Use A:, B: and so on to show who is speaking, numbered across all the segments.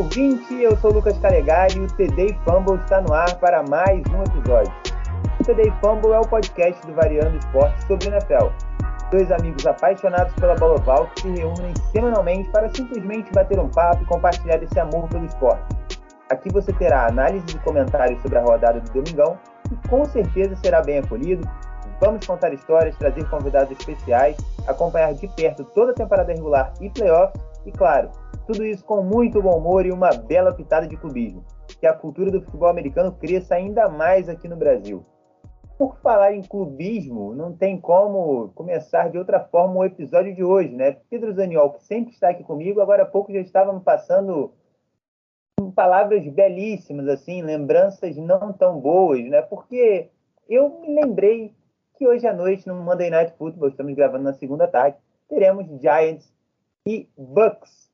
A: ouvinte, eu sou o Lucas Calegari e o TD Fumble está no ar para mais um episódio. O TD Fumble é o podcast do Variando Esporte sobre NFL. Dois amigos apaixonados pela bola oval que se reúnem semanalmente para simplesmente bater um papo e compartilhar esse amor pelo esporte. Aqui você terá análise e comentários sobre a rodada do Domingão e com certeza será bem acolhido. Vamos contar histórias, trazer convidados especiais, acompanhar de perto toda a temporada regular e playoffs e, claro, tudo isso com muito bom humor e uma bela pitada de clubismo. Que a cultura do futebol americano cresça ainda mais aqui no Brasil. Por falar em clubismo, não tem como começar de outra forma o episódio de hoje, né? Pedro Zaniol, que sempre está aqui comigo, agora há pouco já estava me passando palavras belíssimas, assim, lembranças não tão boas, né? Porque eu me lembrei que hoje à noite, no Monday Night Football, estamos gravando na segunda tarde, teremos Giants e Bucks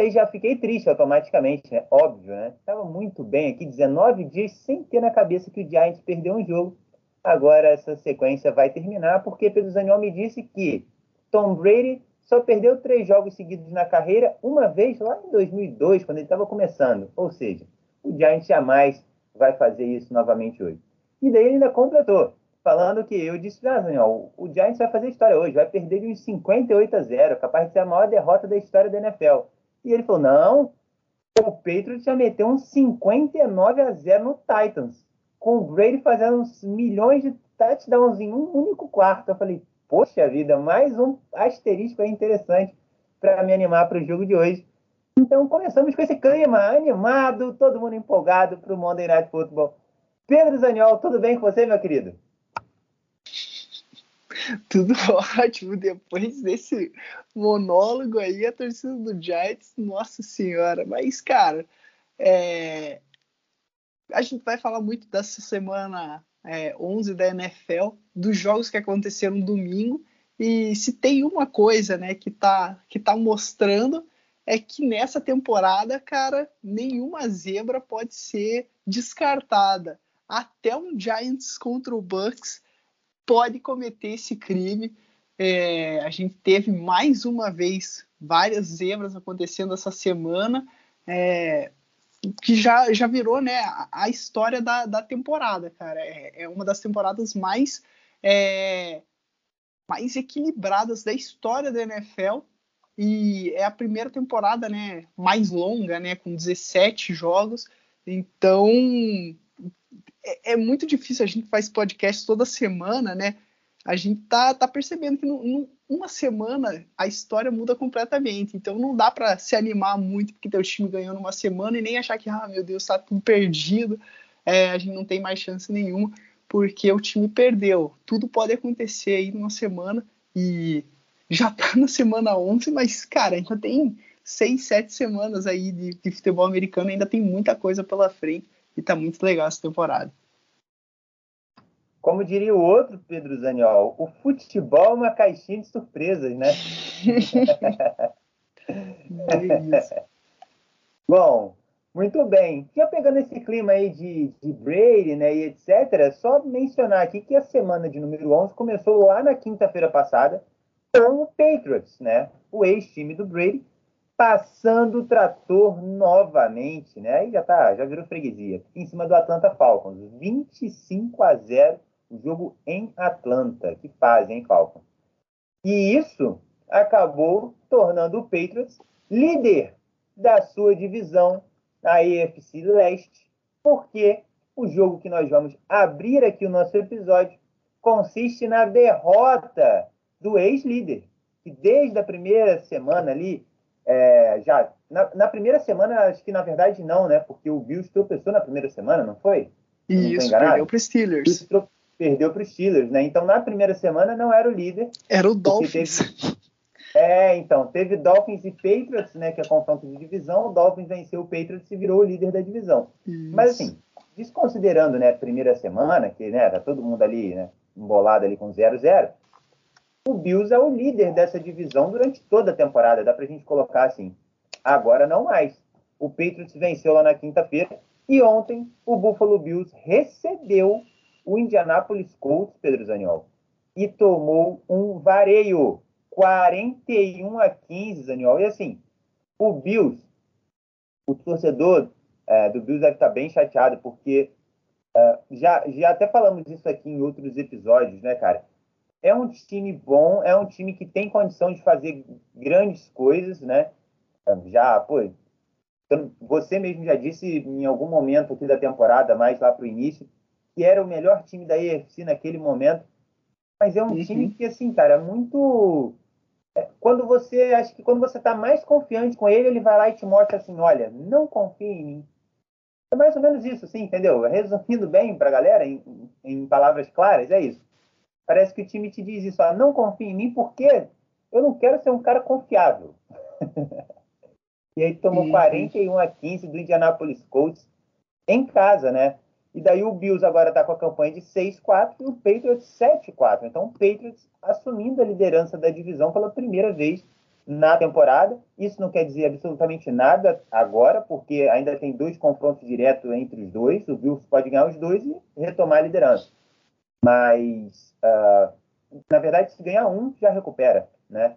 A: aí já fiquei triste automaticamente, né? Óbvio, né? Estava muito bem aqui, 19 dias sem ter na cabeça que o Giants perdeu um jogo. Agora essa sequência vai terminar, porque Pedro Zaniol me disse que Tom Brady só perdeu três jogos seguidos na carreira, uma vez lá em 2002, quando ele estava começando. Ou seja, o Giants jamais vai fazer isso novamente hoje. E daí ele ainda completou, falando que eu disse, ah, o Giants vai fazer história hoje, vai perder de uns 58 a 0, capaz de ser a maior derrota da história da NFL. E ele falou: não, o Patriots já meteu uns 59 a 0 no Titans, com o Brady fazendo uns milhões de touchdowns em um único quarto. Eu falei: poxa vida, mais um asterisco aí interessante para me animar para o jogo de hoje. Então começamos com esse clima animado, todo mundo empolgado para o Monday Night Football. Pedro Zaniol, tudo bem com você, meu querido?
B: Tudo ótimo. Depois desse monólogo aí, a torcida do Giants, nossa senhora. Mas, cara, é... a gente vai falar muito dessa semana é, 11 da NFL, dos jogos que aconteceram domingo. E se tem uma coisa né, que, tá, que tá mostrando é que nessa temporada, cara, nenhuma zebra pode ser descartada. Até um Giants contra o Bucks pode cometer esse crime. É, a gente teve mais uma vez várias zebras acontecendo essa semana, é, que já, já virou né, a, a história da, da temporada, cara. É, é uma das temporadas mais, é, mais equilibradas da história da NFL. E é a primeira temporada né, mais longa, né, com 17 jogos. Então, é, é, muito difícil, a gente faz podcast toda semana, né? A gente tá, tá percebendo que numa semana a história muda completamente. Então não dá para se animar muito porque teu time ganhou numa semana e nem achar que, ah, meu Deus, tá tudo perdido, é, a gente não tem mais chance nenhuma, porque o time perdeu. Tudo pode acontecer aí numa semana e já tá na semana 11, mas, cara, ainda tem seis, sete semanas aí de, de futebol americano, ainda tem muita coisa pela frente e tá muito legal essa temporada.
A: Como diria o outro Pedro Zaniol, o futebol é uma caixinha de surpresas, né? é Bom, muito bem. Já pegando esse clima aí de, de Brady, né, e etc., só mencionar aqui que a semana de número 11 começou lá na quinta-feira passada com o Patriots, né? O ex-time do Brady, passando o trator novamente, né? Aí já tá, já virou freguesia. Em cima do Atlanta Falcons, 25 a 0, o jogo em Atlanta. Que fase, hein, Falcons? E isso acabou tornando o Patriots líder da sua divisão na AFC Leste, porque o jogo que nós vamos abrir aqui o nosso episódio consiste na derrota do ex-líder, que desde a primeira semana ali é, já na, na, primeira semana, acho que na verdade não, né? Porque o Bills tropeçou na primeira semana, não foi?
B: Isso, perdeu para os Steelers.
A: Perdeu para os Steelers, né? Então na primeira semana não era o líder.
B: Era o Dolphins.
A: Teve... É, então, teve Dolphins e Patriots, né? Que é confronto de divisão. O Dolphins venceu o Patriots e virou o líder da divisão. Isso. Mas assim, desconsiderando, né, a primeira semana, que né, tá todo mundo ali, né, embolado ali com 0-0, o Bills é o líder dessa divisão durante toda a temporada, dá para a gente colocar assim. Agora não mais. O Patriots venceu lá na quinta-feira e ontem o Buffalo Bills recebeu o Indianapolis Colts, Pedro Zaniol, e tomou um vareio, 41 a 15, Zaniol. E assim, o Bills, o torcedor é, do Bills deve estar bem chateado, porque é, já, já até falamos isso aqui em outros episódios, né, cara? É um time bom, é um time que tem condição de fazer grandes coisas, né? Já, pô, você mesmo já disse em algum momento aqui da temporada, mais lá para o início, que era o melhor time da EFC naquele momento. Mas é um uhum. time que, assim, cara, é muito. Quando você. Acho que quando você está mais confiante com ele, ele vai lá e te mostra assim: olha, não confie em mim. É mais ou menos isso, assim, entendeu? Resumindo bem para a galera, em, em, palavras claras, é isso. Parece que o time te diz isso: ah, não confie em mim porque eu não quero ser um cara confiável. e aí tomou uhum. 41 a 15 do Indianapolis Colts em casa, né? E daí o Bills agora está com a campanha de 6-4 e o Patriots 7-4. Então o Patriots assumindo a liderança da divisão pela primeira vez na temporada. Isso não quer dizer absolutamente nada agora, porque ainda tem dois confrontos diretos entre os dois. O Bills pode ganhar os dois e retomar a liderança. Mas, uh, na verdade, se ganhar um, já recupera, né?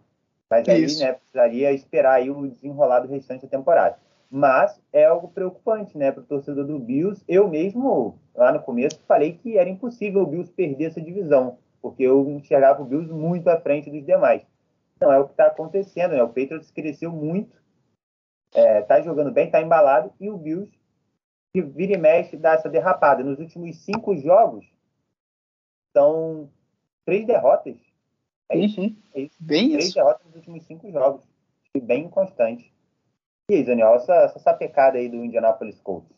A: Mas aí, né, precisaria esperar aí o desenrolar do restante da temporada mas é algo preocupante, né, para o torcedor do Bills. Eu mesmo, lá no começo, falei que era impossível o Bills perder essa divisão, porque eu enxergava o Bills muito à frente dos demais. Não é o que está acontecendo, né? O Patriots cresceu muito, está é, jogando bem, está embalado, e o Bills, que vira e mexe, dá essa derrapada. Nos últimos cinco jogos, são três derrotas. É isso?
B: Uhum.
A: É isso.
B: Bem
A: três
B: isso.
A: derrotas nos últimos cinco jogos. Bem inconstante. E aí, Daniel, essa, essa sapecada aí do Indianapolis Colts?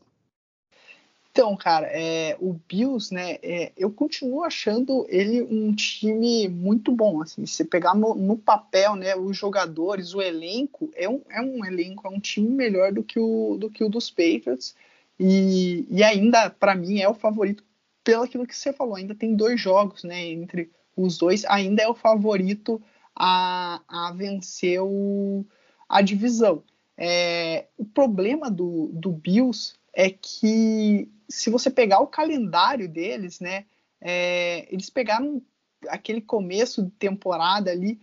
B: Então, cara, é, o Bills, né, é, eu continuo achando ele um time muito bom, assim, se pegar no, no, papel, né, os jogadores, o elenco, é um, é um elenco, é um time melhor do que o, do que o dos Patriots, e, e ainda, para mim, é o favorito pelo aquilo que você falou, ainda tem dois jogos, né, entre os dois, ainda é o favorito a, a vencer o, a divisão. É, o problema do, do Bills é que se você pegar o calendário deles, né, é, eles pegaram aquele começo de temporada ali,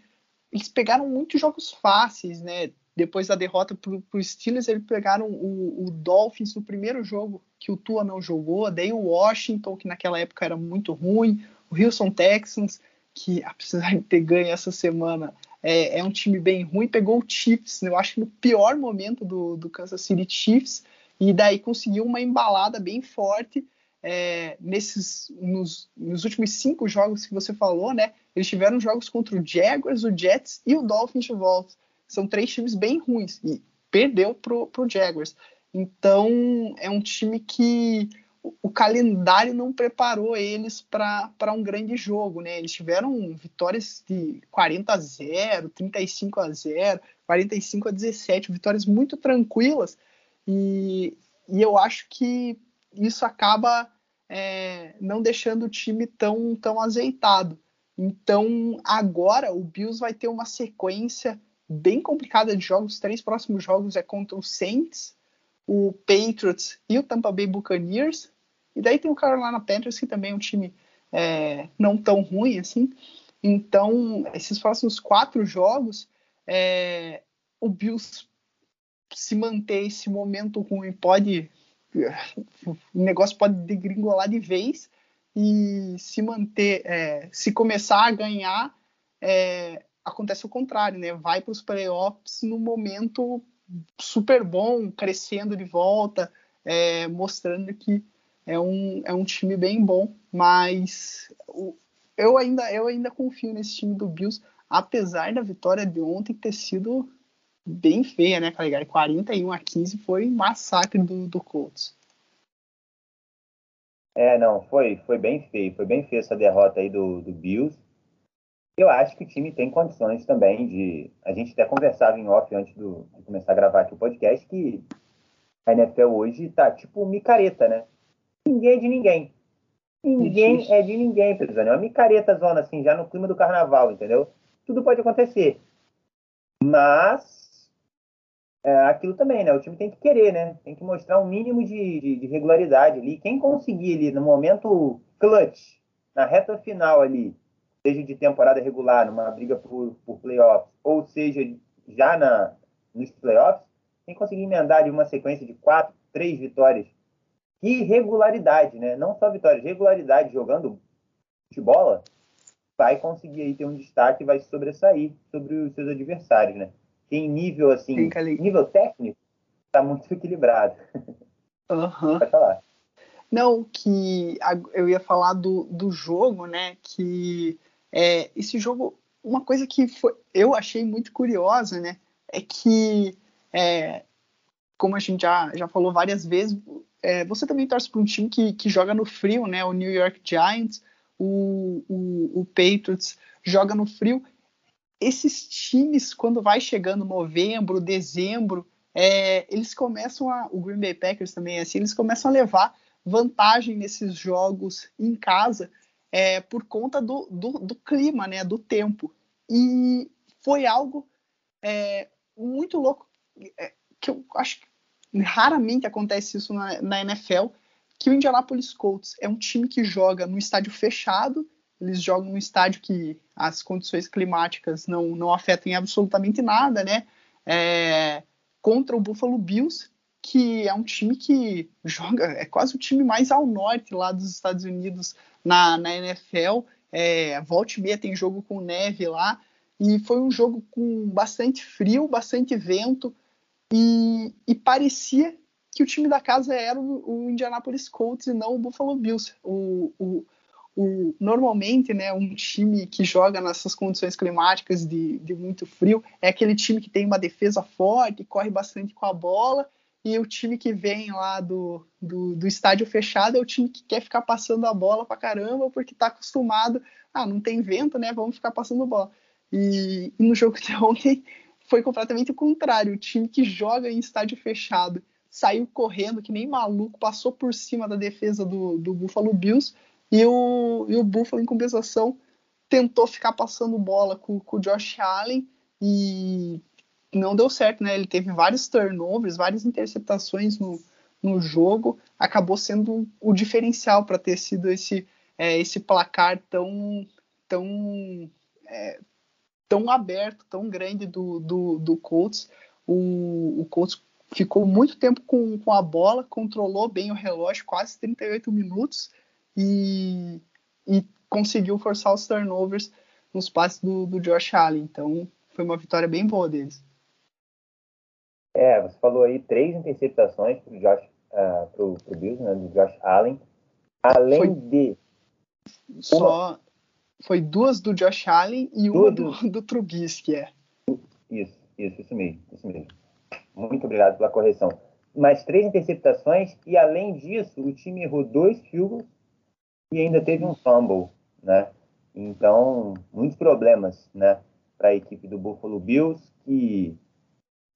B: eles pegaram muitos jogos fáceis, né? Depois da derrota para o Steelers, eles pegaram o, o, Dolphins no primeiro jogo que o Tua não jogou, daí o Washington, que naquela época era muito ruim, o Houston Texans, que apesar de ter ganho essa semana, é, é, um time bem ruim, pegou o Chiefs, né? eu acho que no pior momento do, do Kansas City Chiefs, e daí conseguiu uma embalada bem forte é, nesses nos, nos, últimos cinco jogos que você falou, né? Eles tiveram jogos contra o Jaguars, o Jets e o Dolphins de volta. São três times bem ruins e perdeu pro, pro Jaguars. Então é um time que o calendário não preparou eles para um grande jogo, né? Eles tiveram vitórias de 40 a 0, 35 a 0, 45 a 17, vitórias muito tranquilas e, e eu acho que isso acaba é, não deixando o time tão, tão azeitado. Então agora o Bills vai ter uma sequência bem complicada de jogos. Os três próximos jogos é contra o Saints, o Patriots e o Tampa Bay Buccaneers. E daí tem o Carolina Panthers, que também é um time é, não tão ruim assim. Então, esses próximos quatro jogos, é, o Bills se manter esse momento ruim pode. O negócio pode degringolar de vez e se manter, é, se começar a ganhar, é, acontece o contrário, né? Vai para os playoffs no momento super bom, crescendo de volta, é, mostrando que é um, é um time bem bom, mas o, eu, ainda, eu ainda confio nesse time do Bills, apesar da vitória de ontem ter sido bem feia, né, Caligari? 41 a 15 foi um massacre do, do Colts.
A: É, não, foi, foi bem feio, foi bem feio essa derrota aí do, do Bills. Eu acho que o time tem condições também de. A gente até conversava em off antes do, de começar a gravar aqui o podcast que a NFL hoje tá tipo micareta, né? ninguém é de ninguém. Ninguém é de ninguém, Pedro É uma micareta zona, assim, já no clima do carnaval, entendeu? Tudo pode acontecer. Mas é, aquilo também, né? O time tem que querer, né? Tem que mostrar um mínimo de, de, de regularidade ali. Quem conseguir ali no momento clutch, na reta final ali, seja de temporada regular, numa briga por, por playoffs, ou seja, já na, nos playoffs, tem que conseguir emendar de uma sequência de quatro, três vitórias. E regularidade, né? Não só vitórias, regularidade jogando futebol, vai conseguir aí ter um destaque e vai sobressair sobre os seus adversários, né? Tem nível, assim, nível técnico, tá muito equilibrado.
B: Uhum.
A: Pode falar.
B: Não, que eu ia falar do, do jogo, né? Que é, esse jogo, uma coisa que foi, eu achei muito curiosa, né? É que, é, como a gente já, já falou várias vezes, é, você também torce para um time que, que joga no frio, né? O New York Giants, o, o, o Patriots joga no frio. Esses times, quando vai chegando novembro, dezembro, é, eles começam a. O Green Bay Packers também é assim, eles começam a levar vantagem nesses jogos em casa é, por conta do, do, do, clima, né, do tempo. E foi algo é, muito louco, é, que eu acho que raramente acontece isso na, na, NFL, que o Indianapolis Colts é um time que joga no estádio fechado, eles jogam no estádio que as condições climáticas não, não afetam absolutamente nada, né? É, contra o Buffalo Bills, que é um time que joga, é quase o time mais ao norte lá dos Estados Unidos na, na NFL. É, volta e meia tem jogo com neve lá. E foi um jogo com bastante frio, bastante vento. E, e parecia que o time da casa era o, o, Indianapolis Colts e não o Buffalo Bills. O, o, o, normalmente, né, um time que joga nessas condições climáticas de, de muito frio é aquele time que tem uma defesa forte, corre bastante com a bola e o time que vem lá do, do, do, estádio fechado é o time que quer ficar passando a bola pra caramba, porque tá acostumado, ah, não tem vento, né? Vamos ficar passando bola. E, e no jogo de ontem foi completamente o contrário. O time que joga em estádio fechado saiu correndo que nem maluco, passou por cima da defesa do, do Buffalo Bills e o, e o Buffalo, em compensação, tentou ficar passando bola com, com o Josh Allen e não deu certo, né? Ele teve vários turnovers, várias interceptações no, no jogo, acabou sendo o diferencial para ter sido esse, é, esse placar tão, tão, é, tão aberto, tão grande do, do, do Colts. O, o Colts ficou muito tempo com, com a bola, controlou bem o relógio, quase 38 minutos, e, e conseguiu forçar os turnovers nos passes do, do Josh Allen. Então, foi uma vitória bem boa deles.
A: É, você falou aí três interceptações para o Josh, uh, pro, pro Bills, né, do Josh Allen. Além foi, de.
B: Só. Uma... Foi duas do Josh Allen e uma do, do Trubisky, é.
A: Isso, isso, isso mesmo, isso mesmo. Muito obrigado pela correção. Mais três interceptações e, além disso, o time errou dois field e ainda teve um fumble, né? Então, muitos problemas, né, para a equipe do Buffalo Bills, que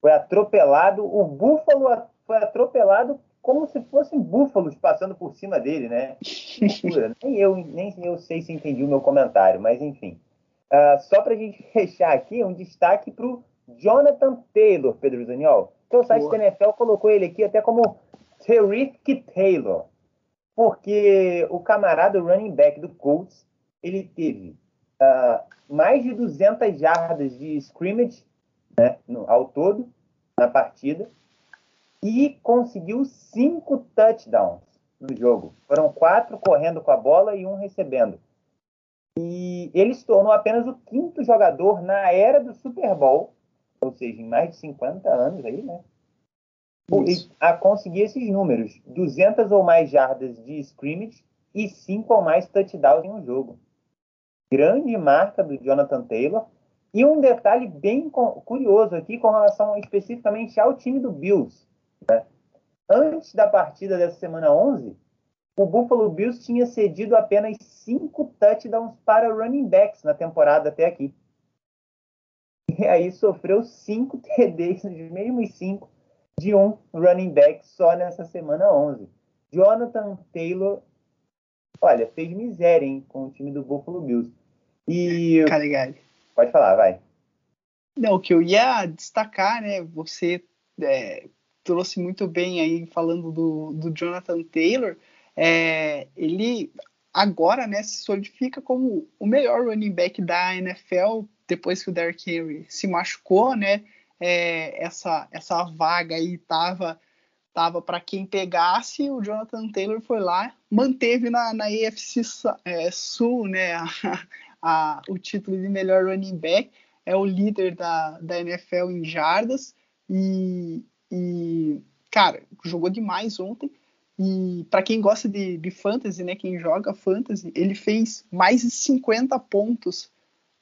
A: foi atropelado, o búfalo foi atropelado como se fossem búfalos passando por cima dele, né? nem, eu, nem eu sei se entendi o meu comentário, mas enfim. Uh, só para a gente fechar aqui, um destaque para o Jonathan Taylor, Pedro Zaniol. Que o site Boa. da NFL colocou ele aqui até como Terrific Taylor, porque o camarada running back do Colts, ele teve uh, mais de 200 jardas de scrimmage né, no, ao todo na partida e conseguiu cinco touchdowns no jogo. Foram quatro correndo com a bola e um recebendo. E ele se tornou apenas o quinto jogador na era do Super Bowl, ou seja, em mais de 50 anos aí, né? A conseguir esses números: 200 ou mais jardas de scrimmage e 5 ou mais touchdowns em um jogo. Grande marca do Jonathan Taylor e um detalhe bem curioso aqui com relação especificamente ao time do Bills. Né? Antes da partida dessa semana 11, o Buffalo Bills tinha cedido apenas cinco touchdowns para running backs na temporada até aqui. E aí sofreu cinco TDs, os mesmos cinco, de um running back só nessa semana 11. Jonathan Taylor, olha, fez miséria hein, com o time do Buffalo Bills. E
B: Caligari.
A: Pode falar, vai.
B: Não, o que eu ia destacar, né? Você é, trouxe muito bem aí falando do, do Jonathan Taylor. É, ele agora, né, se solidifica como o melhor running back da NFL depois que o Derrick Henry se machucou, né? é, essa, essa vaga aí tava, tava para quem pegasse, o Jonathan Taylor foi lá, manteve na, na é, Sul né, a, o título de melhor running back, é o líder da, da NFL em jardas e, e cara, jogou demais ontem. E para quem gosta de, de fantasy, né, quem joga fantasy, ele fez mais de 50 pontos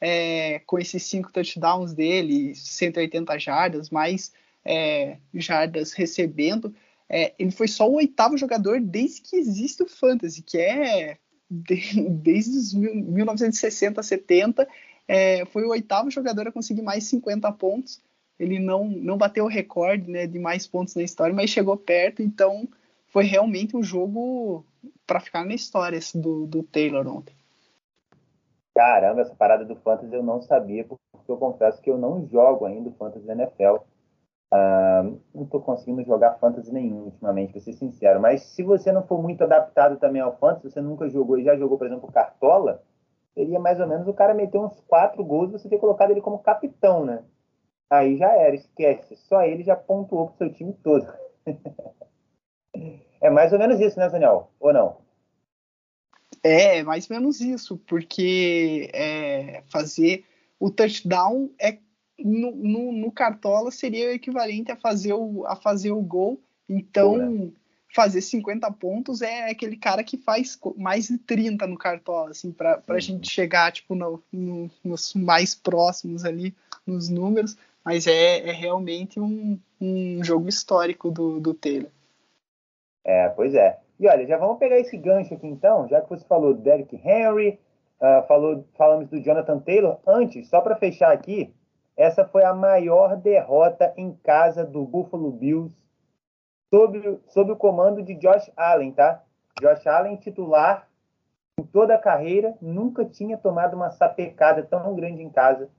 B: é, com esses cinco touchdowns dele, 180 jardas, mais é, jardas recebendo. É, ele foi só o oitavo jogador desde que existe o Fantasy, que é de, desde os 1960, 70. É, foi o oitavo jogador a conseguir mais 50 pontos. Ele não, não bateu o recorde né, de mais pontos na história, mas chegou perto. Então foi realmente um jogo para ficar na história do, do Taylor ontem.
A: Caramba, essa parada do Fantasy eu não sabia, porque eu confesso que eu não jogo ainda o Fantasy NFL. Uh, não estou conseguindo jogar Fantasy nenhum ultimamente, para ser sincero. Mas se você não for muito adaptado também ao Fantasy, você nunca jogou e já jogou, por exemplo, Cartola, seria mais ou menos o cara meter uns quatro gols e você ter colocado ele como capitão, né? Aí já era, esquece. Só ele já pontuou pro seu time todo. é mais ou menos isso, né, Daniel? Ou não?
B: É, mais ou menos isso, porque é, fazer o touchdown é no, no, no, Cartola seria o equivalente a fazer o, a fazer o gol. Então, fazer 50 pontos é aquele cara que faz mais de 30 no Cartola, assim, para a gente chegar tipo, no, no, nos mais próximos ali nos números. Mas é, é realmente um, um jogo histórico do, do Taylor.
A: É, pois é. E olha, já vamos pegar esse gancho aqui então, já que você falou do Derrick Henry, uh, falou, falamos do Jonathan Taylor. Antes, só para fechar aqui, essa foi a maior derrota em casa do Buffalo Bills sob, sob o comando de Josh Allen, tá? Josh Allen, titular em toda a carreira, nunca tinha tomado uma sapecada tão grande em casa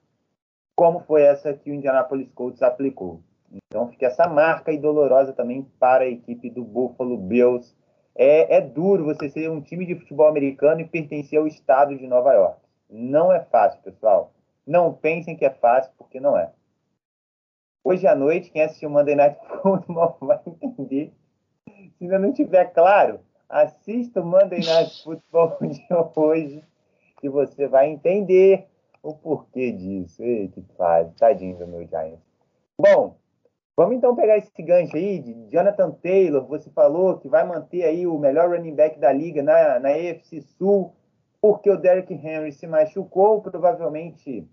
A: como foi essa que o Indianapolis Colts aplicou. Então fica essa marca e dolorosa também para a equipe do Buffalo Bills é, é duro você ser um time de futebol americano e pertencer ao estado de Nova York. Não é fácil, pessoal. Não pensem que é fácil, porque não é. Hoje à noite, quem assistiu o Monday Night Football vai entender. Se ainda não tiver claro, assista o Monday Night Football de hoje, que você vai entender o porquê disso. Ei, que faz. Tadinho do meu Giants. Bom, Vamos então pegar esse gancho aí de Jonathan Taylor. Você falou que vai manter aí o melhor running back da liga na, na Sul, porque o Derrick Henry se machucou, provavelmente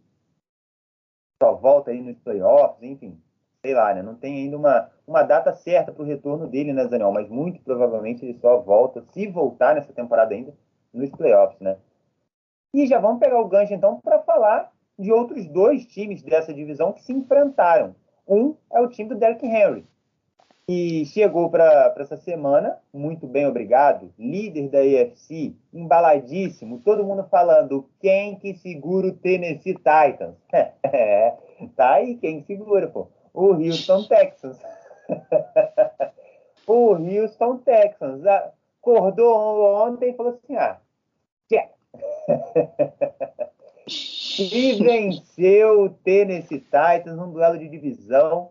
A: só volta aí nos playoffs, enfim, sei lá, né? Não tem ainda uma, uma data certa para o retorno dele, né, Daniel? Mas muito provavelmente ele só volta, se voltar nessa temporada ainda, nos playoffs, né? E já vamos pegar o gancho então para falar de outros dois times dessa divisão que se enfrentaram. Um é o time do Derrick Henry, que chegou para essa semana, muito bem, obrigado, líder da AFC, embaladíssimo, todo mundo falando quem que segura o Tennessee Titans. É, tá aí quem segura, pô. O Houston Texans. o Houston Texans acordou ontem e falou assim, ah, check. e venceu o Tennessee Titans num duelo de divisão.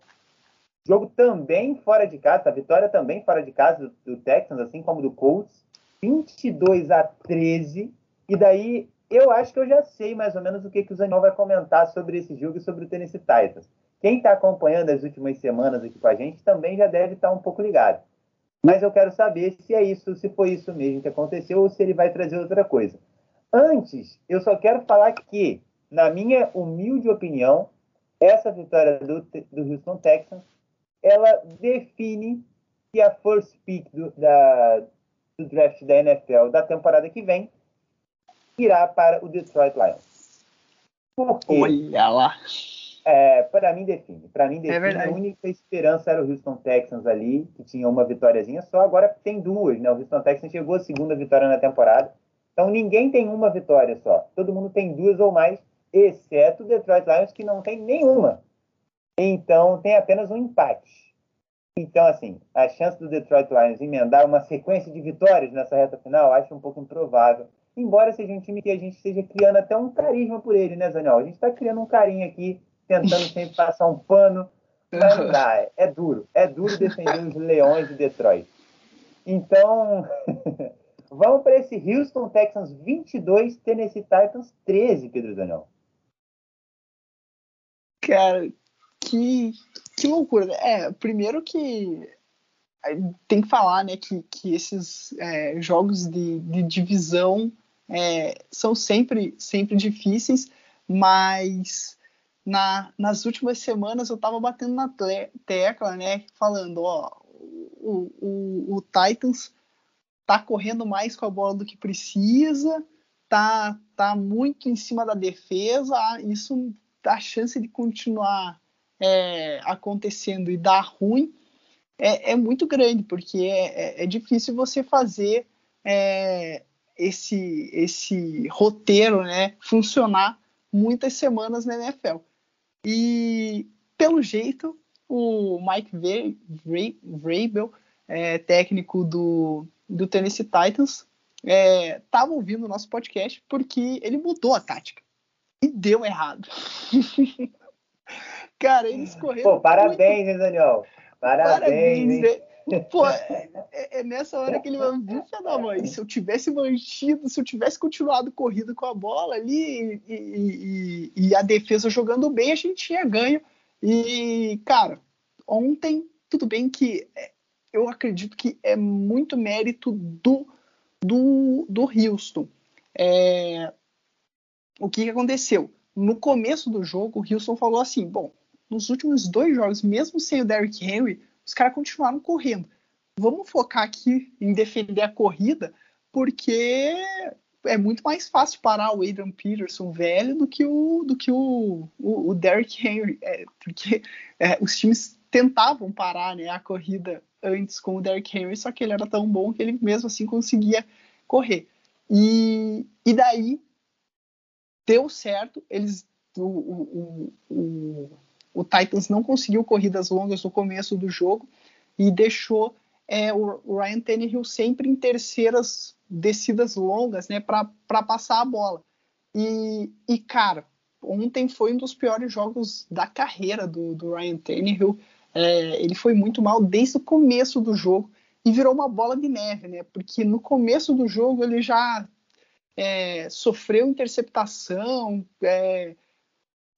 A: Jogo também fora de casa, a vitória também fora de casa do, do Texans, assim como do Colts. 22 a 13. E daí eu acho que eu já sei mais ou menos o que, que o Zaniol vai comentar sobre esse jogo e sobre o Tennessee Titans. Quem está acompanhando as últimas semanas aqui com a gente também já deve estar tá um pouco ligado. Mas eu quero saber se é isso, se foi isso mesmo que aconteceu ou se ele vai trazer outra coisa. Antes, eu só quero falar que, na minha humilde opinião, essa vitória do, do Houston Texans, ela define que a first pick do, da, do draft da NFL da temporada que vem irá para o Detroit Lions.
B: Porque, Olha lá!
A: É, para mim define. Para mim é define. É a única esperança era o Houston Texans ali, que tinha uma vitóriazinha só. Agora tem duas, né? O Houston Texans chegou a segunda vitória na temporada. Então ninguém tem uma vitória só. Todo mundo tem duas ou mais, exceto o Detroit Lions, que não tem nenhuma. Então tem apenas um empate. Então, assim, a chance do Detroit Lions emendar uma sequência de vitórias nessa reta final, acho um pouco improvável. Embora seja um time que a gente esteja criando até um carisma por ele, né, Zaniel? A gente está criando um carinho aqui, tentando sempre passar um pano Mas não dá, é duro. É duro defender os leões de Detroit. Então, vamos para esse Houston Texans 22, Tennessee Titans 13, Pedro Daniel.
B: Cara, que, que loucura. Né? É, primeiro que tem que falar né, que, que esses é, jogos de, de divisão é, são sempre, sempre difíceis, mas na, nas últimas semanas eu estava batendo na tecla, né, falando, ó, o, o, o Titans tá correndo mais com a bola do que precisa, tá, tá muito em cima da defesa, isso a chance de continuar é, acontecendo e dar ruim é, é muito grande, porque é, é, é difícil você fazer é, esse, esse roteiro né, funcionar muitas semanas na NFL. E, pelo jeito, o Mike Vrabel, é, técnico do, do Tennessee Titans, estava é, ouvindo o nosso podcast porque ele mudou a tática. E deu errado. Cara, eles correram.
A: Pô, parabéns, muito... Daniel? Parabéns, parabéns hein?
B: Pô, é, é, é, nessa hora que ele vai vir, da mãe. Se eu tivesse mantido, se eu tivesse continuado corrido com a bola ali e, e, e, a defesa jogando bem, a gente tinha ganho. E, cara, ontem, tudo bem que é, eu acredito que é muito mérito do, do, do Houston. É, o que, que aconteceu? No começo do jogo, o Houston falou assim: bom, nos últimos dois jogos, mesmo sem o Derrick Henry, os caras continuaram correndo. Vamos focar aqui em defender a corrida, porque é muito mais fácil parar o Adrian Peterson velho do que o, do que o, o, o Derrick Henry, é, porque é, os times tentavam parar né, a corrida antes com o Derrick Henry, só que ele era tão bom que ele mesmo assim conseguia correr. E, e daí deu certo, eles o, o, o, o Titans não conseguiu corridas longas no começo do jogo e deixou é, o Ryan Tannehill sempre em terceiras descidas longas né, para passar a bola. E, e, cara, ontem foi um dos piores jogos da carreira do, do Ryan Tannehill. É, ele foi muito mal desde o começo do jogo e virou uma bola de neve, né? Porque no começo do jogo ele já é, sofreu interceptação, é,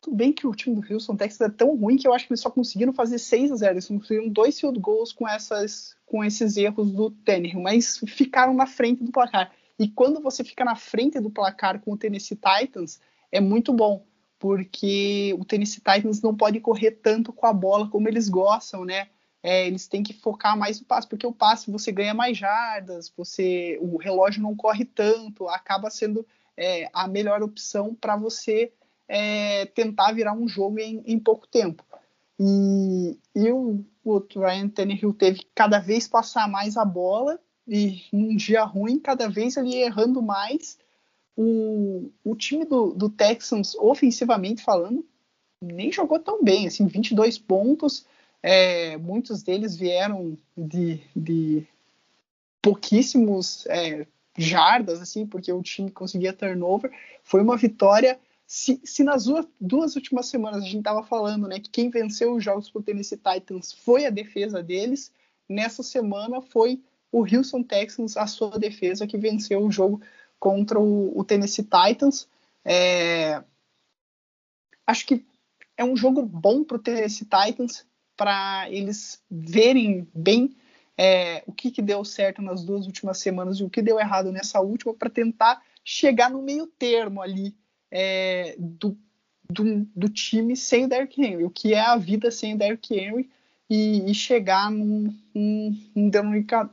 B: tudo bem que o time do Houston Texas é tão ruim que eu acho que eles só conseguiram fazer 6 a 0. Eles conseguiram dois field goals com, essas, com esses erros do Tannehill, mas ficaram na frente do placar. E quando você fica na frente do placar com o Tennessee Titans, é muito bom, porque o Tennessee Titans não pode correr tanto com a bola como eles gostam, né? É, eles têm que focar mais no passe, porque o passe você ganha mais jardas, você o relógio não corre tanto, acaba sendo é, a melhor opção para você é, tentar virar um jogo em, em pouco tempo. E, e o, o Ryan Tannehill teve cada vez passar mais a bola e num dia ruim, cada vez ele errando mais. O, o time do, do Texans, ofensivamente falando, nem jogou tão bem, assim, 22 pontos, é, muitos deles vieram de, de pouquíssimos é, jardas, assim, porque o time conseguia turnover. Foi uma vitória se, se nas duas últimas semanas a gente estava falando né, que quem venceu os jogos para o Tennessee Titans foi a defesa deles, nessa semana foi o Houston Texans, a sua defesa, que venceu o jogo contra o, o Tennessee Titans. É... Acho que é um jogo bom para o Tennessee Titans, para eles verem bem é, o que, que deu certo nas duas últimas semanas e o que deu errado nessa última, para tentar chegar no meio termo ali é, do, do, do, time sem o Derrick Henry, o que é a vida sem o Derrick Henry e, e chegar num,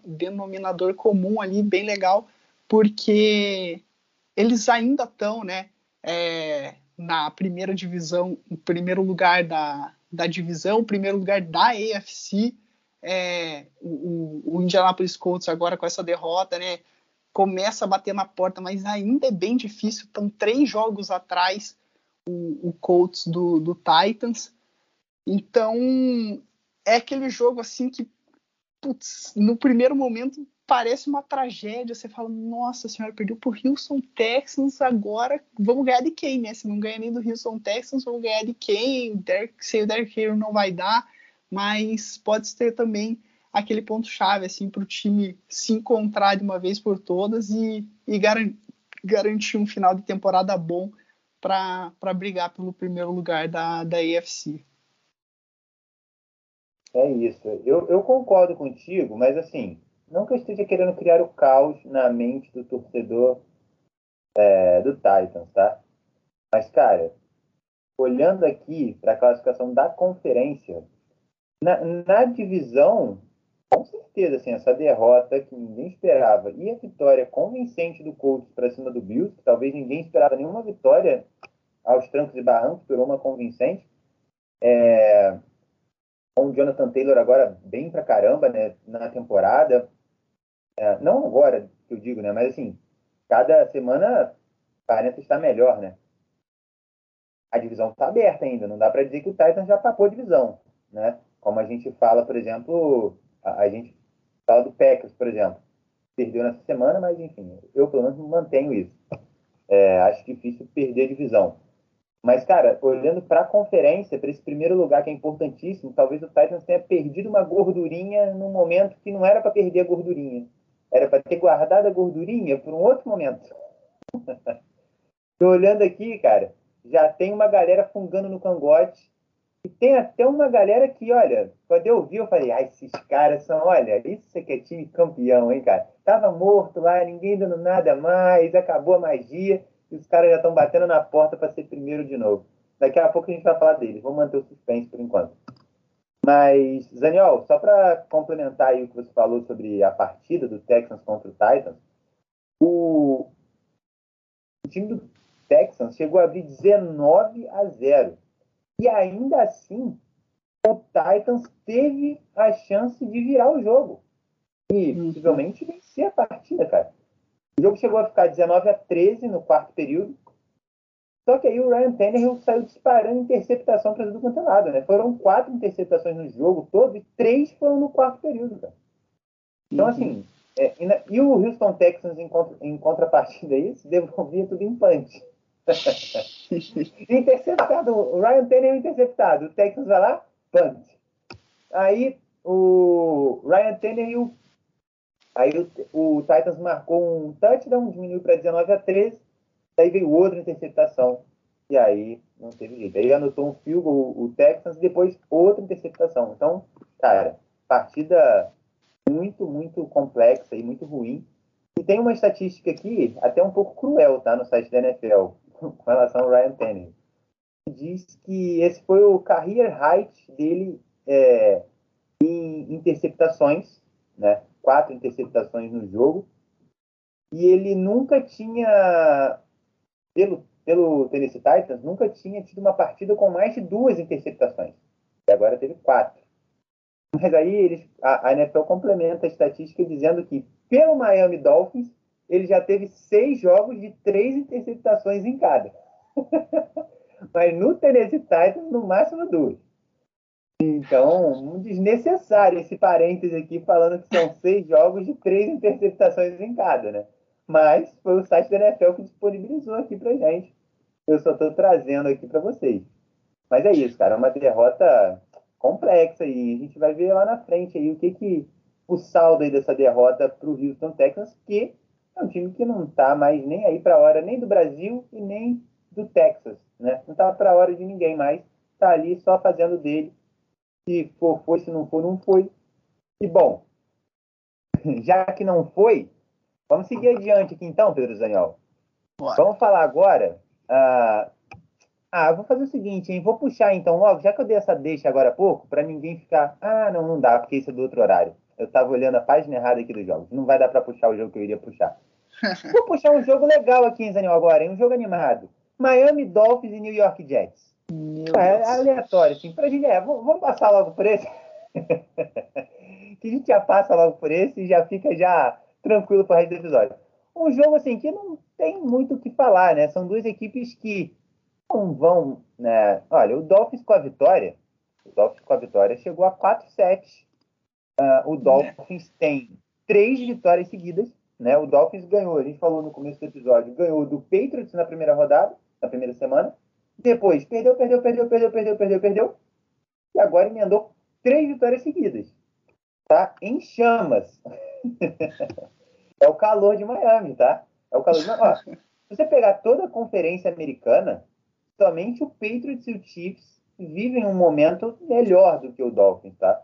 B: denominador comum ali bem legal, porque eles ainda estão, né, é, na primeira divisão, no primeiro lugar da, da divisão, primeiro lugar da AFC, é, o, o, Indianapolis Colts agora com essa derrota, né, começa a bater na porta, mas ainda é bem difícil. Estão três jogos atrás o, o Colts do, do Titans. Então é aquele jogo assim que putz, no primeiro momento parece uma tragédia. Você fala, nossa senhora, perdeu pro Houston Texans, agora vamos ganhar de quem, né? Se não ganhar nem do Houston Texans, vamos ganhar de quem? Derek, sei o Derek Henry não vai dar. mas pode ser também aquele ponto-chave assim, para o time se encontrar de uma vez por todas e, e garan garantir um final de temporada bom para brigar pelo primeiro lugar da, da AFC.
A: É isso. Eu, eu concordo contigo, mas assim, não que eu esteja querendo criar o caos na mente do torcedor é, do Titans, tá? Mas, cara, olhando aqui para a classificação da conferência, na, na, divisão, com certeza, assim, essa derrota que ninguém esperava e a vitória convincente do Colts para cima do Bills, que talvez ninguém esperava nenhuma vitória aos trancos e barrancos, por uma convincente. É, com o Jonathan Taylor agora bem pra caramba né, na temporada. É, não agora que eu digo, né? Mas assim, cada semana parece estar melhor, né? A divisão está aberta ainda, não dá para dizer que o Titans já papou a divisão, né? Como a gente fala, por exemplo, a, a gente fala do Packers, por exemplo. Perdeu nessa semana, mas enfim, eu pelo menos mantenho isso. É, acho difícil perder a divisão. Mas, cara, olhando para a conferência, para esse primeiro lugar que é importantíssimo, talvez o Titans tenha perdido uma gordurinha num momento que não era para perder a gordurinha. Era para ter guardado a gordurinha para um outro momento. Tô olhando aqui, cara, já tem uma galera fungando no cangote. E tem até uma galera que, olha, quando eu vi, eu falei, ah, esses caras são, olha, isso é que é time campeão, hein, cara? Tava morto lá, ninguém dando nada mais, acabou a magia e os caras já estão batendo na porta para ser primeiro de novo. Daqui a pouco a gente vai falar deles. Vamos manter o suspense por enquanto. Mas, Zaniol, só para complementar aí o que você falou sobre a partida do Texans contra o Titans, o, o time do Texans chegou a abrir 19 a 0. E ainda assim, o Titans teve a chance de virar o jogo. E uhum. possivelmente vencer a partida, cara. O jogo chegou a ficar 19 a 13 no quarto período. Só que aí o Ryan Tannehill saiu disparando interceptação para tudo quanto é lado, né? Foram quatro interceptações no jogo todo e três foram no quarto período, cara. Então, uhum. assim, é, e, na, e, o Houston Texans, em, contra, em contrapartida a isso, devolvia tudo em punch. interceptado, o Ryan Tannehill interceptado, o Texans vai lá, punch. Aí o Ryan Tannehill Aí o, o Titans marcou um touchdown, diminuiu para 19 a 13, daí veio outra interceptação. E aí não teve jeito. Aí anotou um field goal, o Texans, e depois outra interceptação. Então, cara, partida muito, muito complexa e muito ruim. E tem uma estatística aqui, até um pouco cruel, tá? No site da NFL, com relação ao Ryan Tannehill. Diz que esse foi o career height dele é, em interceptações, né? quatro interceptações no jogo. E ele nunca tinha, pelo, pelo Tennessee Titans, nunca tinha tido uma partida com mais de duas interceptações. E agora teve quatro. Mas aí eles, a, a NFL complementa a estatística dizendo que, pelo Miami Dolphins, ele já teve seis jogos de três interceptações em cada. Mas no Tennessee Titans, no máximo duas. Então, desnecessário esse parêntese aqui falando que são seis jogos de três interceptações em cada, né? Mas foi o site da NFL que disponibilizou aqui pra gente. Eu só estou trazendo aqui para vocês. Mas é isso, cara, é uma derrota complexa e a gente vai ver lá na frente aí o que que o saldo aí dessa derrota para o Houston Texans, que é um time que não está mais nem aí para a hora nem do Brasil e nem do Texas, né? Não está para a hora de ninguém mais, está ali só fazendo dele se for, foi, se não for, não foi. E bom, já que não foi, vamos seguir adiante aqui então, Pedro Zaniol. Vamos falar agora. Uh, ah, vou fazer o seguinte, hein? Vou puxar então logo, já que eu dei essa deixa agora há pouco, para ninguém ficar. Ah, não, não dá, porque isso é do outro horário. Eu estava olhando a página errada aqui dos jogos. Não vai dar para puxar o jogo que eu iria puxar. Vou puxar um jogo legal aqui em Zaniol agora, hein? Um jogo animado. Miami Dolphins e New York Jets. É, aleatório, assim. Pra gente, é, vamos passar logo por esse. que a gente já passa logo por esse e já fica já tranquilo pro resto do episódio. Um jogo, assim, que não tem muito o que falar, né? São duas equipes que não vão, né? Olha, o Dolphins com a vitória, o Dolphins com a vitória chegou a 4-7. Uh, ah, o Dolphins é. tem três vitórias seguidas, né? O Dolphins ganhou, a gente falou no começo do episódio, ganhou do Patriots na primeira rodada, na primeira semana, depois, perdeu, perdeu, perdeu, perdeu, perdeu, perdeu, perdeu. E agora emendou três vitórias seguidas. Tá em chamas. é o calor de Miami, tá? É o calor de Miami. Ó, se você pegar toda a conferência americana, somente o Patriots e o Chiefs vivem um momento melhor do que o Dolphins, tá?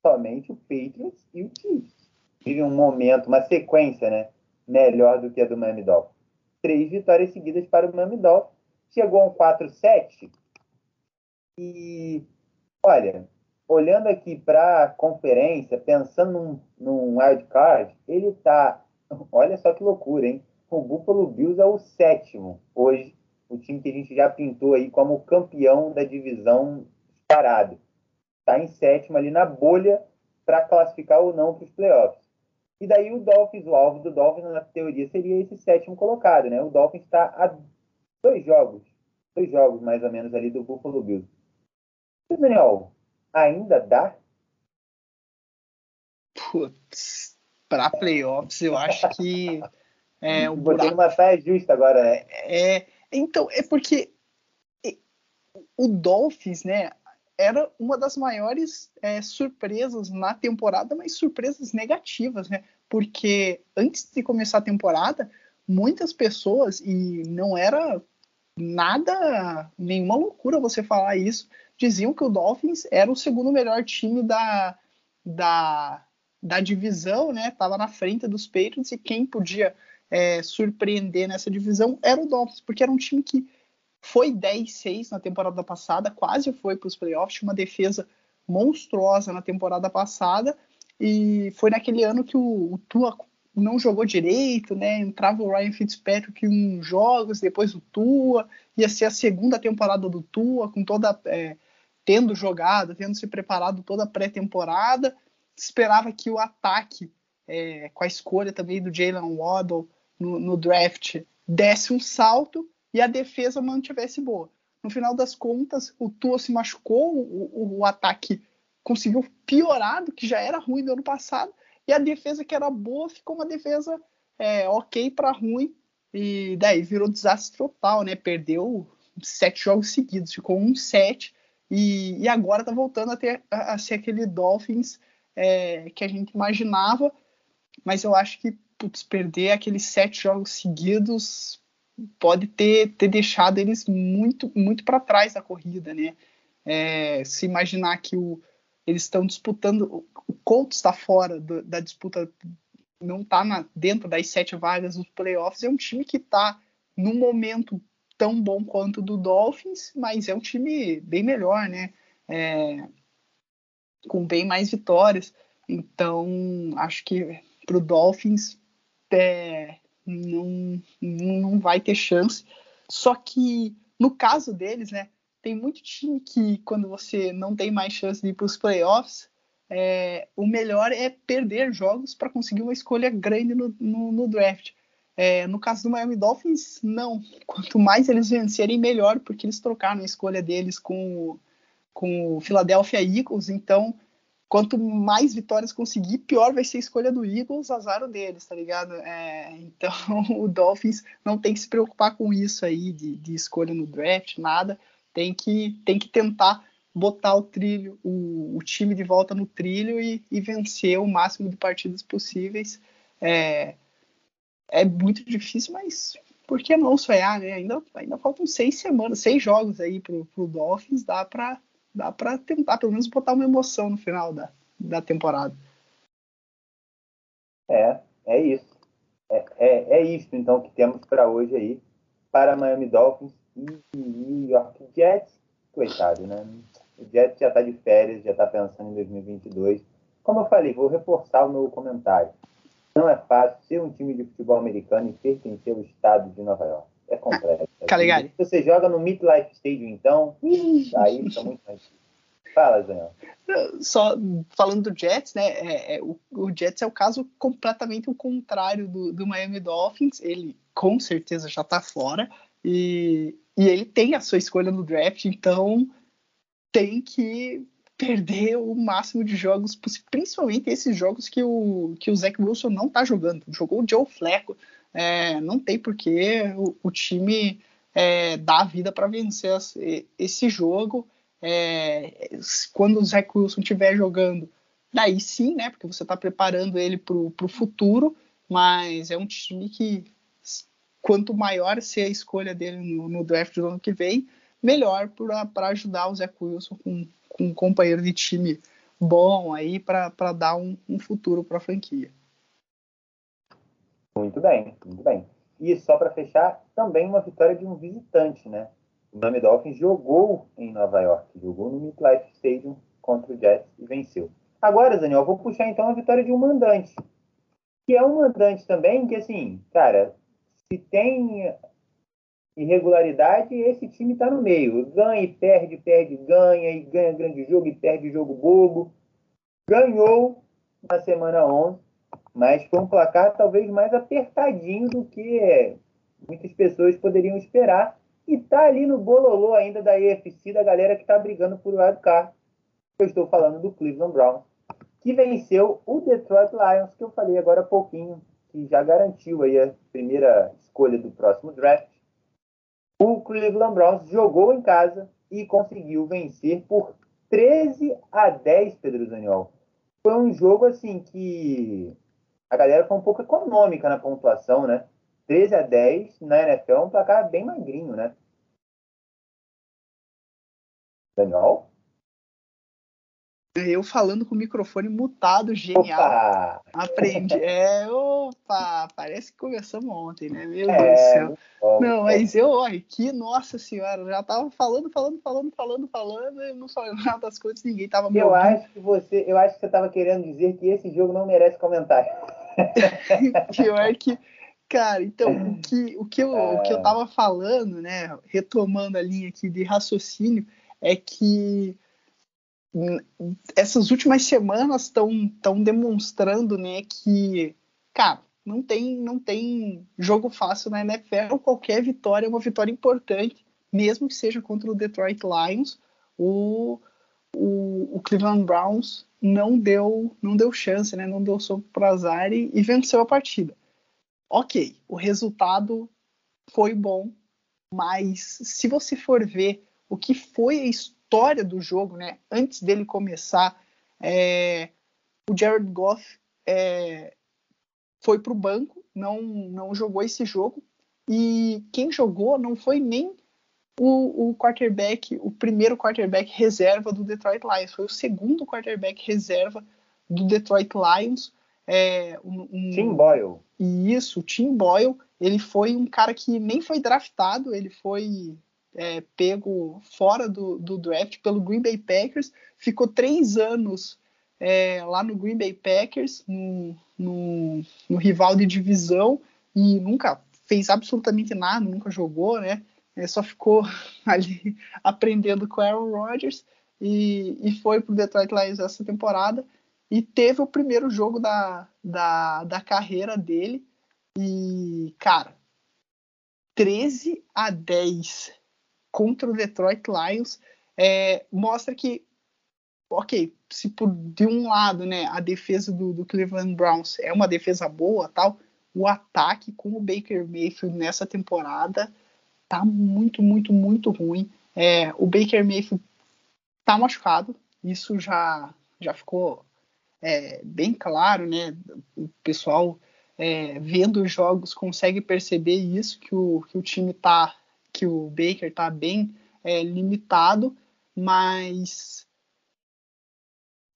A: Somente o Patriots e o Chiefs vivem um momento, uma sequência, né? Melhor do que a do Miami Dolphins. Três vitórias seguidas para o Miami Dolphins. Chegou a um 4-7. E, olha, olhando aqui para a conferência, pensando num, num wild card, ele tá. Olha só que loucura, hein? O Buffalo Bills é o sétimo hoje, o time que a gente já pintou aí como campeão da divisão parado. Está em sétimo ali na bolha para classificar ou não para os playoffs. E daí o Dolphins, o alvo do Dolphins na teoria seria esse sétimo colocado, né? O Dolphins está a dois jogos, dois jogos mais ou menos ali do Buffalo Bills. Daniel, ainda dá?
B: Putz, para playoffs eu acho que é
A: um buraco... uma saia justa agora, né?
B: É, então, é porque o Dolphins, né, era uma das maiores é, surpresas na temporada, mas surpresas negativas, né? Porque antes de começar a temporada, muitas pessoas, e não era nada, nenhuma loucura você falar isso, diziam que o Dolphins era o segundo melhor time da, da, da divisão, né? Tava na frente dos Patriots e quem podia é, surpreender nessa divisão era o Dolphins, porque era um time que foi 10-6 na temporada passada, quase foi para os playoffs, uma defesa monstruosa na temporada passada, e foi naquele ano que o, o Tua não jogou direito, né? Entrava o Ryan Fitzpatrick em jogos, depois o Tua, ia ser a segunda temporada do Tua, com toda é, tendo jogado, tendo se preparado toda a pré-temporada. Esperava que o ataque, é, com a escolha também do Jalen Waddle no, no draft, desse um salto e a defesa mantivesse boa. No final das contas, o Tua se machucou, o, o, ataque conseguiu piorar do que já era ruim no ano passado, e a defesa que era boa ficou uma defesa é, ok para ruim, e daí virou desastre total, né? Perdeu sete jogos seguidos, ficou um sete, e, e agora tá voltando a, ter, a, a ser aquele Dolphins é, que a gente imaginava, mas eu acho que putz, perder aqueles sete jogos seguidos pode ter, ter deixado eles muito muito para trás da corrida, né? É, se imaginar que o, eles estão disputando, o Colts está fora do, da disputa, não está dentro das sete vagas dos playoffs, é um time que está num momento tão bom quanto o do Dolphins, mas é um time bem melhor, né? É, com bem mais vitórias. Então, acho que para o Dolphins é, não, não vai ter chance. Só que no caso deles, né, tem muito time que quando você não tem mais chance de ir para os playoffs, é, o melhor é perder jogos para conseguir uma escolha grande no, no, no draft. É, no caso do Miami Dolphins, não. Quanto mais eles vencerem, melhor, porque eles trocaram a escolha deles com, com o Philadelphia Eagles. Então, quanto mais vitórias conseguir, pior vai ser a escolha do Eagles, azar deles, tá ligado? É, então o Dolphins não tem que se preocupar com isso aí de, de, escolha no draft, nada. Tem que, tem que tentar botar o trilho, o, o time de volta no trilho e, e, vencer o máximo de partidas possíveis. É, é muito difícil, mas por que não sonhar, né? Ainda, ainda faltam seis semanas, seis jogos aí pro, pro Dolphins, dá para dá para tentar pelo menos botar uma emoção no final da, da temporada.
A: É, é isso. É, é, é isso então que temos para hoje aí para Miami Dolphins e New York Jets. Coitado, né? O Jets já está de férias, já está pensando em 2022. Como eu falei, vou reforçar o meu comentário. Não é fácil ser um time de futebol americano e pertencer ao estado de Nova York. É complexo.
B: Caligari.
A: Se você joga no Midlife Stadium, então, aí fica muito mais Fala, Daniel.
B: Só falando do Jets, né? É, é, o, o, Jets é o caso completamente o contrário do, do Miami Dolphins. Ele com certeza já tá fora e, e ele tem a sua escolha no draft, então tem que perder o máximo de jogos, principalmente esses jogos que o, que o Zach Wilson não tá jogando. Jogou o Joe Flacco, é, não tem porquê o, o time é, dar a vida para vencer esse jogo. É, quando o Zach Wilson estiver jogando, daí sim, né? Porque você está preparando ele para o futuro, mas é um time que quanto maior ser a escolha dele no, no draft do ano que vem, melhor para ajudar o Zach Wilson com, com um companheiro de time bom aí para dar um, um futuro para a franquia.
A: Muito bem, muito bem. E só para fechar, também uma vitória de um visitante, né? O Miami Dolphins jogou em Nova York, jogou no MetLife Stadium contra o Jets e venceu. Agora, Daniel, vou puxar então a vitória de um mandante, que é um mandante também que, assim, cara, se tem irregularidade, esse time está no meio. Ganha e perde, perde, ganha, e ganha grande jogo e perde jogo bobo. Ganhou na semana 11, mas foi um placar talvez mais apertadinho do que muitas pessoas poderiam esperar. E tá ali no bololô ainda da EFC, da galera que está brigando por lado cá. Eu estou falando do Cleveland Browns, que venceu o Detroit Lions, que eu falei agora há pouquinho, que já garantiu aí a primeira escolha do próximo draft. O Cleveland Browns jogou em casa e conseguiu vencer por 13 a 10, Pedro Daniel. Foi um jogo assim que a galera foi um pouco econômica na pontuação, né? 13 a 10 na NFL é um placar bem magrinho, né? Daniel?
B: Eu falando com o microfone mutado, genial. Opa! Aprendi. É, opa, parece que começamos ontem, né? Meu é, Deus do céu. Bom, não, mas eu, olha, que nossa senhora, já tava falando, falando, falando, falando, falando, e não falei nada das coisas, ninguém tava
A: Eu acho que você, eu acho que você tava querendo dizer que esse jogo não merece comentário.
B: Pior que, cara, então, o que, o, que eu, o que eu tava falando, né, retomando a linha aqui de raciocínio, é que essas últimas semanas estão demonstrando né, que, cara, não tem, não tem jogo fácil na NFL. Qualquer vitória é uma vitória importante, mesmo que seja contra o Detroit Lions. O, o, o Cleveland Browns não deu, não deu chance, né, não deu soco para azar e, venceu a partida. Ok, o resultado foi bom, mas se você for ver o que foi a história história do jogo, né? Antes dele começar, é, o Jared Goff é, foi para o banco, não, não jogou esse jogo. E quem jogou não foi nem o, o, quarterback, o primeiro quarterback reserva do Detroit Lions, foi o segundo quarterback reserva do Detroit Lions. É, um, um,
A: Tim Boyle.
B: E isso, o Tim Boyle, ele foi um cara que nem foi draftado, ele foi é, pego fora do, do, draft pelo Green Bay Packers, ficou três anos é, lá no Green Bay Packers, no, no, no, rival de divisão, e nunca fez absolutamente nada, nunca jogou, né? Só ficou ali aprendendo com Aaron Rodgers e, e foi pro Detroit Lions essa temporada. E teve o primeiro jogo da, da, da carreira dele. E, cara, 13 a 10 contra o Detroit Lions é, mostra que, ok, se por de um lado, né, a defesa do, do, Cleveland Browns é uma defesa boa, tal, o ataque com o Baker Mayfield nessa temporada tá muito, muito, muito ruim. É, o Baker Mayfield tá machucado, isso já já ficou é, bem claro, né? O pessoal é, vendo os jogos consegue perceber isso que o, que o time tá que o Baker está bem é, limitado, mas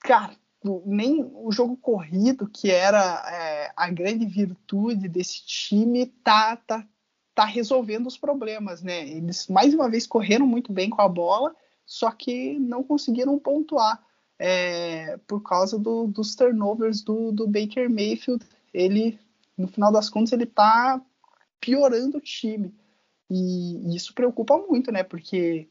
B: cara, nem o jogo corrido, que era é, a grande virtude desse time, tá, tá, tá resolvendo os problemas, né? Eles mais uma vez correram muito bem com a bola, só que não conseguiram pontuar é, por causa do, dos turnovers do, do Baker Mayfield. Ele, no final das contas, ele tá piorando o time. E, isso preocupa muito, né? Porque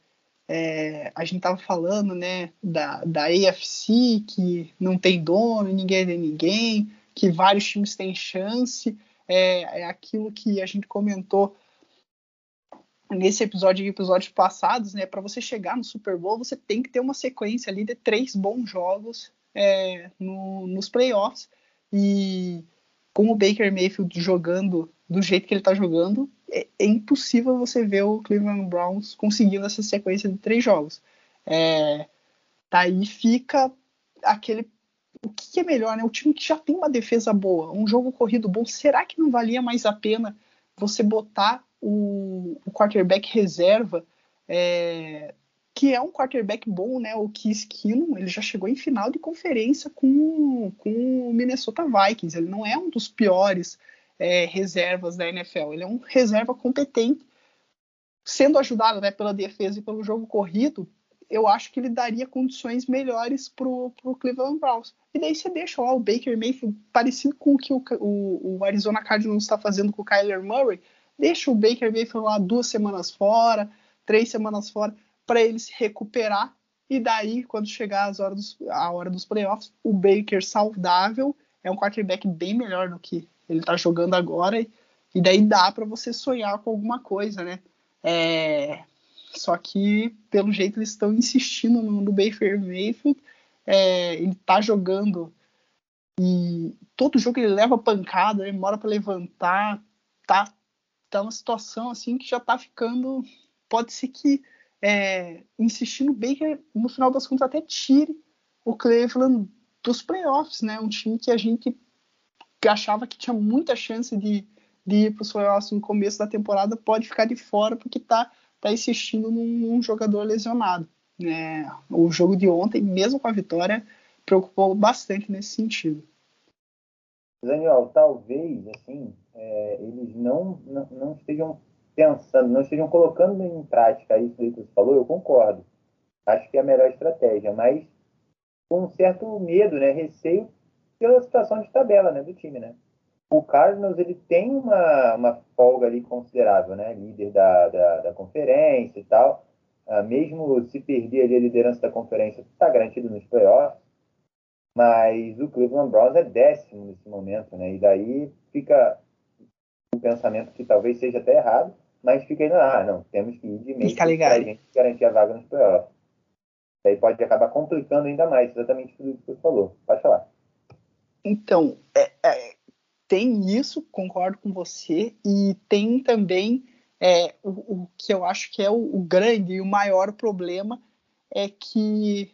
B: é, a gente estava falando, né, da, da AFC, que não tem dono, ninguém é ninguém, que vários times têm chance. É, é aquilo que a gente comentou nesse episódio e episódios passados, né? Para você chegar no Super Bowl, você tem que ter uma sequência ali de três bons jogos é, no, nos playoffs. E com o Baker Mayfield jogando do jeito que ele está jogando, é, é, impossível você ver o Cleveland Browns conseguindo essa sequência de três jogos. É, daí fica aquele. O que é melhor, né? O time que já tem uma defesa boa, um jogo corrido bom, será que não valia mais a pena você botar o, o quarterback reserva, é, que é um quarterback bom, né? O Keith Keenum, ele já chegou em final de conferência com, com o Minnesota Vikings. Ele não é um dos piores é, reservas da NFL. Ele é um reserva competente, sendo ajudado né, pela defesa e pelo jogo corrido. Eu acho que ele daria condições melhores para o Cleveland Browns. E daí você deixa o Baker Mayfield, parecido com o que o, o, o Arizona Cardinals está fazendo com o Kyler Murray. Deixa o Baker Mayfield lá duas semanas fora, três semanas fora, para ele se recuperar. E daí, quando chegar as horas dos, a hora dos playoffs, o Baker saudável é um quarterback bem melhor do que ele tá jogando agora, e daí dá para você sonhar com alguma coisa, né? É, só que, pelo jeito, eles estão insistindo no, no Baker Mayfield. É, ele tá jogando e todo jogo ele leva pancada, demora para levantar, tá, tá uma situação assim que já tá ficando. Pode ser que é, insistir no Baker, no final das contas, até tire o Cleveland dos playoffs, né? Um time que a gente achava que tinha muita chance de, de ir para os playoffs no começo da temporada pode ficar de fora porque está tá insistindo num, num, jogador lesionado. Né? O jogo de ontem, mesmo com a vitória, preocupou bastante nesse sentido.
A: Daniel, talvez assim é, eles não, não, não, estejam pensando, não estejam colocando em prática isso que você falou, eu concordo. Acho que é a melhor estratégia, mas com um certo medo, né, receio pela situação de tabela né, do time, né? O Cardinals ele tem uma, uma folga ali considerável, né? Líder da, da, da conferência e tal. Uh, mesmo se perder ali a liderança da conferência, está garantido nos playoffs. Mas o Cleveland Browns é décimo nesse momento, né? E daí fica um pensamento que talvez seja até errado, mas fica aí, ah, não, temos que ir de meio para a gente garantir a vaga nos playoffs. Daí pode acabar complicando ainda mais exatamente tudo que você falou. Pode falar.
B: Então, é, é, tem isso, concordo com você, e tem também é, o, o, que eu acho que é o, o, grande e o maior problema é que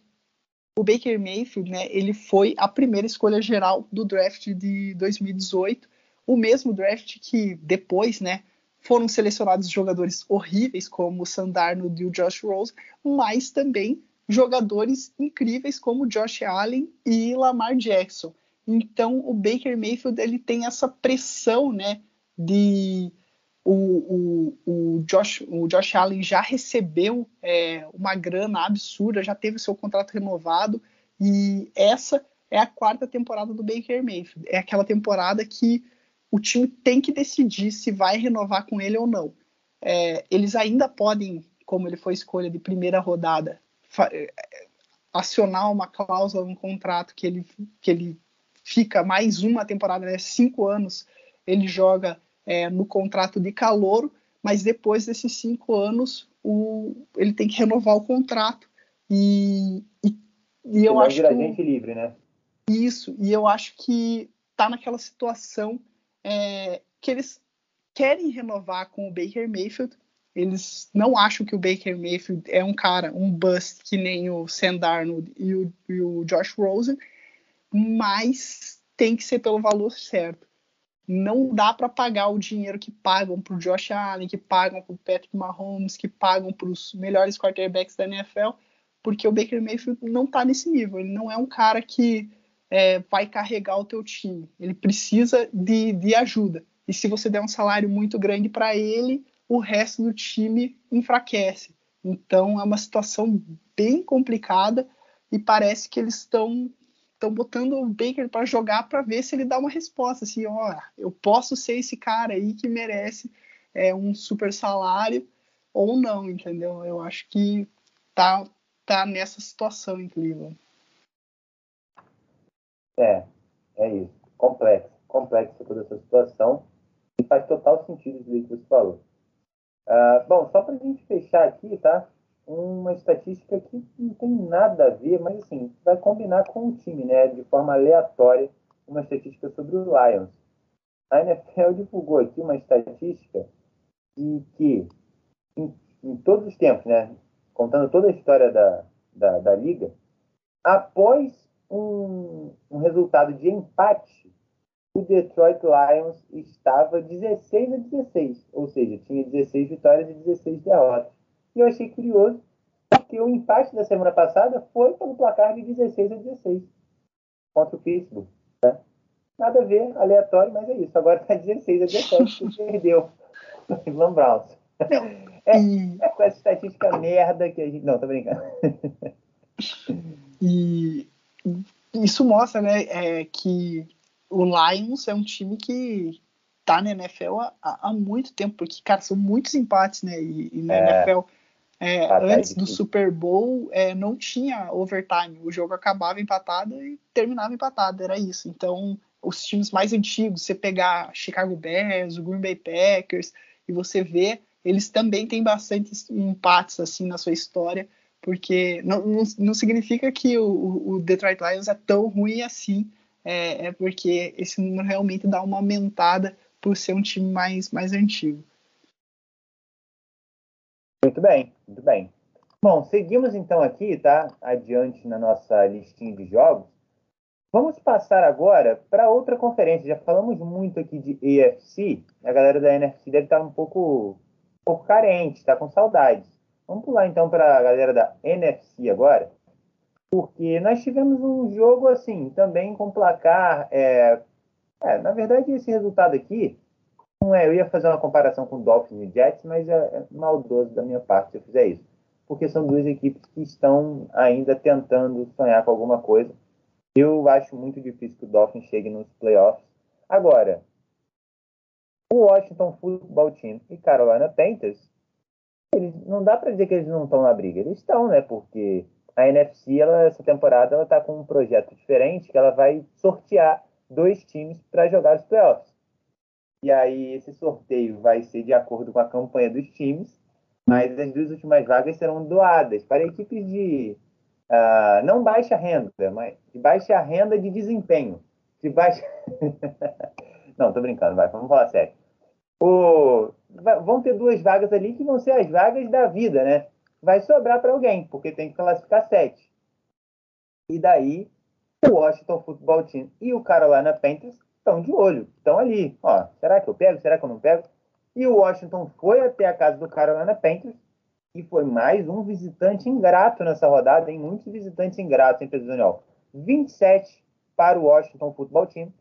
B: o Baker Mayfield, né, ele foi a primeira escolha geral do draft de 2018, o mesmo draft que depois, né, foram selecionados jogadores horríveis como o Sandarno e o Josh Rose, mas também jogadores incríveis como Josh Allen e Lamar Jackson. Então o Baker Mayfield ele tem essa pressão, né, de o, o, o, Josh, o Josh Allen já recebeu é, uma grana absurda, já teve seu contrato renovado e essa é a quarta temporada do Baker Mayfield. É aquela temporada que o time tem que decidir se vai renovar com ele ou não. É, eles ainda podem, como ele foi escolha de primeira rodada, é, acionar uma cláusula no contrato que ele, que ele fica mais uma temporada, né, cinco anos, ele joga é, no contrato de calouro, mas depois desses cinco anos o, ele tem que renovar o contrato e, e, e eu acho
A: que gente livre, né?
B: Isso e eu acho que tá naquela situação é, que eles querem renovar com o Baker Mayfield. Eles não acham que o Baker Mayfield é um cara, um bust que nem o Sam Darnold e o, e o Josh Rosen mas tem que ser pelo valor certo. Não dá para pagar o dinheiro que pagam para o Josh Allen, que pagam para o Patrick Mahomes, que pagam para os melhores quarterbacks da NFL, porque o Baker Mayfield não está nesse nível. Ele não é um cara que é, vai carregar o teu time. Ele precisa de, de ajuda. E se você der um salário muito grande para ele, o resto do time enfraquece. Então é uma situação bem complicada e parece que eles estão estão botando o Baker para jogar para ver se ele dá uma resposta, assim, ó, eu posso ser esse cara aí que merece é, um super salário ou não, entendeu? Eu acho que tá, tá nessa situação em Cleveland.
A: É, é isso. Complexo, complexo toda essa situação e faz total sentido isso que você falou. Uh, bom, só para a gente fechar aqui, tá? Uma estatística que não tem nada a ver, mas assim, vai combinar com o time, né? De forma aleatória, uma estatística sobre o Lions. A NFL divulgou aqui uma estatística de que, em, em todos os tempos, né? Contando toda a história da, da, da liga, após um, um resultado de empate, o Detroit Lions estava 16 a 16, ou seja, tinha 16 vitórias e 16 derrotas. E eu achei curioso, porque o empate da semana passada foi pelo placar de 16 a 16 contra o Pittsburgh. Né? Nada a ver, aleatório, mas é isso. Agora está 16 a 17, perdeu. Cleveland Browns. É, é com essa estatística merda que a gente. Não, tô brincando.
B: E isso mostra, né, é, que o Lions é um time que tá na NFL há, há muito tempo, porque, cara, são muitos empates, né? E, e na é. NFL, é, ah, antes do Super Bowl, é, não tinha overtime. O jogo acabava empatado e terminava empatado, era isso. Então, os times mais antigos, você pegar Chicago Bears, o Green Bay Packers, e você vê, eles também têm bastante empates assim na sua história porque não, não, não significa que o, o, Detroit Lions é tão ruim assim, é, é, porque esse número realmente dá uma aumentada por ser um time mais, mais antigo.
A: Muito bem, muito bem. Bom, seguimos então aqui, tá? Adiante na nossa listinha de jogos. Vamos passar agora para outra conferência. Já falamos muito aqui de AFC. A galera da NFC deve estar um pouco, um pouco carente, está com saudades. Vamos pular então para a galera da NFC agora, porque nós tivemos um jogo assim, também com placar. É, é, na verdade, esse resultado aqui, não é, eu ia fazer uma comparação com Dolphins e Jets, mas é, é maldoso da minha parte se eu fizer isso, porque são duas equipes que estão ainda tentando sonhar com alguma coisa. Eu acho muito difícil que o Dolphins chegue nos playoffs. Agora, o Washington Football Team e Carolina Panthers eles, não dá para dizer que eles não estão na briga. Eles estão, né? Porque a NFC, ela, essa temporada, ela está com um projeto diferente que ela vai sortear dois times para jogar os playoffs. E aí esse sorteio vai ser de acordo com a campanha dos times, mas as duas últimas vagas serão doadas para equipes de uh, não baixa renda, mas de baixa renda de desempenho. De baixa... não, tô brincando, vai, vamos falar sério o, vão ter duas vagas ali que vão ser as vagas da vida, né? Vai sobrar para alguém, porque tem que classificar sete. E daí, o Washington Football Team e o Carolina Panthers estão de olho, estão ali. Ó, será que eu pego? Será que eu não pego? E o Washington foi até a casa do Carolina Panthers e foi mais um visitante ingrato nessa rodada, em muitos visitantes ingratos, hein, Pedro Daniel? 27 para o Washington Football Team,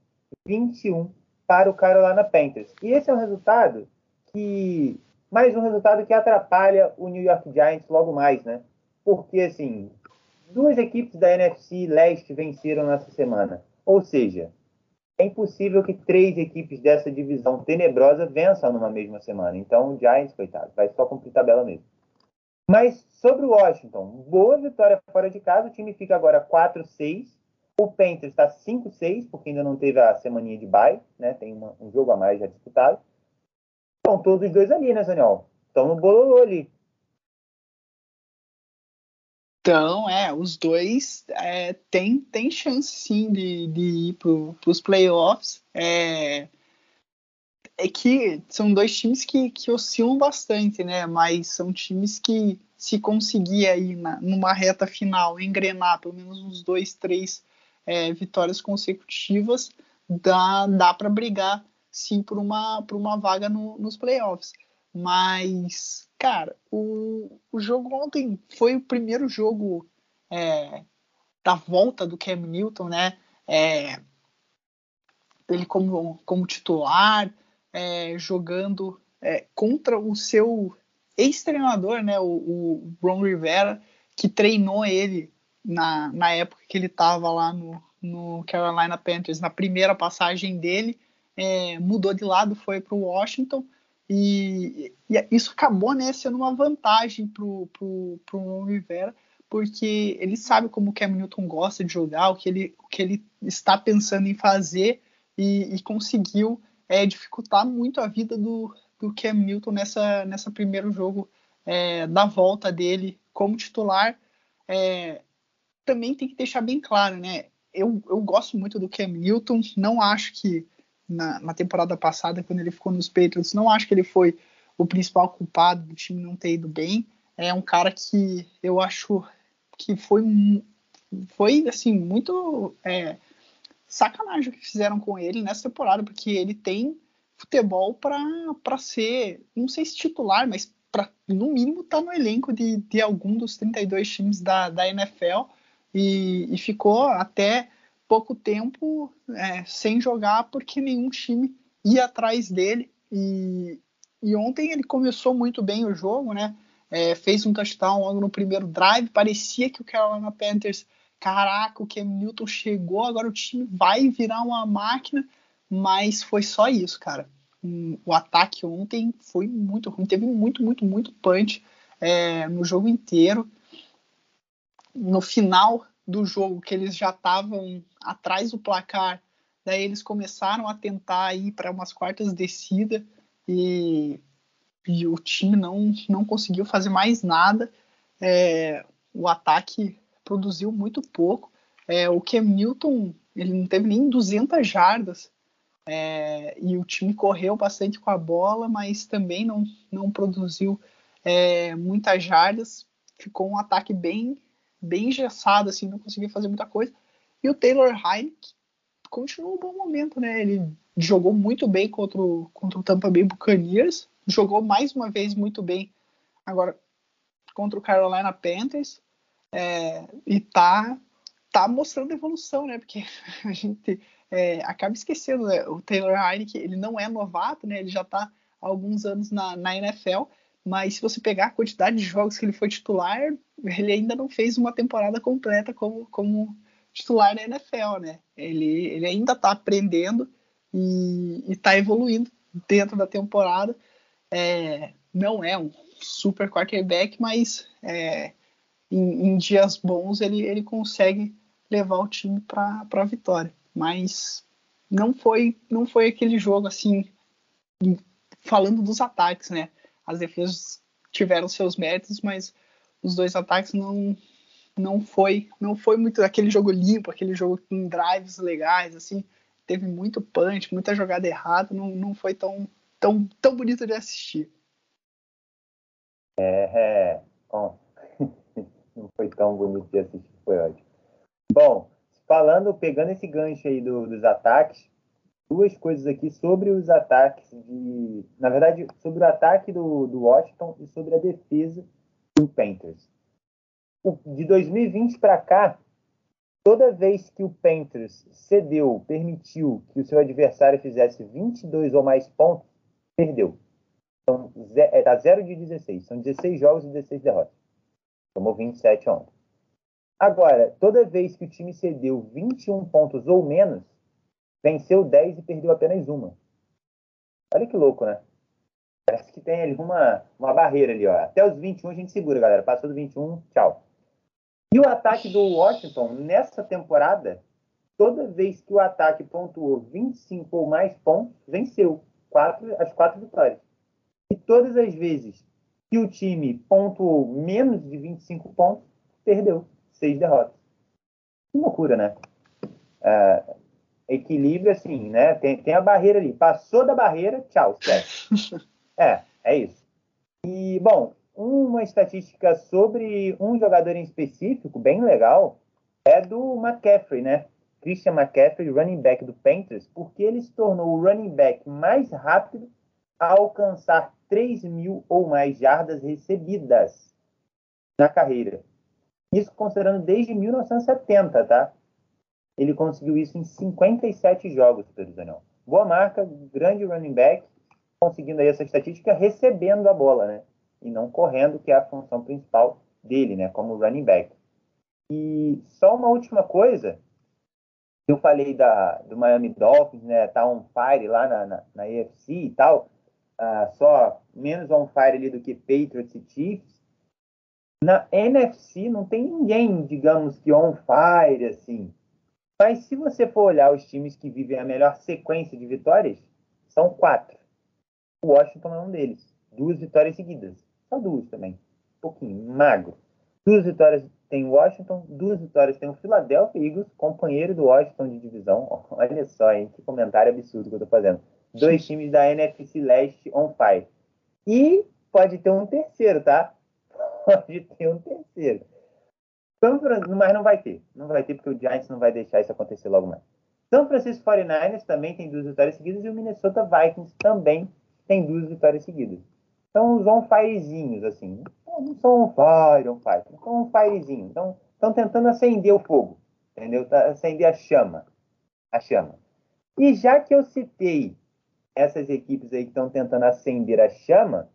A: 21 para o Carolina Panthers. E esse é um resultado que. Mais um resultado que atrapalha o New York Giants logo mais, né? Porque, assim, duas equipes da NFC Leste venceram nessa semana. Ou seja, é impossível que três equipes dessa divisão tenebrosa vençam numa mesma semana. Então, o Giants, coitado, vai só cumprir tabela mesmo. Mas sobre o Washington, boa vitória fora de casa, o time fica agora 4-6 o Panthers está 5-6, porque ainda não teve a semaninha de bye, né? Tem uma, um jogo a mais já disputado. Estão todos os dois ali, né, Daniel? Estão no bololô ali.
B: Então, é, os dois é, tem, tem chance sim de, de ir para os playoffs. É, é que são dois times que, que oscilam bastante, né? Mas são times que, se conseguir aí na, numa reta final engrenar pelo menos uns dois, três é, vitórias consecutivas, dá, dá para brigar sim por uma, por uma vaga no, nos playoffs. Mas, cara, o, o jogo ontem foi o primeiro jogo é, da volta do Cam Newton, né? É, ele como, como titular, é, jogando é, contra o seu ex-treinador, né? O, o Ron Rivera, que treinou ele na, na época que ele estava lá no, no Carolina Panthers, na primeira passagem dele, é, mudou de lado, foi para o Washington, e, e, isso acabou né, sendo uma vantagem para o Rivera, porque ele sabe como o Cam Newton gosta de jogar, o que ele, o que ele está pensando em fazer, e, e conseguiu é, dificultar muito a vida do, do Cam Newton nessa, nessa primeiro jogo é, da volta dele como titular. É, também tem que deixar bem claro, né? Eu, eu gosto muito do Cam Newton, não acho que na, na temporada passada, quando ele ficou nos Patriots, não acho que ele foi o principal culpado do time não ter ido bem. É um cara que eu acho que foi, foi assim, muito é, sacanagem o que fizeram com ele nessa temporada, porque ele tem futebol para ser, não sei se titular, mas para no mínimo estar tá no elenco de, de algum dos 32 times da, da NFL e, e ficou até pouco tempo é, sem jogar porque nenhum time ia atrás dele e, e ontem ele começou muito bem o jogo, né? É, fez um touchdown logo no primeiro drive, parecia que o Carolina Panthers, caraca, o Cam Newton chegou, agora o time vai virar uma máquina, mas foi só isso, cara. O ataque ontem foi muito ruim, teve muito, muito, muito punch é, no jogo inteiro. No final do jogo, que eles já estavam atrás do placar, daí eles começaram a tentar ir para umas quartas descida e, e, o time não, não conseguiu fazer mais nada. É, o ataque produziu muito pouco. É, o Cam Newton ele não teve nem 200 jardas é, e o time correu bastante com a bola, mas também não, não produziu é, muitas jardas. Ficou um ataque bem, bem engessado, assim, não conseguiu fazer muita coisa. E o Taylor Heineken continuou um bom momento, né? Ele jogou muito bem contra o, contra o Tampa Bay Buccaneers, jogou mais uma vez muito bem agora contra o Carolina Panthers é, e tá, tá mostrando evolução, né? Porque a gente é, acaba esquecendo, né? o Taylor Heineken, ele não é novato, né? Ele já está há alguns anos na, na NFL, mas se você pegar a quantidade de jogos que ele foi titular, ele ainda não fez uma temporada completa como, como titular na NFL, né? Ele, ele ainda está aprendendo e está evoluindo dentro da temporada. É, não é um super quarterback, mas é, em, em, dias bons ele, ele consegue levar o time para a vitória mas não foi não foi aquele jogo assim falando dos ataques, né? As defesas tiveram seus méritos, mas os dois ataques não não foi não foi muito aquele jogo limpo, aquele jogo com drives legais, assim, teve muito punch, muita jogada errada, não, não foi tão tão tão bonito de assistir.
A: É, é bom, não foi tão bonito de assistir, foi ótimo. Bom, falando, pegando esse gancho aí do, dos ataques, duas coisas aqui sobre os ataques de. Na verdade, sobre o ataque do, do Washington e sobre a defesa do Panthers. De 2020 para cá, toda vez que o Panthers cedeu, permitiu que o seu adversário fizesse 22 ou mais pontos, perdeu. Então, está 0 de 16. São 16 jogos e 16 derrotas. Tomou 27 ontem. Agora, toda vez que o time cedeu 21 pontos ou menos, venceu 10 e perdeu apenas uma. Olha que louco, né? Parece que tem ali uma, uma barreira ali, ó. Até os 21 a gente segura, galera. Passou do 21, tchau. E o ataque do Washington, nessa temporada, toda vez que o ataque pontuou 25 ou mais pontos, venceu quatro, as quatro vitórias. E todas as vezes que o time pontuou menos de 25 pontos, perdeu seis derrotas. Que loucura, né? É, equilíbrio, assim, né? Tem, tem a barreira ali. Passou da barreira, tchau, esquece. é, é isso. E, bom, uma estatística sobre um jogador em específico, bem legal, é do McCaffrey, né? Christian McCaffrey, running back do Panthers, porque ele se tornou o running back mais rápido a alcançar 3 mil ou mais jardas recebidas na carreira. Isso considerando desde 1970, tá? Ele conseguiu isso em 57 jogos pelo Daniel. Boa marca, grande running back, conseguindo aí essa estatística recebendo a bola, né? E não correndo, que é a função principal dele, né? Como running back. E só uma última coisa, eu falei da, do Miami Dolphins, né? Tá on fire lá na, na, na AFC e tal. Uh, só menos on fire ali do que Patriots e Chiefs. Na NFC não tem ninguém, digamos que on fire, assim. Mas se você for olhar os times que vivem a melhor sequência de vitórias, são quatro. O Washington é um deles. Duas vitórias seguidas. Só duas também. Um pouquinho, magro. Duas vitórias tem o Washington, duas vitórias tem o Philadelphia Eagles, companheiro do Washington de divisão. Olha só, hein, que comentário absurdo que eu tô fazendo. Dois times da NFC Leste on fire. E pode ter um terceiro, tá? pode ter um terceiro. Mas não vai ter. Não vai ter porque o Giants não vai deixar isso acontecer logo mais. São Francisco 49ers também tem duas vitórias seguidas e o Minnesota Vikings também tem duas vitórias seguidas. São os on-firezinhos, assim. Não são on-fire, on-fire. São on-firezinhos. Então, estão tentando acender o fogo, entendeu? Tá, acender a chama. A chama. E já que eu citei essas equipes aí que estão tentando acender a chama,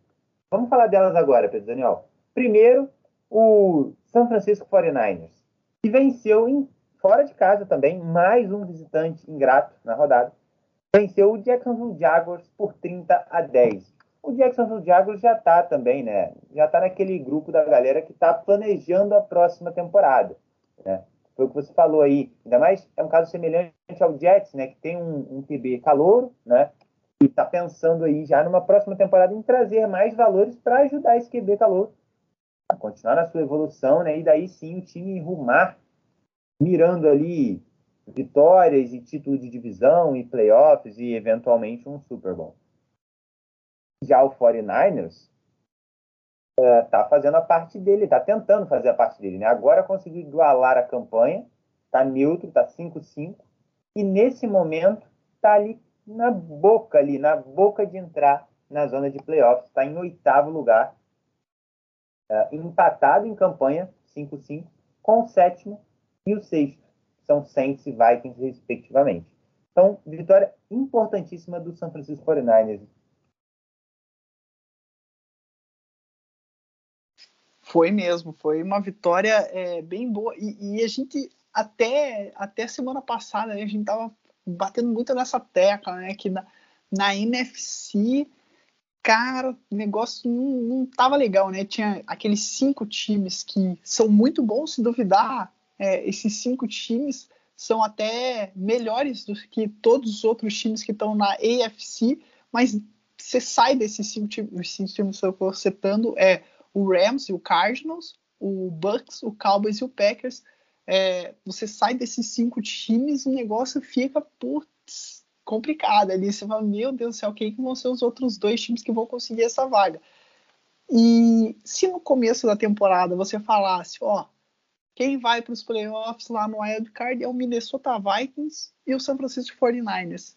A: vamos falar delas agora, Pedro Daniel. Primeiro, o San Francisco 49ers, que venceu em fora de casa também, mais um visitante ingrato na rodada. Venceu o Jacksonville Jaguars por 30 a 10. O Jacksonville Jaguars já está também, né? Já está naquele grupo da galera que está planejando a próxima temporada, né? Foi o que você falou aí. Ainda mais é um caso semelhante ao Jets, né? Que tem um, um QB calouro, né? E está pensando aí já numa próxima temporada em trazer mais valores para ajudar esse QB calouro a continuar na sua evolução, né? E daí sim o time rumar mirando ali vitórias e título de divisão e playoffs e eventualmente um Super Bowl. Já o 49ers está é, fazendo a parte dele, está tentando fazer a parte dele. Né? Agora conseguiu igualar a campanha, está neutro, está 5-5, e nesse momento está ali na boca, ali, na boca de entrar na zona de playoffs, está em oitavo lugar, é, empatado em campanha, 5-5, com o sétimo e o sexto são Saints e Vikings, respectivamente. Então, vitória importantíssima do San Francisco 49ers.
B: Foi mesmo, foi uma vitória é, bem boa. E, e, a gente, até, até semana passada, né, a gente estava batendo muito nessa tecla, né? Que na, na NFC, cara, o negócio não, não tava legal, né? Tinha aqueles cinco times que são muito bons, se duvidar, é, esses cinco times são até melhores do que todos os outros times que estão na AFC, mas você sai desses cinco times, cinco times que eu estou citando, é o Rams e o Cardinals, o Bucks, o Cowboys e o Packers. É, você sai desses cinco times, o negócio fica putz, complicado ali. Você fala, meu Deus do céu, quem que vão ser os outros dois times que vão conseguir essa vaga? E se no começo da temporada você falasse, ó, quem vai para os playoffs lá no Wild Card é o Minnesota Vikings e o San Francisco 49ers.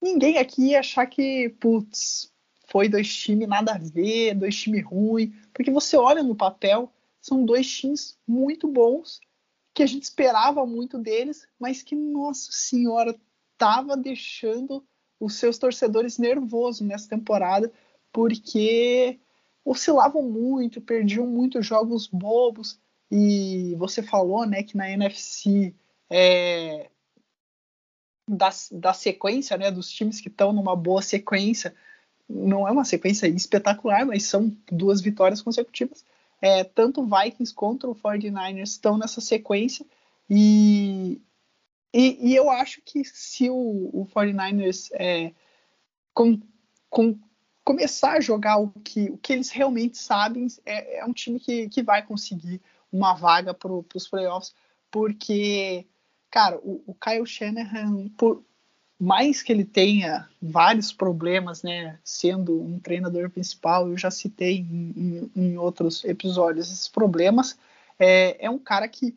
B: Ninguém aqui ia achar que, putz, foi dois times nada a ver, dois times ruins, porque você olha no papel, são dois times muito bons, que a gente esperava muito deles, mas que, nossa senhora, tava deixando os seus torcedores nervosos nessa temporada, porque oscilavam muito, perdiam muitos jogos bobos, e você falou, né, que na NFC é, da, da sequência, né, dos times que estão numa boa sequência, não é uma sequência espetacular, mas são duas vitórias consecutivas. É, tanto Vikings contra o 49ers estão nessa sequência e, e, e, eu acho que se o, o 49ers é, com, com, começar a jogar o que, o que eles realmente sabem, é, é um time que, que vai conseguir uma vaga para os playoffs, porque, cara, o, o Kyle Shanahan, por mais que ele tenha vários problemas, né, sendo um treinador principal, eu já citei em, em, em outros episódios esses problemas, é, é, um cara que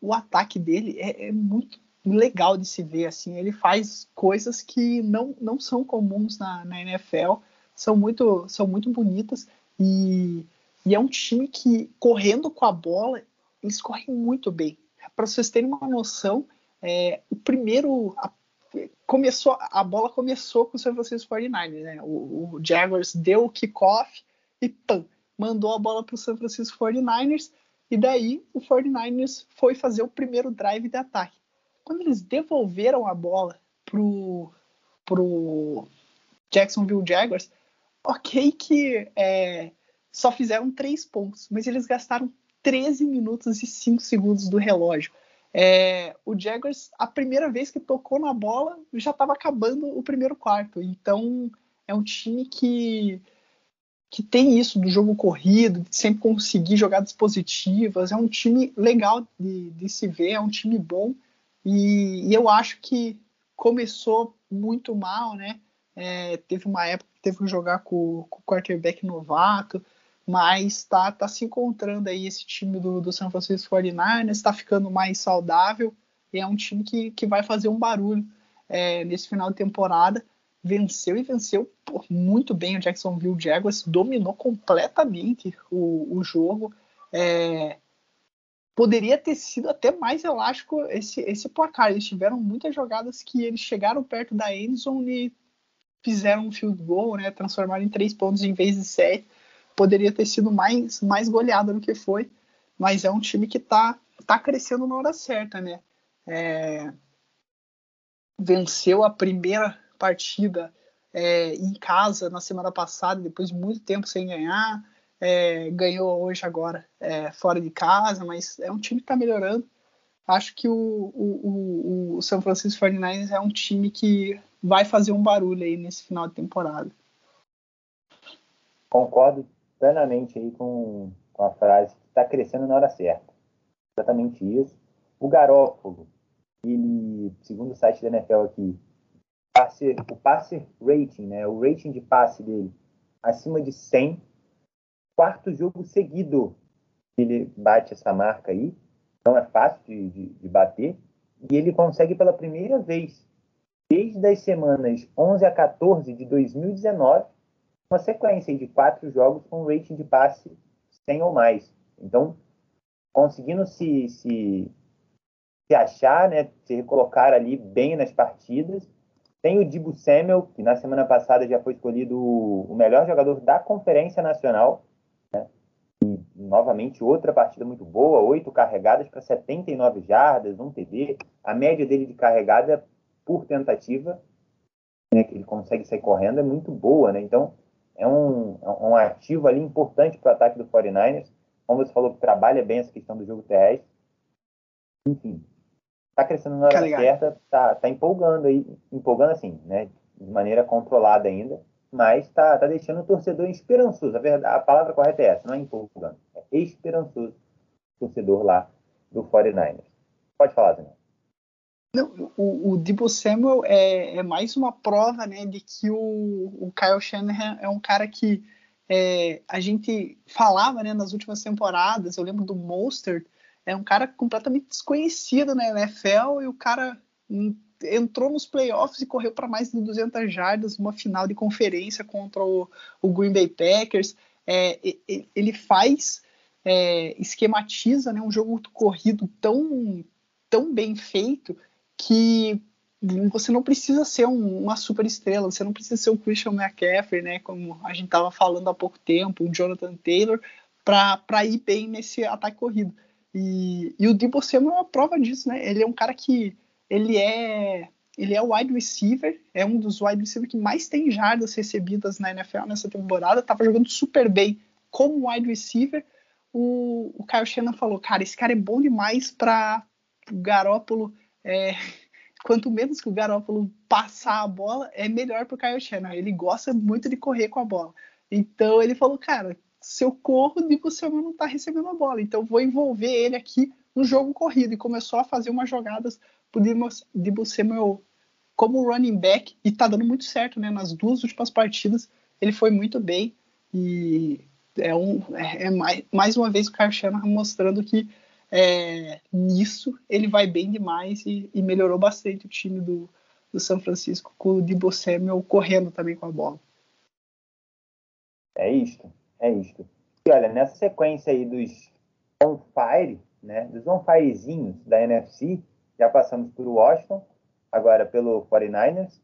B: o ataque dele é, é, muito legal de se ver, assim, ele faz coisas que não, não são comuns na, na NFL, são muito, são muito bonitas e e é um time que, correndo com a bola, eles correm muito bem. Para vocês terem uma noção, é, o primeiro. A, começou, a bola começou com o San Francisco 49ers. Né? O, o Jaguars deu o kickoff e pam, mandou a bola para o San Francisco 49ers. E daí o 49ers foi fazer o primeiro drive de ataque. Quando eles devolveram a bola pro, pro Jacksonville Jaguars, ok que é, só fizeram três pontos, mas eles gastaram 13 minutos e 5 segundos do relógio. É, o Jaguars, a primeira vez que tocou na bola, já estava acabando o primeiro quarto. Então, é um time que, que tem isso do jogo corrido, de sempre conseguir jogadas positivas. É um time legal de, de se ver, é um time bom. E, e eu acho que começou muito mal, né? É, teve uma época que teve que jogar com, com o quarterback novato, mas está tá se encontrando aí esse time do, do San Francisco 49ers, está ficando mais saudável e é um time que, que vai fazer um barulho é, nesse final de temporada. Venceu e venceu pô, muito bem o Jacksonville Jaguars, dominou completamente o, o jogo. É, poderia ter sido até mais elástico esse, esse placar. Eles tiveram muitas jogadas que eles chegaram perto da endzone e fizeram um field goal, né? Transformaram em três pontos em vez de sete. Poderia ter sido mais, mais goleado do que foi, mas é um time que está tá crescendo na hora certa, né? É, venceu a primeira partida é, em casa na semana passada, depois de muito tempo sem ganhar é, ganhou hoje agora é, fora de casa, mas é um time que está melhorando. Acho que o, o, o, o São Francisco 49ers é um time que vai fazer um barulho aí nesse final de temporada.
A: Concordo plenamente aí com, com a frase que está crescendo na hora certa. Exatamente isso. O Garópolo, ele, segundo o site da NFL aqui, passe, o passe rating, né, o rating de passe dele acima de 100 quarto jogo seguido ele bate essa marca aí. Não é fácil de, de, de bater. E ele consegue pela primeira vez, desde as semanas 11 a 14 de 2019, uma sequência de quatro jogos com rating de passe 100 ou mais. Então, conseguindo se, se, se achar, né, se recolocar ali bem nas partidas. Tem o Dibu Samuel, que na semana passada já foi escolhido o melhor jogador da Conferência Nacional novamente outra partida muito boa, oito carregadas para 79 jardas, um TD. A média dele de carregada por tentativa, né, que ele consegue sair correndo, é muito boa, né? Então, é um, é um ativo ali importante para o ataque do 49ers. Como você falou, que trabalha bem essa questão do jogo terrestre. Enfim, está crescendo na hora certa, tá, tá empolgando aí, empolgando assim, né? De maneira controlada ainda mas está tá deixando o torcedor esperançoso. A, verdade, a palavra correta é essa, não é empolgando, é esperançoso o torcedor lá do 49ers. Pode falar, Daniel.
B: Não, o, o Debo Samuel é, é, mais uma prova né, de que o, o Kyle Shanahan é um cara que é, a gente falava né, nas últimas temporadas. Eu lembro do Monster, é um cara completamente desconhecido na NFL e o cara entrou nos playoffs e correu para mais de 200 jardas, uma final de conferência contra o, o Green Bay Packers. É, ele faz, é, esquematiza né, um jogo corrido tão, tão bem feito que você não precisa ser um, uma super estrela, você não precisa ser o Christian McCaffrey, né, como a gente estava falando há pouco tempo, o Jonathan Taylor, para ir bem nesse ataque corrido. E, e o Debo Samuel é uma prova disso, né? Ele é um cara que ele é ele é wide receiver, é um dos wide receivers que mais tem jardas recebidas na NFL nessa temporada, estava jogando super bem como wide receiver. O, o Kyle Shannon falou, cara, esse cara é bom demais para o Garópolo. É, quanto menos que o Garópolo passar a bola, é melhor para o Kyle Shannon. Ele gosta muito de correr com a bola. Então ele falou, cara, se eu corro, de você não está recebendo a bola. Então vou envolver ele aqui no jogo corrido. E começou a fazer umas jogadas Debo Samuel como running back e tá dando muito certo, né? Nas duas últimas partidas ele foi muito bem e é, um, é, é mais, mais uma vez o Kyle Shanahan mostrando que é, nisso ele vai bem demais e, e, melhorou bastante o time do, do São Francisco com o Debo Samuel correndo também com a bola.
A: É isto, é isto. E olha, nessa sequência aí dos on fire, né, dos on firezinhos da NFC, já passamos por Washington, agora pelo 49ers.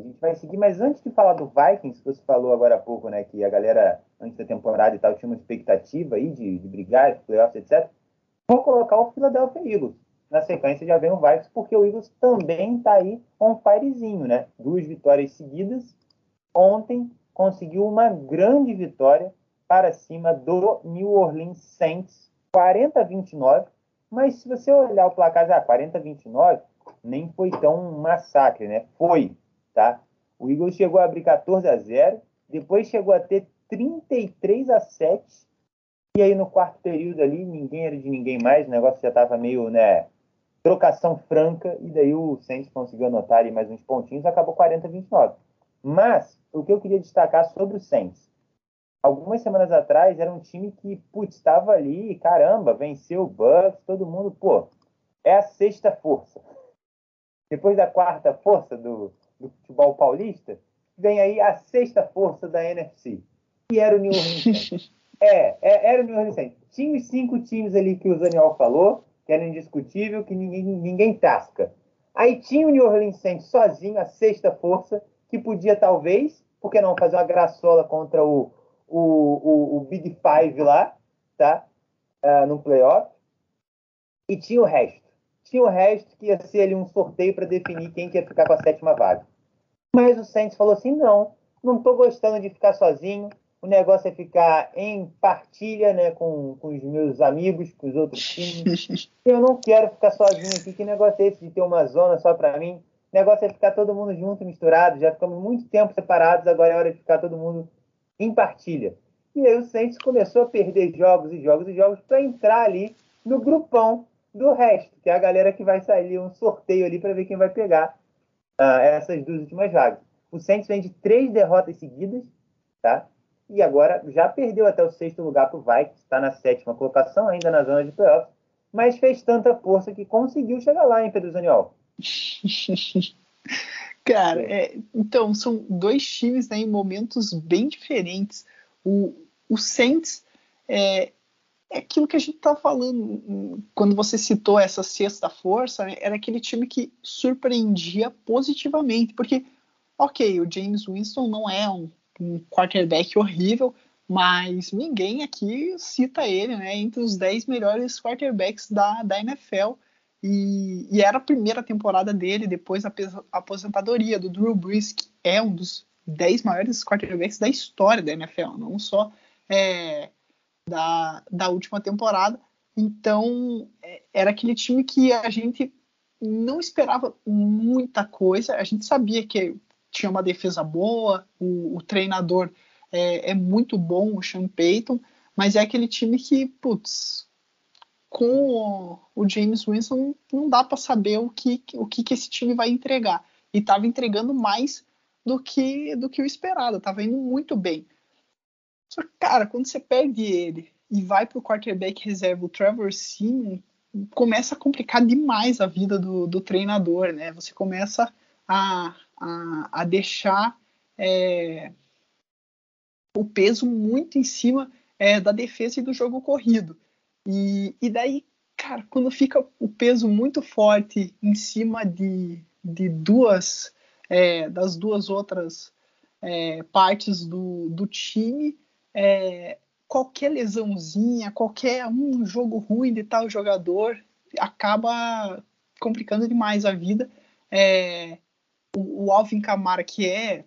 A: A gente vai seguir, mas antes de falar do Vikings, que você falou agora há pouco, né, que a galera, antes da temporada e tal, tinha uma expectativa aí de, de brigar, playoffs, etc. Vou colocar o Philadelphia Eagles. Na sequência já vem o Vikings, porque o Eagles também está aí on firezinho, né? Duas vitórias seguidas. Ontem conseguiu uma grande vitória para cima do New Orleans Saints, 40 a 29 mas se você olhar o placar já 40 29, nem foi tão um massacre, né? Foi, tá? O Eagles chegou a abrir 14 a 0, depois chegou a ter 33 a 7. E aí no quarto período ali, ninguém era de ninguém mais, o negócio já estava meio, né, trocação franca, e daí o Saints conseguiu anotar ali mais uns pontinhos, acabou 40 a 29. Mas o que eu queria destacar sobre o Saints, algumas semanas atrás era um time que, putz, estava ali, caramba, venceu o Bucks, todo mundo, pô, é a sexta força. Depois da quarta força do, do futebol paulista, vem aí a sexta força da NFC, que era o New Orleans É, é, era o New Orleans Saints. Tinha os cinco times ali que o Zaniol falou, que era indiscutível, que ninguém, ninguém tasca. Aí tinha o New Orleans Saints sozinho, a sexta força, que podia talvez, por que não fazer uma graçola contra o, o, o, o Big Five lá, tá? Uh, no playoff. E tinha o resto. Tinha o resto que ia ser ali um sorteio para definir quem que ia ficar com a sétima vaga. Mas o Saints falou assim: não, não estou gostando de ficar sozinho. O negócio é ficar em partilha né, com, com os meus amigos, com os outros times. Eu não quero ficar sozinho aqui. Que negócio é esse de ter uma zona só para mim? O negócio é ficar todo mundo junto, misturado. Já ficamos muito tempo separados, agora é hora de ficar todo mundo em partilha. E aí o Saints começou a perder jogos e jogos e jogos para entrar ali no grupão do resto, que é a galera que vai sair um sorteio ali para ver quem vai pegar uh, essas duas últimas vagas. O Saints vem de três derrotas seguidas, tá? E agora já perdeu até o sexto lugar para o Vikings, está na sétima colocação, ainda na zona de playoffs, mas fez tanta força que conseguiu chegar lá, hein, Pedro Zaniol?
B: Cara, é, então, são dois times né, em momentos bem diferentes. O, o Saints é, é aquilo que a gente estava falando quando você citou essa sexta força, né, era aquele time que surpreendia positivamente, porque, ok, o James Winston não é um, um quarterback horrível, mas ninguém aqui cita ele né, entre os 10 melhores quarterbacks da, da NFL. E, e, era a primeira temporada dele depois da aposentadoria do Drew Brees, que é um dos 10 maiores quarterbacks da história da NFL, não só é, da, da última temporada. Então, é, era aquele time que a gente não esperava muita coisa, a gente sabia que tinha uma defesa boa, o, o treinador é, é, muito bom, o Sean Payton, mas é aquele time que, putz, com o, James Winston não dá para saber o que, o que, que esse time vai entregar. E estava entregando mais do que do que o esperado, estava indo muito bem. Só que, cara, quando você perde ele e vai para o quarterback reserva, o Trevor Simeon, começa a complicar demais a vida do, do treinador, né? Você começa a, a, a deixar é, o peso muito em cima é, da defesa e do jogo corrido. E, e daí, cara, quando fica o peso muito forte em cima de, de duas, é, das duas outras é, partes do, do time, é, qualquer lesãozinha, qualquer um jogo ruim de tal jogador acaba complicando demais a vida. É, o, o, Alvin Kamara, que é,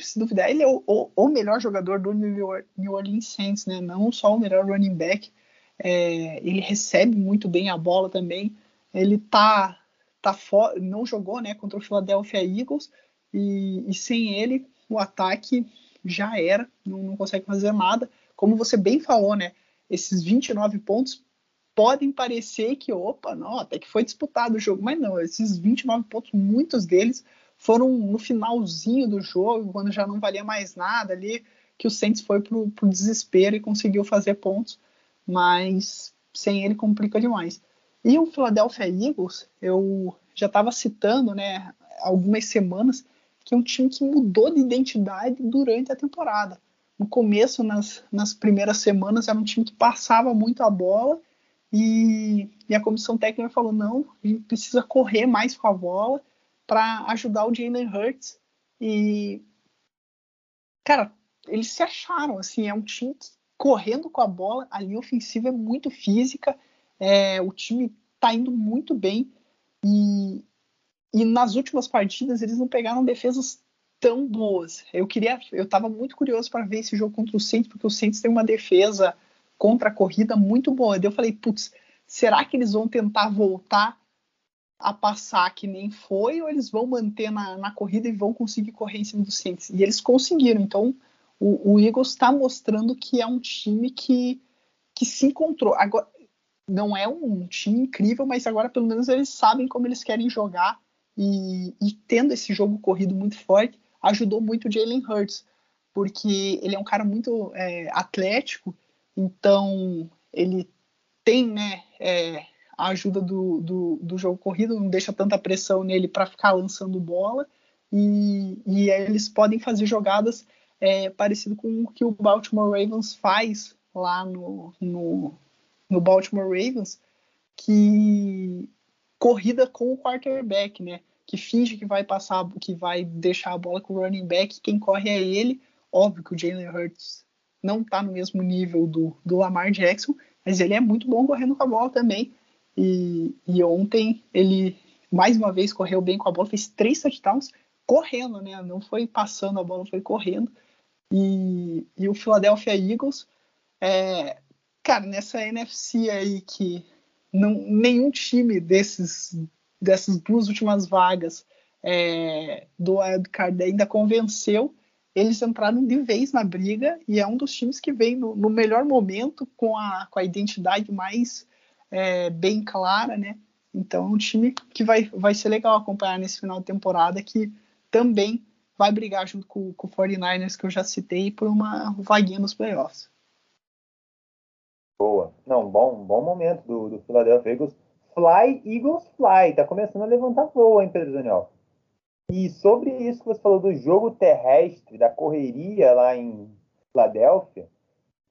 B: se duvidar, ele é o, o, o, melhor jogador do New Orleans Saints, né? não só o melhor running back, é, ele recebe muito bem a bola também. Ele tá, tá não jogou né, contra o Philadelphia Eagles e, e sem ele o ataque já era, não, não, consegue fazer nada. Como você bem falou, né? Esses 29 pontos podem parecer que, opa, não, até que foi disputado o jogo, mas não, esses 29 pontos, muitos deles foram no finalzinho do jogo, quando já não valia mais nada ali, que o Saints foi pro, pro desespero e conseguiu fazer pontos mas sem ele complica demais. E o Philadelphia Eagles, eu já estava citando, né, algumas semanas, que é um time que mudou de identidade durante a temporada. No começo, nas, nas primeiras semanas, era um time que passava muito a bola e, e a comissão técnica falou: não, a gente precisa correr mais com a bola para ajudar o Jalen Hurts. E, cara, eles se acharam, assim, é um time que correndo com a bola, a linha ofensiva é muito física, é, o time está indo muito bem e, e nas últimas partidas eles não pegaram defesas tão boas. Eu queria, eu estava muito curioso para ver esse jogo contra o Saints, porque o Saints tem uma defesa contra a corrida muito boa. Eu falei, putz, será que eles vão tentar voltar a passar que nem foi, ou eles vão manter na, na corrida e vão conseguir correr em cima do Saints? E eles conseguiram, então o, o Eagles está mostrando que é um time que, que se encontrou. Agora, não é um time incrível, mas agora pelo menos eles sabem como eles querem jogar e, e tendo esse jogo corrido muito forte, ajudou muito o Jalen Hurts. porque ele é um cara muito é, atlético, então ele tem né, é, a ajuda do, do, do, jogo corrido, não deixa tanta pressão nele para ficar lançando bola, e, e eles podem fazer jogadas é, parecido com o que o Baltimore Ravens faz lá no, no, no Baltimore Ravens, que corrida com o quarterback, né? Que finge que vai passar, que vai deixar a bola com o running back, quem corre é ele. Óbvio que o Jalen Hurts não está no mesmo nível do, do Lamar Jackson, mas ele é muito bom correndo com a bola também. E, e ontem ele mais uma vez correu bem com a bola, fez três touchdowns correndo, né? Não foi passando a bola, foi correndo. E, e o Philadelphia Eagles, é, cara, nessa NFC aí que não, nenhum time desses dessas duas últimas vagas é, do wildcard ainda convenceu, eles entraram de vez na briga e é um dos times que vem no, no melhor momento com a, com a identidade mais é, bem clara, né? Então é um time que vai, vai ser legal acompanhar nesse final de temporada que também vai brigar junto com, com o 49ers, que eu já citei, por uma vaguinha nos playoffs.
A: Boa. Não, bom, bom momento do, do Philadelphia Eagles. Fly, Eagles Fly. Tá começando a levantar voo, hein, Pedro Daniel? E sobre isso que você falou do jogo terrestre, da correria lá em Filadélfia,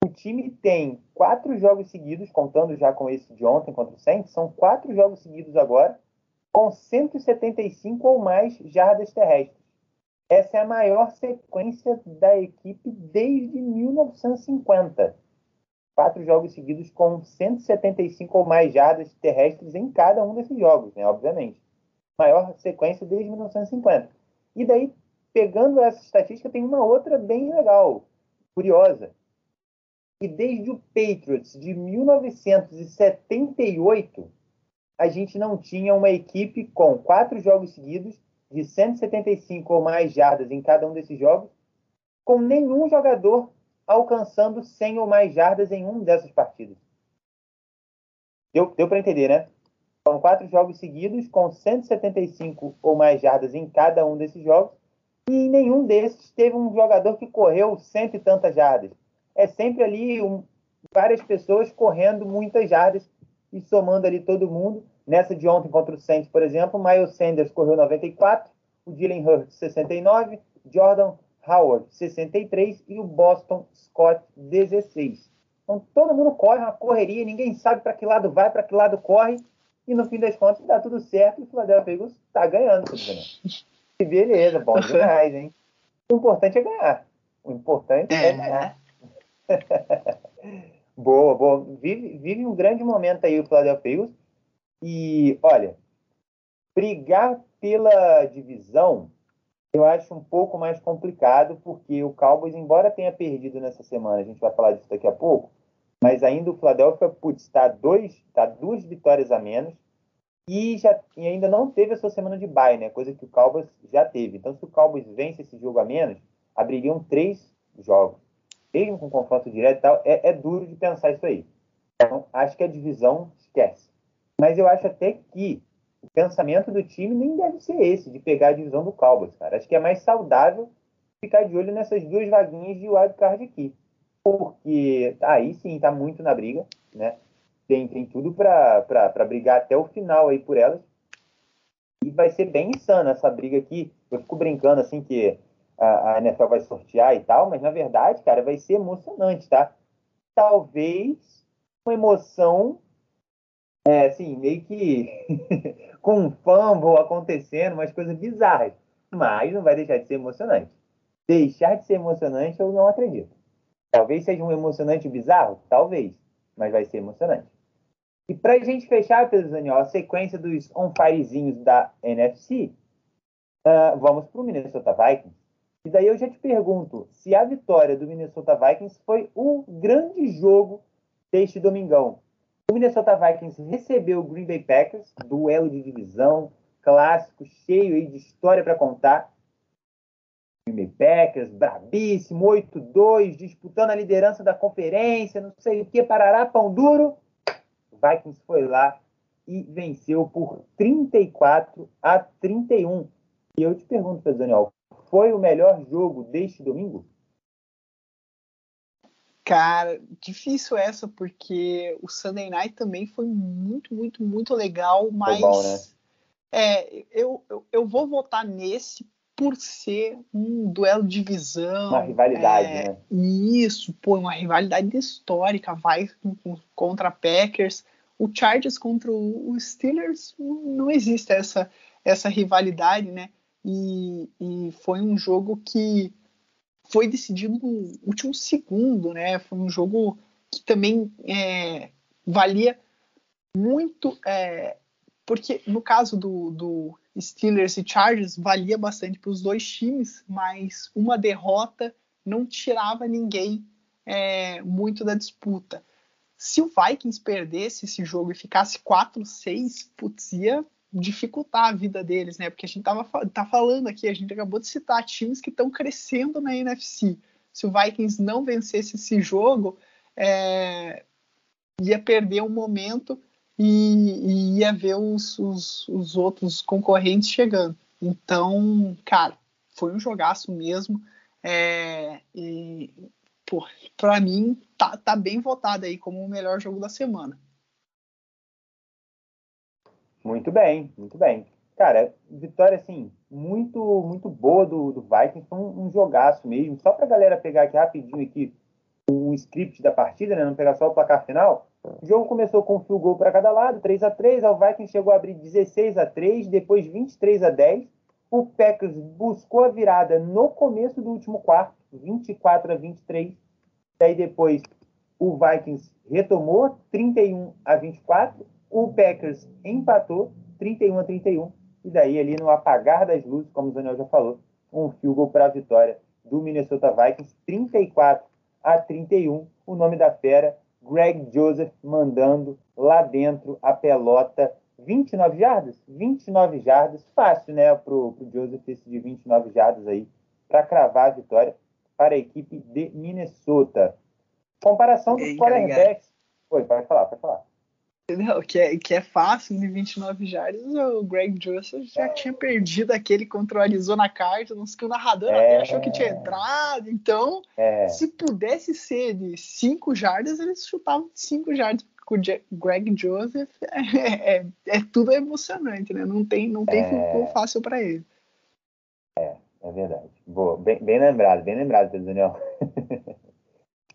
A: o time tem quatro jogos seguidos, contando já com esse de ontem contra o Saints, são quatro jogos seguidos agora, com 175 ou mais jardas terrestres. Essa é a maior sequência da equipe desde 1950. Quatro jogos seguidos com 175 ou mais jardas terrestres em cada um desses jogos, né? Obviamente. Maior sequência desde 1950. E daí, pegando essa estatística, tem uma outra bem legal, curiosa. E desde o Patriots de 1978, a gente não tinha uma equipe com quatro jogos seguidos de 175 ou mais jardas em cada um desses jogos, com nenhum jogador alcançando 100 ou mais jardas em um dessas partidas. Deu, deu para entender, né? São quatro jogos seguidos com 175 ou mais jardas em cada um desses jogos, e nenhum desses teve um jogador que correu cento e tantas jardas. É sempre ali um, várias pessoas correndo muitas jardas e somando ali todo mundo Nessa de ontem contra o Saints, por exemplo, Miles Sanders correu 94, o Dylan Hurts 69, Jordan Howard 63 e o Boston Scott 16. Então todo mundo corre, uma correria, ninguém sabe para que lado vai, para que lado corre, e no fim das contas dá tudo certo e o Philadelphia Eagles está ganhando, E beleza, bom demais, hein? O importante é ganhar. O importante é, é ganhar. boa, boa. Vive, vive um grande momento aí o Philadelphia Eagles. E, olha, brigar pela divisão eu acho um pouco mais complicado, porque o Cowboys, embora tenha perdido nessa semana, a gente vai falar disso daqui a pouco, mas ainda o Philadelphia, está dois, tá duas vitórias a menos e, já, e ainda não teve a sua semana de bye, né? Coisa que o Cowboys já teve. Então, se o Cowboys vence esse jogo a menos, abririam três jogos. Mesmo com confronto direto e tal, é, é duro de pensar isso aí. Então, acho que a divisão esquece. Mas eu acho até que o pensamento do time nem deve ser esse, de pegar a divisão do Cowboys, cara. Acho que é mais saudável ficar de olho nessas duas vaguinhas de wildcard aqui. Porque aí sim tá muito na briga, né? Tem, tem tudo para brigar até o final aí por elas. E vai ser bem insana essa briga aqui. Eu fico brincando assim que a, a NFL vai sortear e tal, mas na verdade, cara, vai ser emocionante, tá? Talvez uma emoção é, assim, meio que com um fumble acontecendo, umas coisas bizarras. Mas não vai deixar de ser emocionante. Deixar de ser emocionante, eu não acredito. Talvez seja um emocionante bizarro? Talvez. Mas vai ser emocionante. E para a gente fechar, Pedro Daniel, a sequência dos on-firezinhos da NFC, uh, ah, vamos para o Minnesota Vikings. E daí eu já te pergunto se a vitória do Minnesota Vikings foi um grande jogo deste domingão. O Minnesota Vikings recebeu o Green Bay Packers, duelo de divisão, clássico, cheio de história para contar. Bay Packers, brabíssimo, 8-2, disputando a liderança da conferência, não sei o que, parará, pão duro. O Vikings foi lá e venceu por 34 a 31. E eu te pergunto, Pedro Daniel, foi o melhor jogo deste domingo?
B: Cara, difícil essa, porque o Sunday Night também foi muito, muito, muito legal, mas. Bom, né? É, eu, eu, eu, vou votar nesse por ser um duelo de visão.
A: Uma rivalidade,
B: é,
A: né?
B: Isso, pô, uma rivalidade histórica. Vai contra Packers. O Chargers contra o Steelers não existe essa, essa rivalidade, né? E, e foi um jogo que foi decidido no último segundo, né? Foi um jogo que também é, valia muito, é, porque no caso do, do, Steelers e Chargers valia bastante para os dois times, mas uma derrota não tirava ninguém é, muito da disputa. Se o Vikings perdesse esse jogo e ficasse 4-6, putz, ia dificultar a vida deles, né? Porque a gente tava, tá falando aqui, a gente acabou de citar times que estão crescendo na NFC. Se o Vikings não vencesse esse jogo, é, ia perder um momento e, e ia ver os, os, os, outros concorrentes chegando. Então, cara, foi um jogaço mesmo. É, e, pô, pra mim, tá, tá bem votado aí como o melhor jogo da semana.
A: Muito bem, muito bem. Cara, vitória, assim, muito muito boa do, do Vikings. Foi um, um jogaço mesmo. Só pra galera pegar aqui rapidinho aqui o script da partida, né? Não pegar só o placar final. O jogo começou com um fio gol para cada lado, 3 a 3 O Vikings chegou a abrir 16 a 3 depois 23 a 10 O Packers buscou a virada no começo do último quarto, 24 a 23 Daí depois o Vikings retomou 31 a 24 o Packers empatou 31 a 31 e daí ali no apagar das luzes, como o Daniel já falou, um field goal para a vitória do Minnesota Vikings 34 a 31. O nome da fera, Greg Joseph mandando lá dentro a pelota 29 jardas, 29 jardas, fácil, né, pro, pro Joseph esse de 29 jardas aí para cravar a vitória para a equipe de Minnesota. Comparação dos quarterbacks. Oi, pode falar, pode falar.
B: Entendeu? Que é, que é fácil de 29 jardas. O Greg Joseph já tinha perdido aquele contra o Arizona Cardinals, que o narrador é, achou que tinha entrado. Então, é. se pudesse ser de 5 jardas, eles chutavam de 5 jardas. Com o Greg Joseph é, é, é, tudo emocionante, né? Não tem, não tem é... fácil para ele.
A: É, é verdade. Boa, bem, bem lembrado, bem lembrado, Pedro Daniel.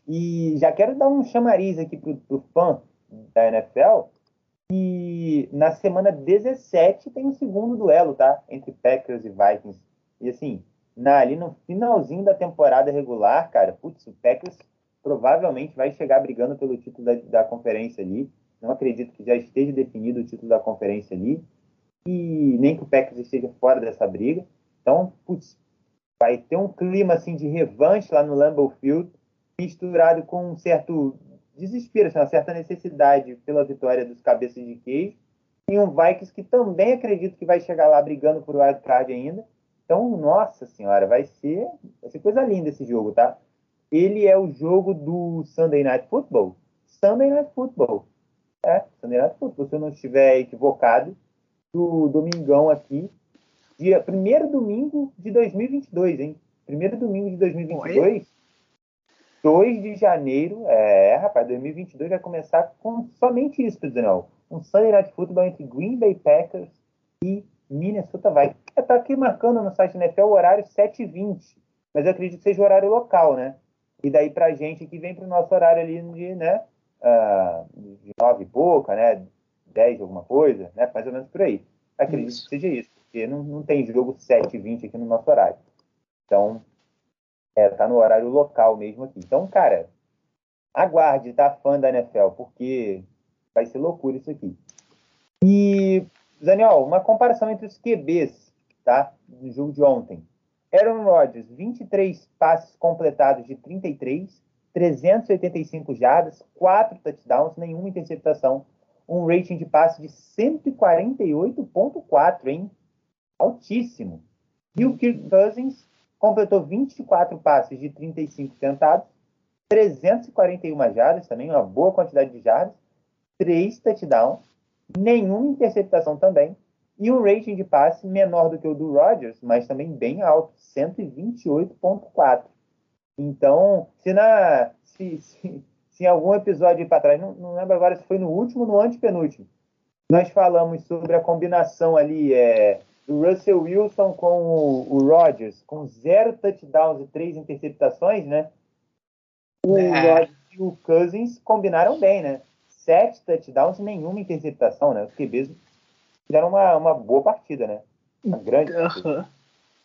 A: e já quero dar um chamariz aqui pro, pro fã da NFL. E na semana 17 tem o segundo duelo, tá? Entre Packers e Vikings. E assim, na, ali no finalzinho da temporada regular, cara, putz, o Packers provavelmente vai chegar brigando pelo título da, da conferência ali. Não acredito que já esteja definido o título da conferência ali. E nem que o Packers esteja fora dessa briga. Então, putz, vai ter um clima assim de revanche lá no Lambeau Field, misturado com um certo desespero, assim, uma certa necessidade pela vitória dos cabeças de queijo. E um Vikings que também acredito que vai chegar lá brigando por wildcard ainda. Então, nossa senhora, vai ser, vai ser coisa linda esse jogo, tá? Ele é o jogo do Sunday Night Football. Sunday Night Football. É, Sunday Night Football, se eu não estiver equivocado, do domingão aqui, dia, primeiro domingo de 2022, hein? Primeiro domingo de 2022. Oi? 2 de janeiro, é, rapaz, 2022 vai começar com somente isso, Daniel. Um Sunday Night Football entre Green Bay Packers e Minnesota Vikings. Está aqui marcando no site NFL o horário 7h20, mas eu acredito que seja o horário local, né? E daí pra gente que vem pro nosso horário ali de, né, uh, de 9 e pouca, né, 10 alguma coisa, né, mais ou menos por aí. Acredito isso. que seja isso, porque não, não tem jogo 7h20 aqui no nosso horário. Então, é, tá no horário local mesmo aqui. Então, cara, aguarde, tá? Fã da NFL, porque vai ser loucura isso aqui. E, Daniel, uma comparação entre os QBs, tá? Do jogo de ontem. Aaron Rodgers, 23 passes completados de 33, 385 jardas, 4 touchdowns, nenhuma interceptação, um rating de passe de 148.4, hein? Altíssimo. E o Kirk Cousins, completou 24 passes de 35 tentados, 341 jardas, também uma boa quantidade de jardas, 3 touchdowns, nenhuma interceptação também, e um rating de passe menor do que o do Rodgers, mas também bem alto, 128.4. Então, se, na, se se, em algum episódio para trás, não, não lembro agora se foi no último ou no antepenúltimo, nós falamos sobre a combinação ali é, do Russell Wilson com o, o Rodgers, com zero touchdowns e três interceptações, né? O é. Rodgers e o Cousins combinaram bem, né? Sete touchdowns e nenhuma interceptação, né? Os QBs fizeram uma, uma boa partida, né? Uma grande.
B: Uhum.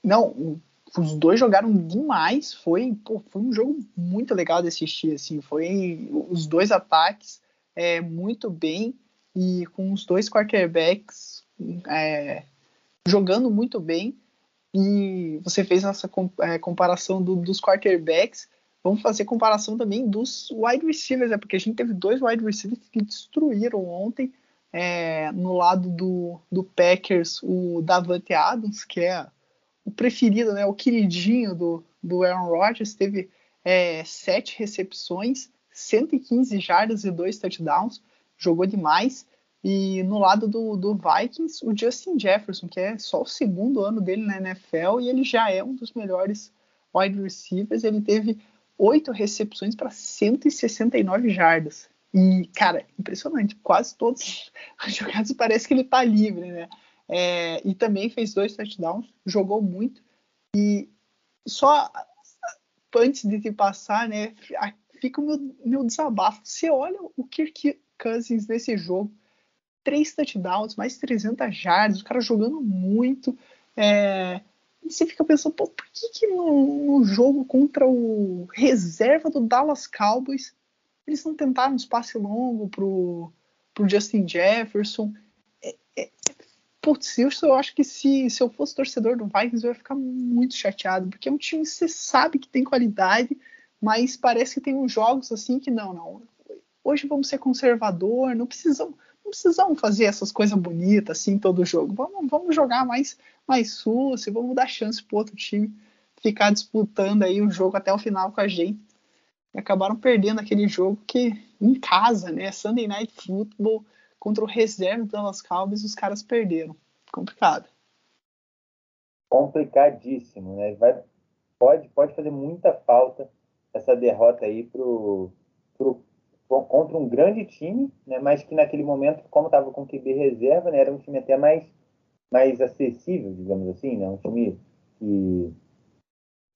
B: Não, os dois jogaram demais. Foi, pô, foi um jogo muito legal de assistir. Assim, foi os dois ataques é, muito bem e com os dois quarterbacks é, jogando muito bem. E você fez essa é, comparação do, dos quarterbacks. Vamos fazer comparação também dos wide receivers, é porque a gente teve dois wide receivers que destruíram ontem. É, no lado do, do Packers, o Davante Adams, que é o preferido, né, o queridinho do, do Aaron Rodgers, teve é, sete recepções, 115 jardas e dois touchdowns jogou demais. E no lado do, do Vikings, o Justin Jefferson, que é só o segundo ano dele na NFL e ele já é um dos melhores wide receivers. Ele teve oito recepções para 169 jardas. E, cara, impressionante. Quase todos os jogadas parece que ele tá livre, né? É, e também fez dois touchdowns, jogou muito. E só antes de te passar, né? Fica o meu, meu desabafo. Você olha o Kirk Cousins nesse jogo, três touchdowns, mais 300 jardas, o cara jogando muito. É, e você fica pensando, pô, por que, que no, no, jogo contra o reserva do Dallas Cowboys eles não tentaram um espaço longo pro, pro Justin Jefferson? É, é, putz, eu, eu acho que se, se eu fosse torcedor do Vikings eu ia ficar muito chateado, porque é um time que você sabe que tem qualidade, mas parece que tem uns jogos assim que não, não hoje vamos ser conservador, não precisamos, não precisamos fazer essas coisas bonitas assim todo jogo. Vamos, vamos jogar mais, mais sucio, vamos dar chance para outro time ficar disputando aí o jogo até o final com a gente. E acabaram perdendo aquele jogo que em casa, né, Sunday Night Football contra o reserva do Dallas Cowboys, os caras perderam. Complicado.
A: Complicadíssimo, né? Vai, pode, pode fazer muita falta essa derrota aí pro, pro contra um grande time, né, mas que naquele momento, como estava com QB reserva, né, era um time até mais, mais acessível, digamos assim, né, um time que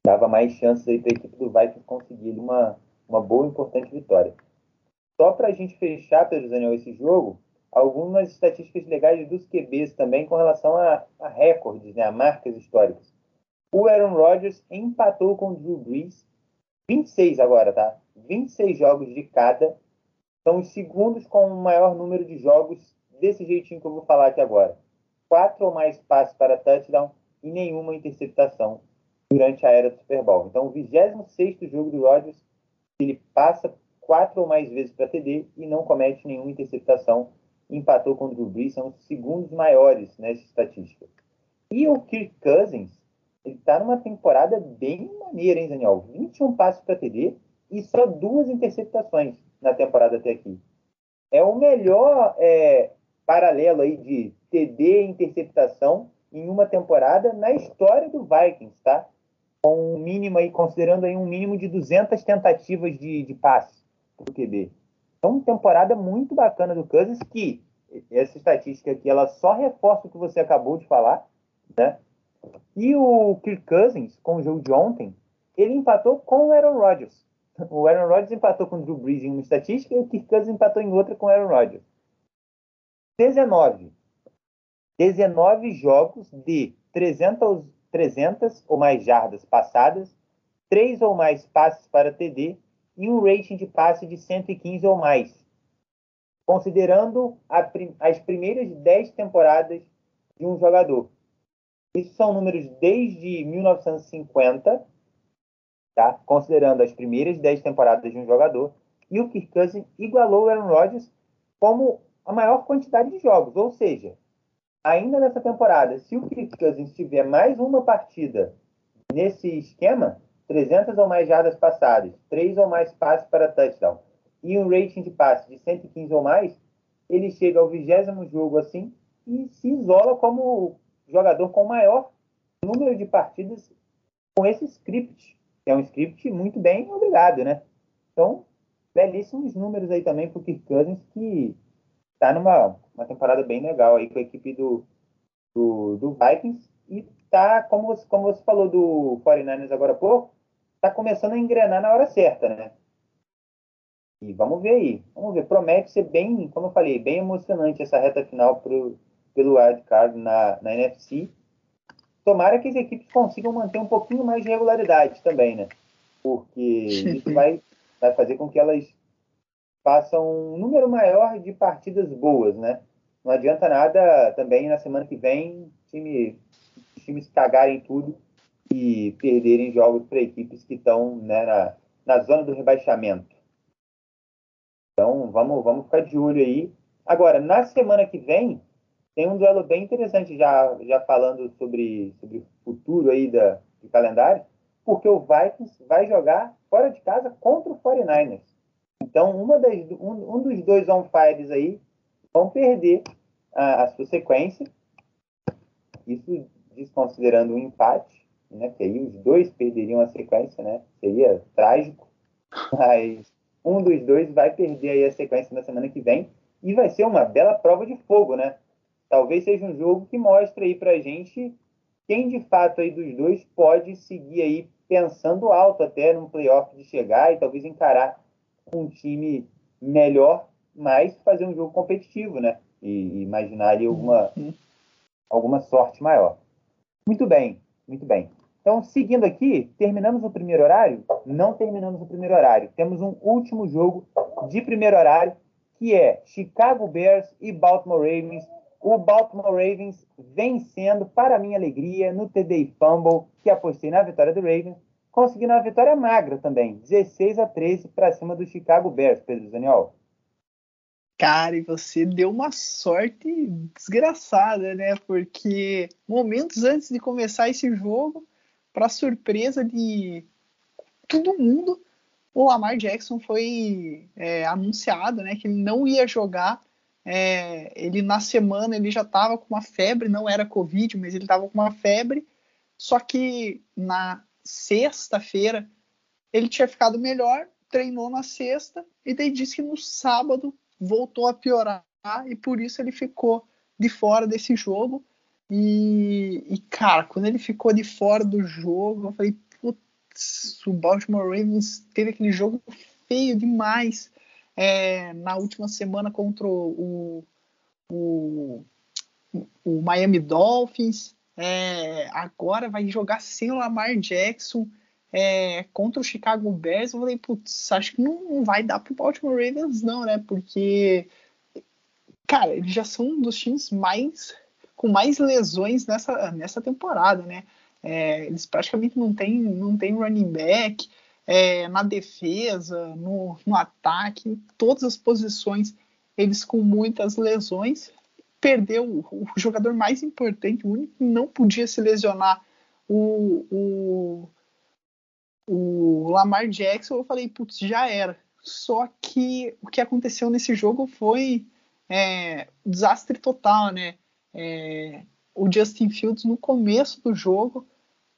A: dava mais chances para a equipe do Vikings conseguir uma, uma boa e importante vitória. Só para a gente fechar, Pedro Daniel, esse jogo, algumas estatísticas legais dos QBs também com relação a, a recordes, né, a marcas históricas. O Aaron Rodgers empatou com o Drew Brees, 26 agora, tá? 26 jogos de cada, são os segundos com o maior número de jogos desse jeitinho que eu vou falar aqui agora. Quatro ou mais passes para touchdown e nenhuma interceptação durante a era do Super Bowl. Então, o 26 jogo do Rodgers, ele passa quatro ou mais vezes para TD e não comete nenhuma interceptação. Empatou com o Drew Brees, são os segundos maiores nessa estatística. E o Kirk Cousins, ele está numa temporada bem maneira, hein, Daniel? 21 passes para TD e só duas interceptações na temporada até aqui. É o melhor é, paralelo aí de TD interceptação em uma temporada na história do Vikings, tá? Com um mínimo aí, considerando aí um mínimo de 200 tentativas de, de passe pro QB. Então, temporada muito bacana do Kansas, que essa estatística aqui, ela só reforça o que você acabou de falar, né? E o Kirk Cousins, com o jogo de ontem, ele empatou com o Aaron Rodgers. O Aaron Rodgers empatou com o Drew Brees em uma estatística e o Kirk Cousins empatou em outra com o Aaron Rodgers. 19. 19 jogos de 300, 300 ou mais jardas passadas, 3 ou mais passes para TD e um rating de passe de 115 ou mais. Considerando a, as primeiras 10 temporadas de um jogador. Isso são números desde 1950 tá? considerando as primeiras 10 temporadas de um jogador, e o Kirk Cousins igualou o Aaron Rodgers como a maior quantidade de jogos, ou seja, ainda nessa temporada, se o Kirk Cousins tiver mais uma partida nesse esquema, 300 ou mais jardas passadas, 3 ou mais passes para touchdown e um rating de passe de 115 ou mais, ele chega ao vigésimo jogo assim e se isola como jogador com maior número de partidas com esse script é um script muito bem obrigado, né? Então, belíssimos números aí também para o Kirk Cousins, que está numa uma temporada bem legal aí com a equipe do, do, do Vikings e tá, como você, como você falou do 49ers agora há pouco, tá começando a engrenar na hora certa, né? E vamos ver aí, vamos ver. Promete ser bem, como eu falei, bem emocionante essa reta final pro, pelo wildcard na, na NFC. Tomara que as equipes consigam manter um pouquinho mais de regularidade também, né? Porque isso vai, vai fazer com que elas façam um número maior de partidas boas, né? Não adianta nada também na semana que vem time, os times cagarem tudo e perderem jogos para equipes que estão né, na, na zona do rebaixamento. Então vamos, vamos ficar de olho aí. Agora, na semana que vem, tem um duelo bem interessante já, já falando sobre, sobre o futuro aí da, do calendário, porque o Vikings vai jogar fora de casa contra o 49ers. Então, uma das, um, um dos dois on-fires aí vão perder a, a sua sequência. Isso desconsiderando o um empate, né? Que aí os dois perderiam a sequência, né? Seria trágico. Mas um dos dois vai perder aí a sequência na semana que vem e vai ser uma bela prova de fogo, né? Talvez seja um jogo que mostre aí pra gente quem de fato aí dos dois pode seguir aí pensando alto até no playoff de chegar e talvez encarar um time melhor, mas fazer um jogo competitivo, né? E, imaginar ali alguma, uhum. alguma sorte maior. Muito bem, muito bem. Então, seguindo aqui, terminamos o primeiro horário? Não terminamos o primeiro horário. Temos um último jogo de primeiro horário, que é Chicago Bears e Baltimore Ravens. O Baltimore Ravens vencendo, para minha alegria, no TD Fumble, que apostei na vitória do Ravens, conseguindo uma vitória magra também, 16 a 13 para cima do Chicago Bears, Pedro Zaniol.
B: Cara, e você deu uma sorte desgraçada, né? Porque momentos antes de começar esse jogo, para surpresa de todo mundo, o Lamar Jackson foi é, anunciado, né, que ele não ia jogar. É, ele na semana ele já estava com uma febre, não era Covid, mas ele estava com uma febre. Só que na sexta-feira ele tinha ficado melhor, treinou na sexta e daí disse que no sábado voltou a piorar e por isso ele ficou de fora desse jogo. E, e, cara, quando ele ficou de fora do jogo, eu falei, putz, o Baltimore Ravens teve aquele jogo feio demais é, na última semana contra o, o, o Miami Dolphins. É, agora vai jogar sem o Lamar Jackson é, contra o Chicago Bears. Eu falei, putz, acho que não, não vai dar pro Baltimore Ravens, não, né? Porque, cara, eles já são um dos times mais com mais lesões nessa, nessa temporada, né? É, eles praticamente não têm não tem running back é, na defesa, no, no ataque, em todas as posições, eles com muitas lesões. Perdeu o, o jogador mais importante, o único que não podia se lesionar, o, o, o Lamar Jackson. Eu falei, putz, já era. Só que o que aconteceu nesse jogo foi é, um desastre total, né? É, o Justin Fields, no começo do jogo,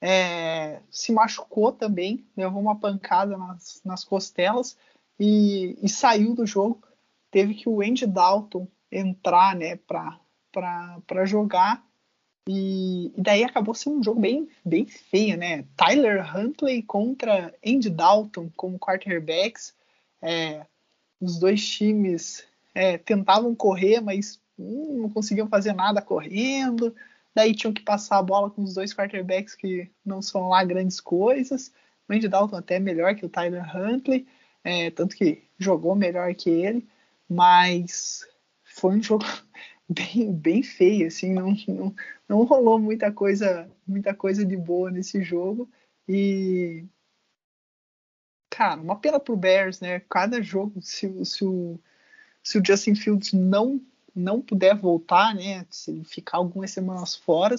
B: é, se machucou também, levou uma pancada nas, nas costelas e, e, saiu do jogo. Teve que o Andy Dalton entrar né, para jogar. E, e, daí acabou sendo um jogo bem, bem feio, né? Tyler Huntley contra Andy Dalton como quarterbacks. É, os dois times é, tentavam correr, mas não conseguiam fazer nada correndo, daí tinham que passar a bola com os dois quarterbacks que não são lá grandes coisas. O Andy Dalton até melhor que o Tyler Huntley, é, tanto que jogou melhor que ele, mas foi um jogo bem, bem feio, assim, não, não, não rolou muita coisa, muita coisa de boa nesse jogo e cara, uma pena pro Bears, né? Cada jogo, se, se, o, se o Justin Fields não não puder voltar, né, se ele ficar algumas semanas fora,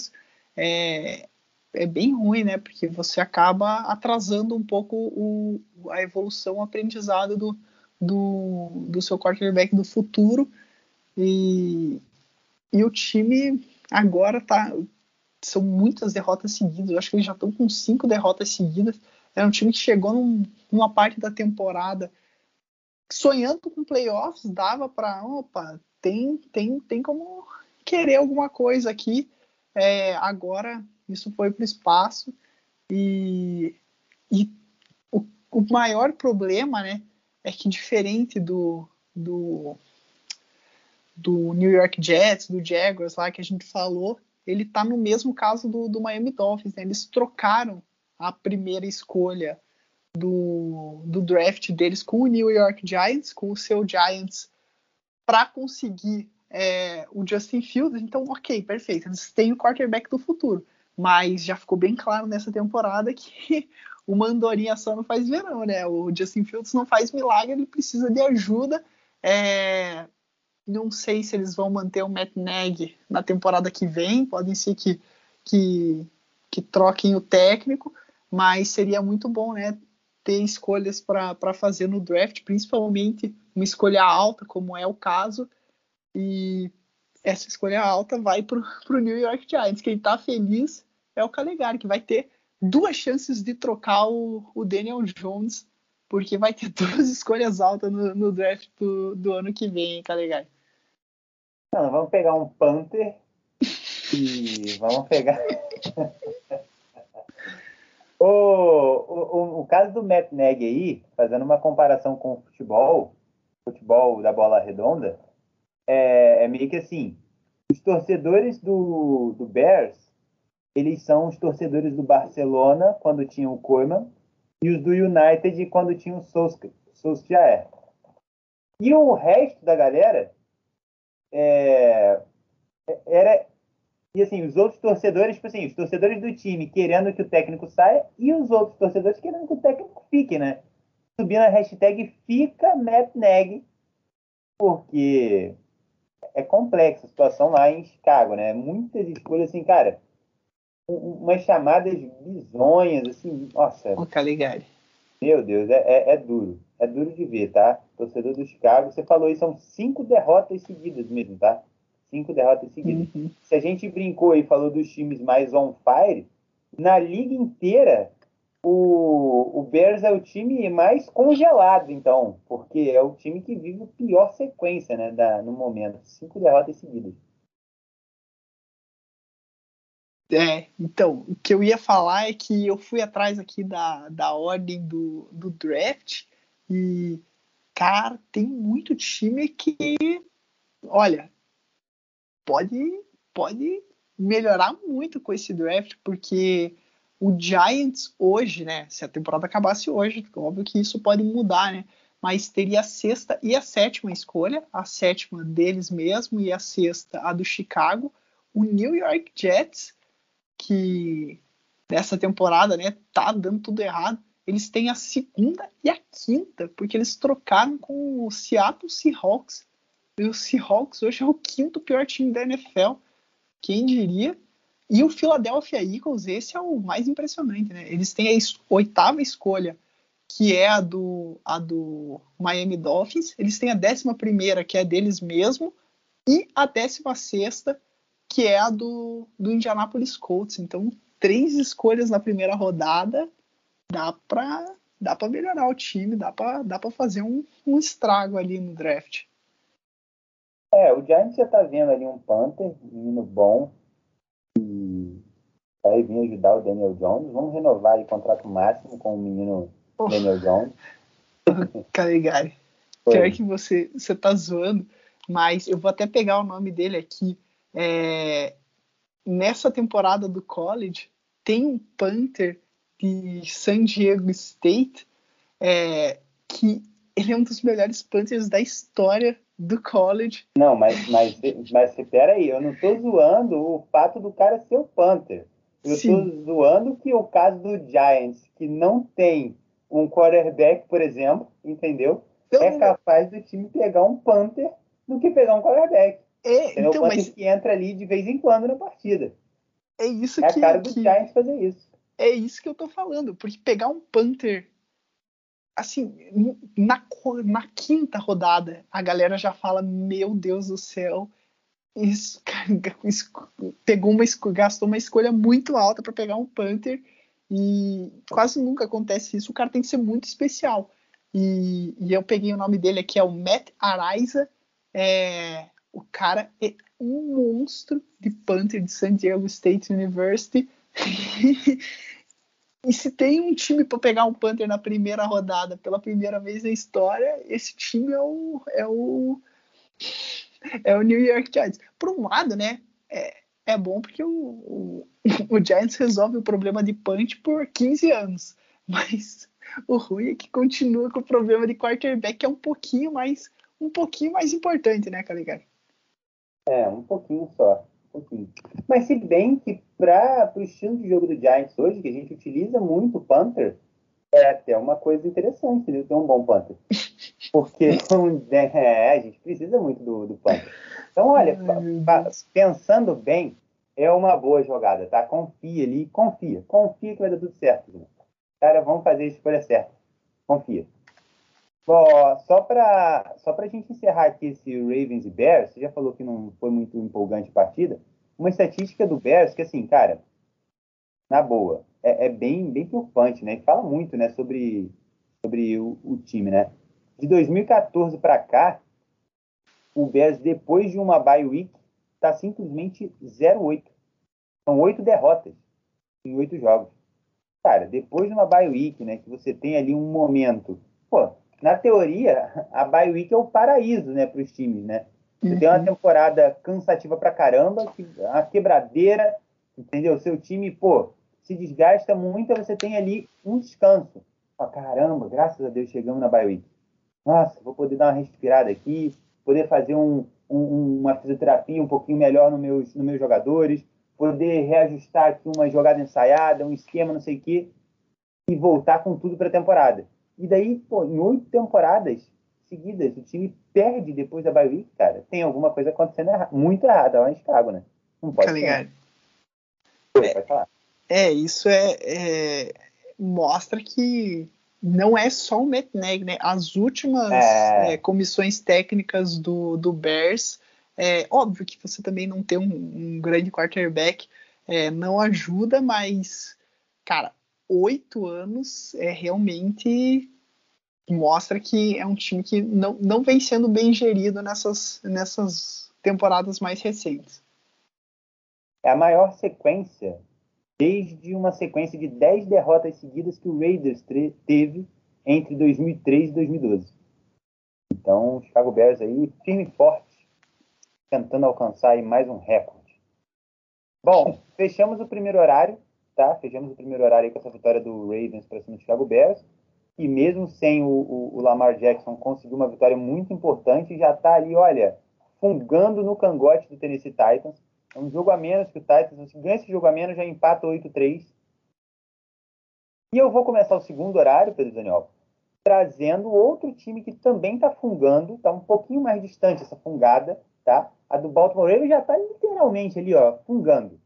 B: é, é bem ruim, né, porque você acaba atrasando um pouco o, a evolução, o aprendizado do, do, do seu quarterback do futuro. E, e o time agora tá são muitas derrotas seguidas, eu acho que eles já estão com cinco derrotas seguidas, é um time que chegou num, numa parte da temporada sonhando com playoffs, dava para, opa, tem, tem, tem como querer alguma coisa aqui. É, agora isso foi para o espaço e, e o, o maior problema, né, é que diferente do, do, do New York Jets, do Jaguars lá que a gente falou, ele tá no mesmo caso do, do Miami Dolphins, né? Eles trocaram a primeira escolha do, do draft deles com o New York Giants, com o seu Giants, para conseguir é, o Justin Fields. Então, ok, perfeito. Eles têm o quarterback do futuro. Mas já ficou bem claro nessa temporada que o Mandorinha só não faz verão, né? O Justin Fields não faz milagre, ele precisa de ajuda. É, não sei se eles vão manter o Matt Nagy na temporada que vem, podem ser que, que, que troquem o técnico, mas seria muito bom né, ter escolhas para fazer no draft, principalmente uma escolha alta, como é o caso, e essa escolha alta vai para o New York Giants. Quem está feliz é o Calegari, que vai ter duas chances de trocar o, o Daniel Jones porque vai ter duas escolhas altas no, no draft do, do, ano que vem, hein, Calegari?
A: Não, vamos pegar um Panther e vamos pegar. o, o, o, caso do Matt Nagy aí, fazendo uma comparação com o futebol, futebol da bola redonda, é, é meio que assim: os torcedores do, do Bears, eles são os torcedores do Barcelona quando tinha o Koeman e os do United quando tinha o Solskjaer. E o resto da galera é, era e assim os outros torcedores, tipo assim, os torcedores do time querendo que o técnico saia e os outros torcedores querendo que o técnico fique, né? Subindo a hashtag fica Matt Neg, porque é complexa a situação lá em Chicago, né? Muitas escolhas assim, cara, umas chamadas bizonhas, assim, nossa.
B: O Caligari.
A: Meu Deus, é, é, é, duro. É duro de ver, tá? Torcedor do Chicago, você falou aí, são cinco derrotas seguidas mesmo, tá? Cinco derrotas seguidas. Uhum. Se a gente brincou e falou dos times mais on fire, na liga inteira, o, o Bears é o time mais congelado, então, porque é o time que vive a pior sequência, né, da, no momento. Cinco derrotas seguidas.
B: É, então, o que eu ia falar é que eu fui atrás aqui da, da ordem do, do draft e, cara, tem muito time que, olha, pode, pode melhorar muito com esse draft, porque o Giants hoje, né, se a temporada acabasse hoje, óbvio que isso pode mudar, né, mas teria a sexta e a sétima escolha, a sétima deles mesmo e a sexta a do Chicago, o New York Jets que dessa temporada, né, tá dando tudo errado. Eles têm a segunda e a quinta, porque eles trocaram com o Seattle Seahawks. E o Seahawks hoje é o quinto pior time da NFL. Quem diria? E o Philadelphia Eagles, esse é o mais impressionante, né? Eles têm a oitava escolha, que é a do, a do Miami Dolphins. Eles têm a décima primeira, que é deles mesmo. E a décima sexta, que é a do, do Indianapolis Colts. Então, três escolhas na primeira rodada dá para dá para melhorar o time, dá para dá para fazer um, um estrago ali no draft.
A: É, o Giants já tá vendo ali um Panther, um menino bom, e vai vir ajudar o Daniel Jones. Vamos renovar o contrato máximo com o menino oh. Daniel Jones.
B: Caligari, pior que você, você tá zoando, mas eu vou até pegar o nome dele aqui. É, nessa temporada do college, tem um Panther de San Diego State é, que ele é um dos melhores Panthers da história do college.
A: Não, mas, mas, mas peraí, eu não tô zoando o fato do cara ser o Panther. Eu Sim. tô zoando que o caso do Giants, que não tem um quarterback, por exemplo, entendeu? Eu é capaz do time pegar um Panther do que pegar um quarterback. É, é então, mas... que entra ali de vez em quando na partida.
B: É isso
A: é
B: que...
A: É a cara do que... Giants fazer isso.
B: É isso que eu tô falando, porque pegar um Panther assim, na, na quinta rodada, a galera já fala, meu Deus do céu, isso, isso pegou uma gastou uma escolha muito alta para pegar um Panther e quase nunca acontece isso. O cara tem que ser muito especial. E, e, eu peguei o nome dele aqui, é o Matt Araiza. É, o cara é um monstro de Panther de San Diego State University. e se tem um time para pegar um Panther na primeira rodada pela primeira vez na história, esse time é o, é o, é o New York Giants. Por um lado, né, é, é bom porque o, o, o Giants resolve o problema de punch por 15 anos. Mas o ruim é que continua com o problema de quarterback, que é um pouquinho mais um pouquinho mais importante, né, Caligari?
A: É, um pouquinho só. Pouquinho. Mas se bem que para o estilo de jogo do Giants hoje, que a gente utiliza muito o Panther, é até uma coisa interessante, né? ter um bom Panther. Porque é, a gente precisa muito do, do Panther. Então, olha, Ai, pensando bem, é uma boa jogada, tá? Confia ali, confia. Confia que vai dar tudo certo. Né? Cara, vamos fazer a escolha certa. Confia. Bom, só para só a gente encerrar aqui esse Ravens e Bears, você já falou que não foi muito empolgante a partida. Uma estatística do Bears que, assim, cara, na boa, é, é bem, bem preocupante, né? Fala muito, né, sobre, sobre o, o time, né? De 2014 para cá, o Bears, depois de uma bye week, está simplesmente 0-8. São oito derrotas em oito jogos. Cara, depois de uma bye week, né, que você tem ali um momento, pô, na teoria, a bye week é o paraíso, né, para os times, né? Você uhum. tem uma uhum. temporada cansativa pra caramba, uma quebradeira, entendeu? Seu time, pô, se desgasta muito, você tem ali um descanso. Ah, caramba, graças a Deus chegamos na bye week. Nossa, vou poder dar uma respirada aqui, poder fazer um, um, uma fisioterapia um pouquinho melhor nos meus, nos meus jogadores, poder reajustar aqui uma jogada ensaiada, um esquema, não sei o quê, e voltar com tudo para a temporada. E daí, pô, em oito temporadas seguidas, o time perde depois da week, cara. Tem alguma coisa acontecendo erra muito errada lá em Chicago, né?
B: Não pode tá ligado? É, pode falar. É, isso é, é, mostra que não é só o Matt Nagy, né? As últimas é... É, comissões técnicas do, do Bears, é óbvio que você também não ter um, um grande quarterback é, não ajuda, mas, cara, oito anos é realmente mostra que é um time que não, não vem sendo bem gerido nessas, nessas temporadas mais recentes.
A: É a maior sequência desde uma sequência de 10 derrotas seguidas que o Raiders teve entre 2003 e 2012. Então, o Chicago Bears aí, firme e forte, tentando alcançar mais um recorde. Bom, fechamos o primeiro horário, tá? Fechamos o primeiro horário com essa vitória do Ravens para cima do Chicago Bears. E mesmo sem o, o, o Lamar Jackson, conseguiu uma vitória muito importante e já está ali, olha, fungando no cangote do Tennessee Titans. É um jogo a menos que o Titans. Se ganha esse jogo a menos, já empata 8-3. E eu vou começar o segundo horário, Pedro Daniel, trazendo outro time que também está fungando, está um pouquinho mais distante essa fungada, tá? A do Baltimore já está literalmente ali, ó, fungando.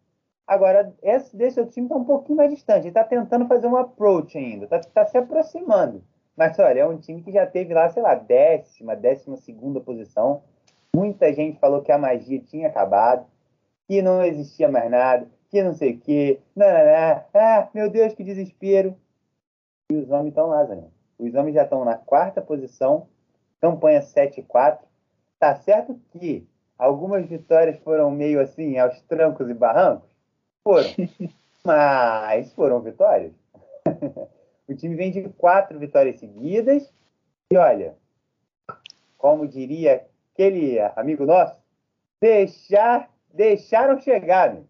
A: Agora, esse desse outro time está um pouquinho mais distante. Está tentando fazer um approach ainda, está tá se aproximando. Mas olha, é um time que já teve lá, sei lá, décima, décima segunda posição. Muita gente falou que a magia tinha acabado, que não existia mais nada, que não sei o quê. Não, não, não. Ah, meu Deus, que desespero. E os homens estão lá, Zé. Os homens já estão na quarta posição, campanha 7-4. Tá certo que algumas vitórias foram meio assim, aos trancos e barrancos, foram. Mas foram vitórias. o time vem de quatro vitórias seguidas. E olha, como diria aquele amigo nosso, deixar, deixaram chegar, meu.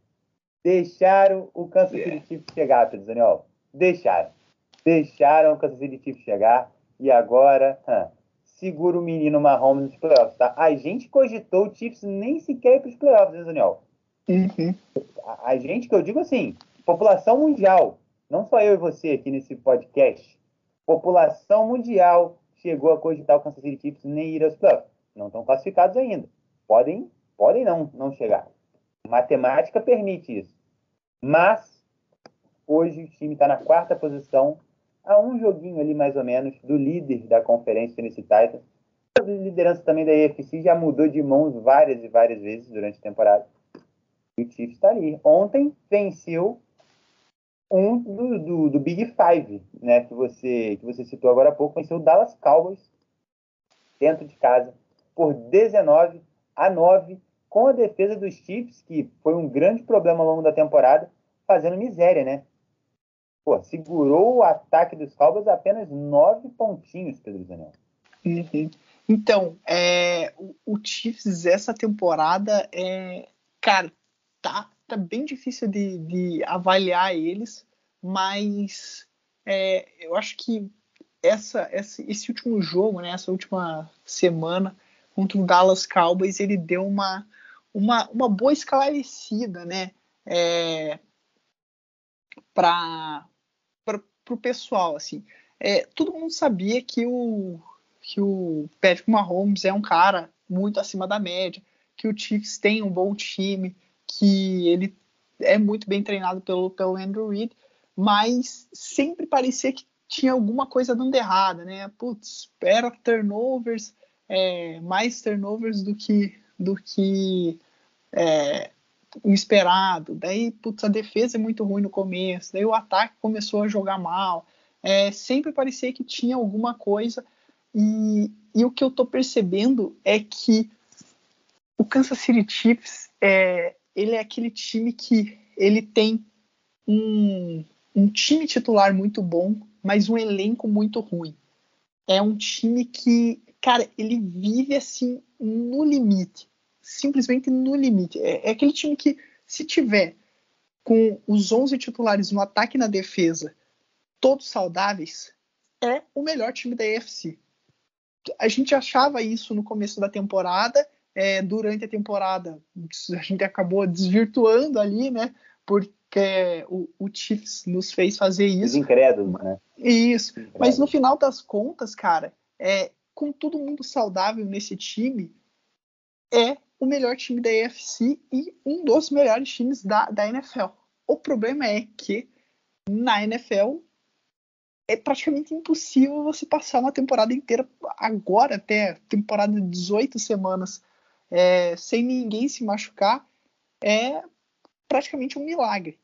A: Deixaram o Kansas City Chiefs chegar, Pedro Daniel. Deixaram. Deixaram o Kansas City Chiefs chegar. E agora, hum, segura o menino Mahomes nos playoffs, tá? A gente cogitou o Chiefs nem sequer ir para os playoffs, né, Daniel? Uhum. A, gente, que eu digo assim, população mundial, não só eu e você aqui nesse podcast, população mundial chegou a cogitar o Kansas City Chiefs nem ir aos playoffs. Não estão classificados ainda. Podem, podem não, não chegar. Matemática permite isso. Mas, hoje o time está na quarta posição, a um joguinho ali mais ou menos do líder da conferência Tennessee Titans. A liderança também da EFC já mudou de mãos várias e várias vezes durante a temporada. O Chiefs está ali. Ontem venceu um do, do, do, Big Five, né, que você, que você citou agora há pouco, venceu o Dallas Cowboys dentro de casa por 19 a 9 com a defesa dos Chiefs, que foi um grande problema ao longo da temporada, fazendo miséria, né? Pô, segurou o ataque dos Cowboys apenas nove pontinhos, Pedro Zanel.
B: Uhum. Então, é, o, o, Chiefs essa temporada é, cara, tá, tá bem difícil de, de avaliar eles, mas é, eu acho que essa, essa, esse último jogo, né, essa última semana contra o Dallas Cowboys, ele deu uma, uma, uma boa esclarecida, né, é, para o pessoal, assim. É, todo mundo sabia que o, que o Patrick Mahomes é um cara muito acima da média, que o Chiefs tem um bom time, que ele é muito bem treinado pelo, pelo Andrew Reid, mas sempre parecia que tinha alguma coisa dando errada, né? Putz, era turnovers, é, mais turnovers do que do que é, o esperado. Daí, putz, a defesa é muito ruim no começo, daí o ataque começou a jogar mal. É, sempre parecia que tinha alguma coisa e, e o que eu tô percebendo é que o Kansas City Chiefs é, ele é aquele time que ele tem um, um time titular muito bom, mas um elenco muito ruim. É um time que, cara, ele vive assim no limite, simplesmente no limite. É, é aquele time que, se tiver com os 11 titulares no ataque e na defesa, todos saudáveis, é o melhor time da AFC a gente achava isso no começo da temporada, é, durante a temporada a gente acabou desvirtuando ali, né? Porque o, o Chiefs nos fez fazer isso.
A: Incrédulo, né?
B: Isso. Mas no final das contas, cara, é, com todo mundo saudável nesse time, é o melhor time da AFC e um dos melhores times da, da NFL. O problema é que na NFL é praticamente impossível você passar uma temporada inteira, agora até temporada de 18 semanas, é, sem ninguém se machucar, é praticamente um milagre.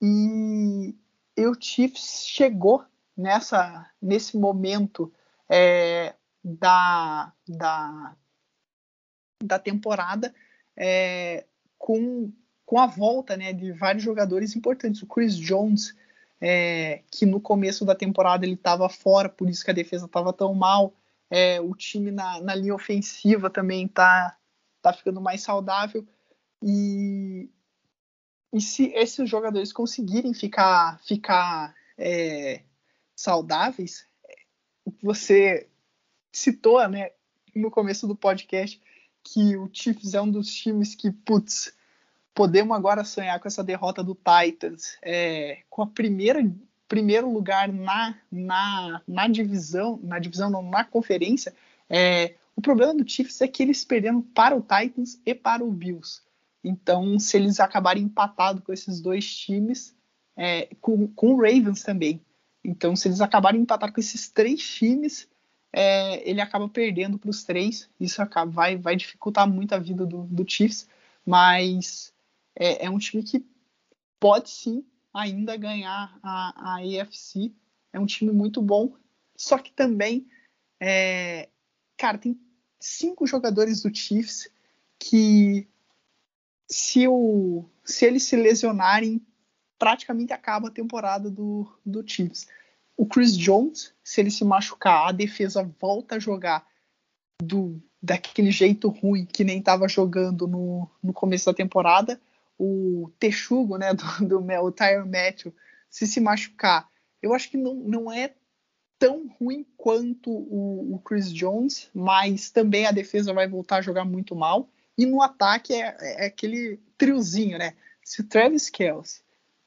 B: E, o Chiefs chegou nessa, nesse momento é, da, da, da temporada é, com, com a volta né, de vários jogadores importantes. O Chris Jones é, que no começo da temporada ele estava fora, por isso que a defesa estava tão mal. É, o time na, na, linha ofensiva também está tá ficando mais saudável. E, e se esses jogadores conseguirem ficar, ficar é, saudáveis, você citou né, no começo do podcast que o Chiefs é um dos times que, putz, podemos agora sonhar com essa derrota do Titans, é, com a primeira primeiro lugar na, na, na divisão, na divisão não, na conferência. É, o problema do Chiefs é que eles perderam para o Titans e para o Bills. Então, se eles acabarem empatados com esses dois times, é, com, com o Ravens também. Então, se eles acabarem empatados com esses três times, é, ele acaba perdendo para os três. Isso acaba, vai, vai dificultar muito a vida do, do Chiefs. Mas é, é um time que pode sim ainda ganhar a, a AFC. É um time muito bom. Só que também, é, cara, tem cinco jogadores do Chiefs que se, o, se eles se lesionarem, praticamente acaba a temporada do, do Chiefs. O Chris Jones, se ele se machucar, a defesa volta a jogar do daquele jeito ruim que nem estava jogando no, no começo da temporada o texugo, né, do, do o Tyron Matthew, se se machucar, eu acho que não, não é tão ruim quanto o, o, Chris Jones, mas também a defesa vai voltar a jogar muito mal. E no ataque é, é aquele triozinho, né? Se o Travis Kelce,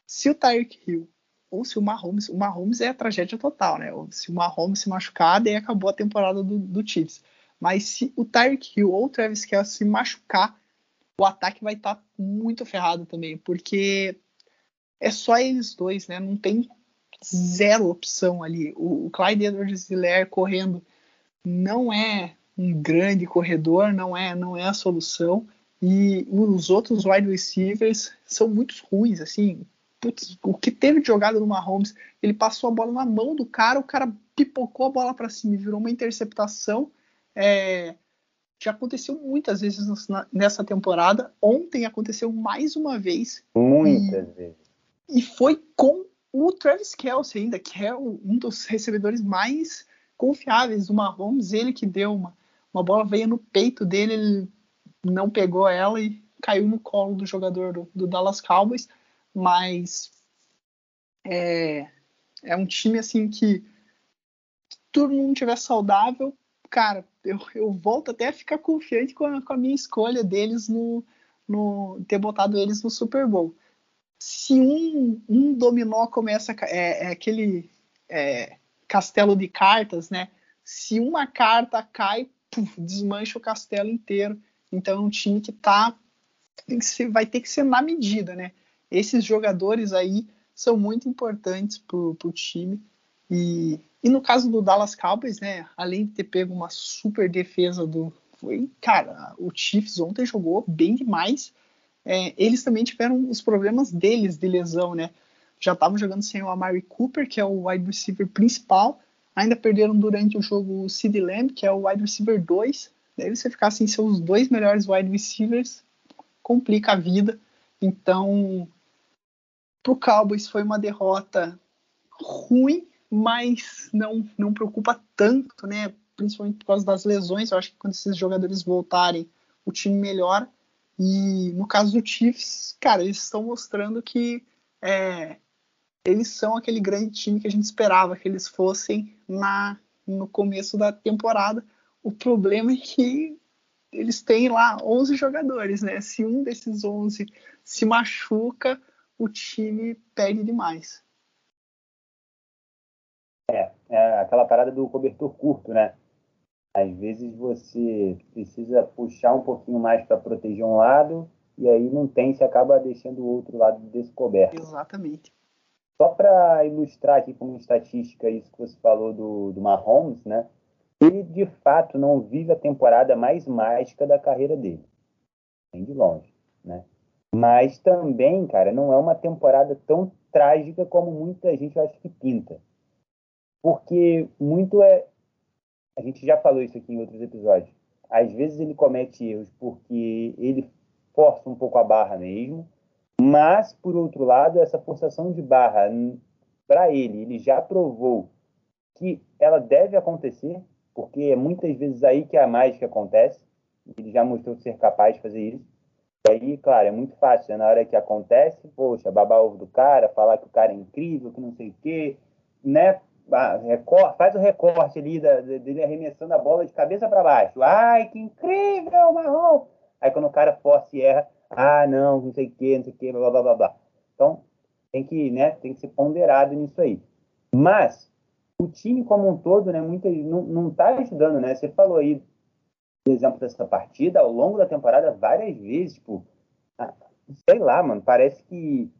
B: se o Tyreek Hill ou se o Mahomes, o Mahomes é a tragédia total, né? Se o Mahomes se machucar, daí acabou a temporada do, do Chiefs. Mas se o Tyreek Hill ou o Travis Kelce se machucar, o ataque vai estar tá muito ferrado também, porque é só eles dois, né? Não tem zero opção ali. O, o Clyde Edwards-Helaire correndo não é um grande corredor, não é, não é a solução. E os outros wide receivers são muito ruins, assim. putz, o que teve de jogada no Mahomes, ele passou a bola na mão do cara, o cara pipocou a bola para cima e virou uma interceptação. É, já aconteceu muitas vezes nessa temporada. Ontem aconteceu mais uma vez.
A: Muitas e, vezes.
B: E foi com o Travis Kelsey ainda, que é um dos recebedores mais confiáveis do Mahomes. Ele que deu uma, uma bola, veio no peito dele, ele não pegou ela e caiu no colo do jogador do, do Dallas Cowboys. Mas é, é um time assim que se todo mundo estiver saudável, cara, eu, eu volto até a ficar confiante com a, com a minha escolha deles no, no ter botado eles no Super Bowl. Se um, um dominó começa é, é aquele é, castelo de cartas, né? Se uma carta cai, puf, desmancha o castelo inteiro. Então é um time que tá que ser, vai ter que ser na medida, né? Esses jogadores aí são muito importantes pro, pro time e e no caso do Dallas Cowboys, né, além de ter pego uma super defesa do. Foi, cara, o Chiefs ontem jogou bem demais. É, eles também tiveram os problemas deles de lesão, né? Já estavam jogando sem o Amari Cooper, que é o wide receiver principal. Ainda perderam durante o jogo o Sid Lamb, que é o wide receiver 2. Daí você ficar sem seus dois melhores wide receivers, complica a vida. Então, pro Cowboys foi uma derrota ruim, mas não não preocupa tanto, né? Principalmente por causa das lesões. Eu acho que quando esses jogadores voltarem, o time melhora. E no caso do Chiefs, cara, eles estão mostrando que é, eles são aquele grande time que a gente esperava que eles fossem na no começo da temporada. O problema é que eles têm lá 11 jogadores, né? Se um desses 11 se machuca, o time perde demais.
A: É, é aquela parada do cobertor curto, né? Às vezes você precisa puxar um pouquinho mais para proteger um lado e aí não tem, você acaba deixando o outro lado descoberto.
B: Exatamente.
A: Só para ilustrar aqui como estatística isso que você falou do, do Mahomes, né? Ele de fato não vive a temporada mais mágica da carreira dele. Bem de longe, né? Mas também, cara, não é uma temporada tão trágica como muita gente acha que pinta porque muito é. A gente já falou isso aqui em outros episódios. Às vezes ele comete erros porque ele força um pouco a barra mesmo, mas, por outro lado, essa forçação de barra, para ele, ele já provou que ela deve acontecer, porque é muitas vezes aí que a mágica acontece, ele já mostrou ser capaz de fazer isso. E aí, claro, é muito fácil, né? na hora que acontece, poxa, babar ovo do cara, falar que o cara é incrível, que não sei o quê, né? Ah, faz o recorte ali da, dele arremessando a bola de cabeça para baixo. Ai, que incrível, Marrom! Aí quando o cara força e erra, ah, não, não sei o que, não sei o que, blá, blá, blá, blá. Então, tem que, né, tem que ser ponderado nisso aí. Mas, o time como um todo, né, muita, não, não tá ajudando, né? Você falou aí, por exemplo, dessa partida, ao longo da temporada, várias vezes, tipo, sei lá, mano, parece que,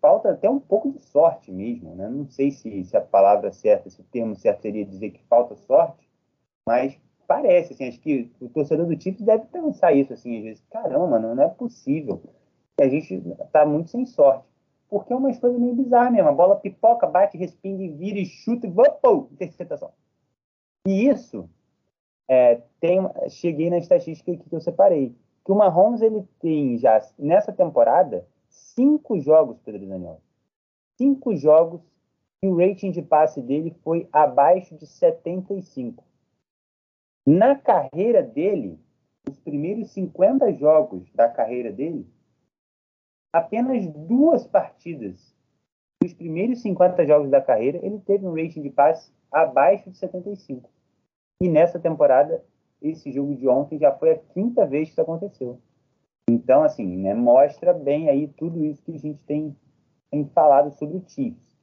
A: falta até um pouco de sorte mesmo, né? Não sei se, se a palavra certa, se o termo certo seria dizer que falta sorte, mas parece, assim, acho que o torcedor do Chiefs deve pensar isso, assim, às vezes, caramba, não, é possível. A gente tá muito sem sorte. Porque é uma coisa meio bizarra mesmo. A bola pipoca, bate, respinga, vira e chuta e pô, interceptação. E isso, é, tem, cheguei na estatística que eu separei, que o Mahomes, ele tem já, nessa temporada, cinco jogos, Pedro Daniel. Cinco jogos e o rating de passe dele foi abaixo de 75. Na carreira dele, os primeiros 50 jogos da carreira dele, apenas duas partidas dos primeiros 50 jogos da carreira, ele teve um rating de passe abaixo de 75. E nessa temporada, esse jogo de ontem já foi a quinta vez que isso aconteceu. Então, assim, né, mostra bem aí tudo isso que a gente tem, tem falado sobre o Chiefs.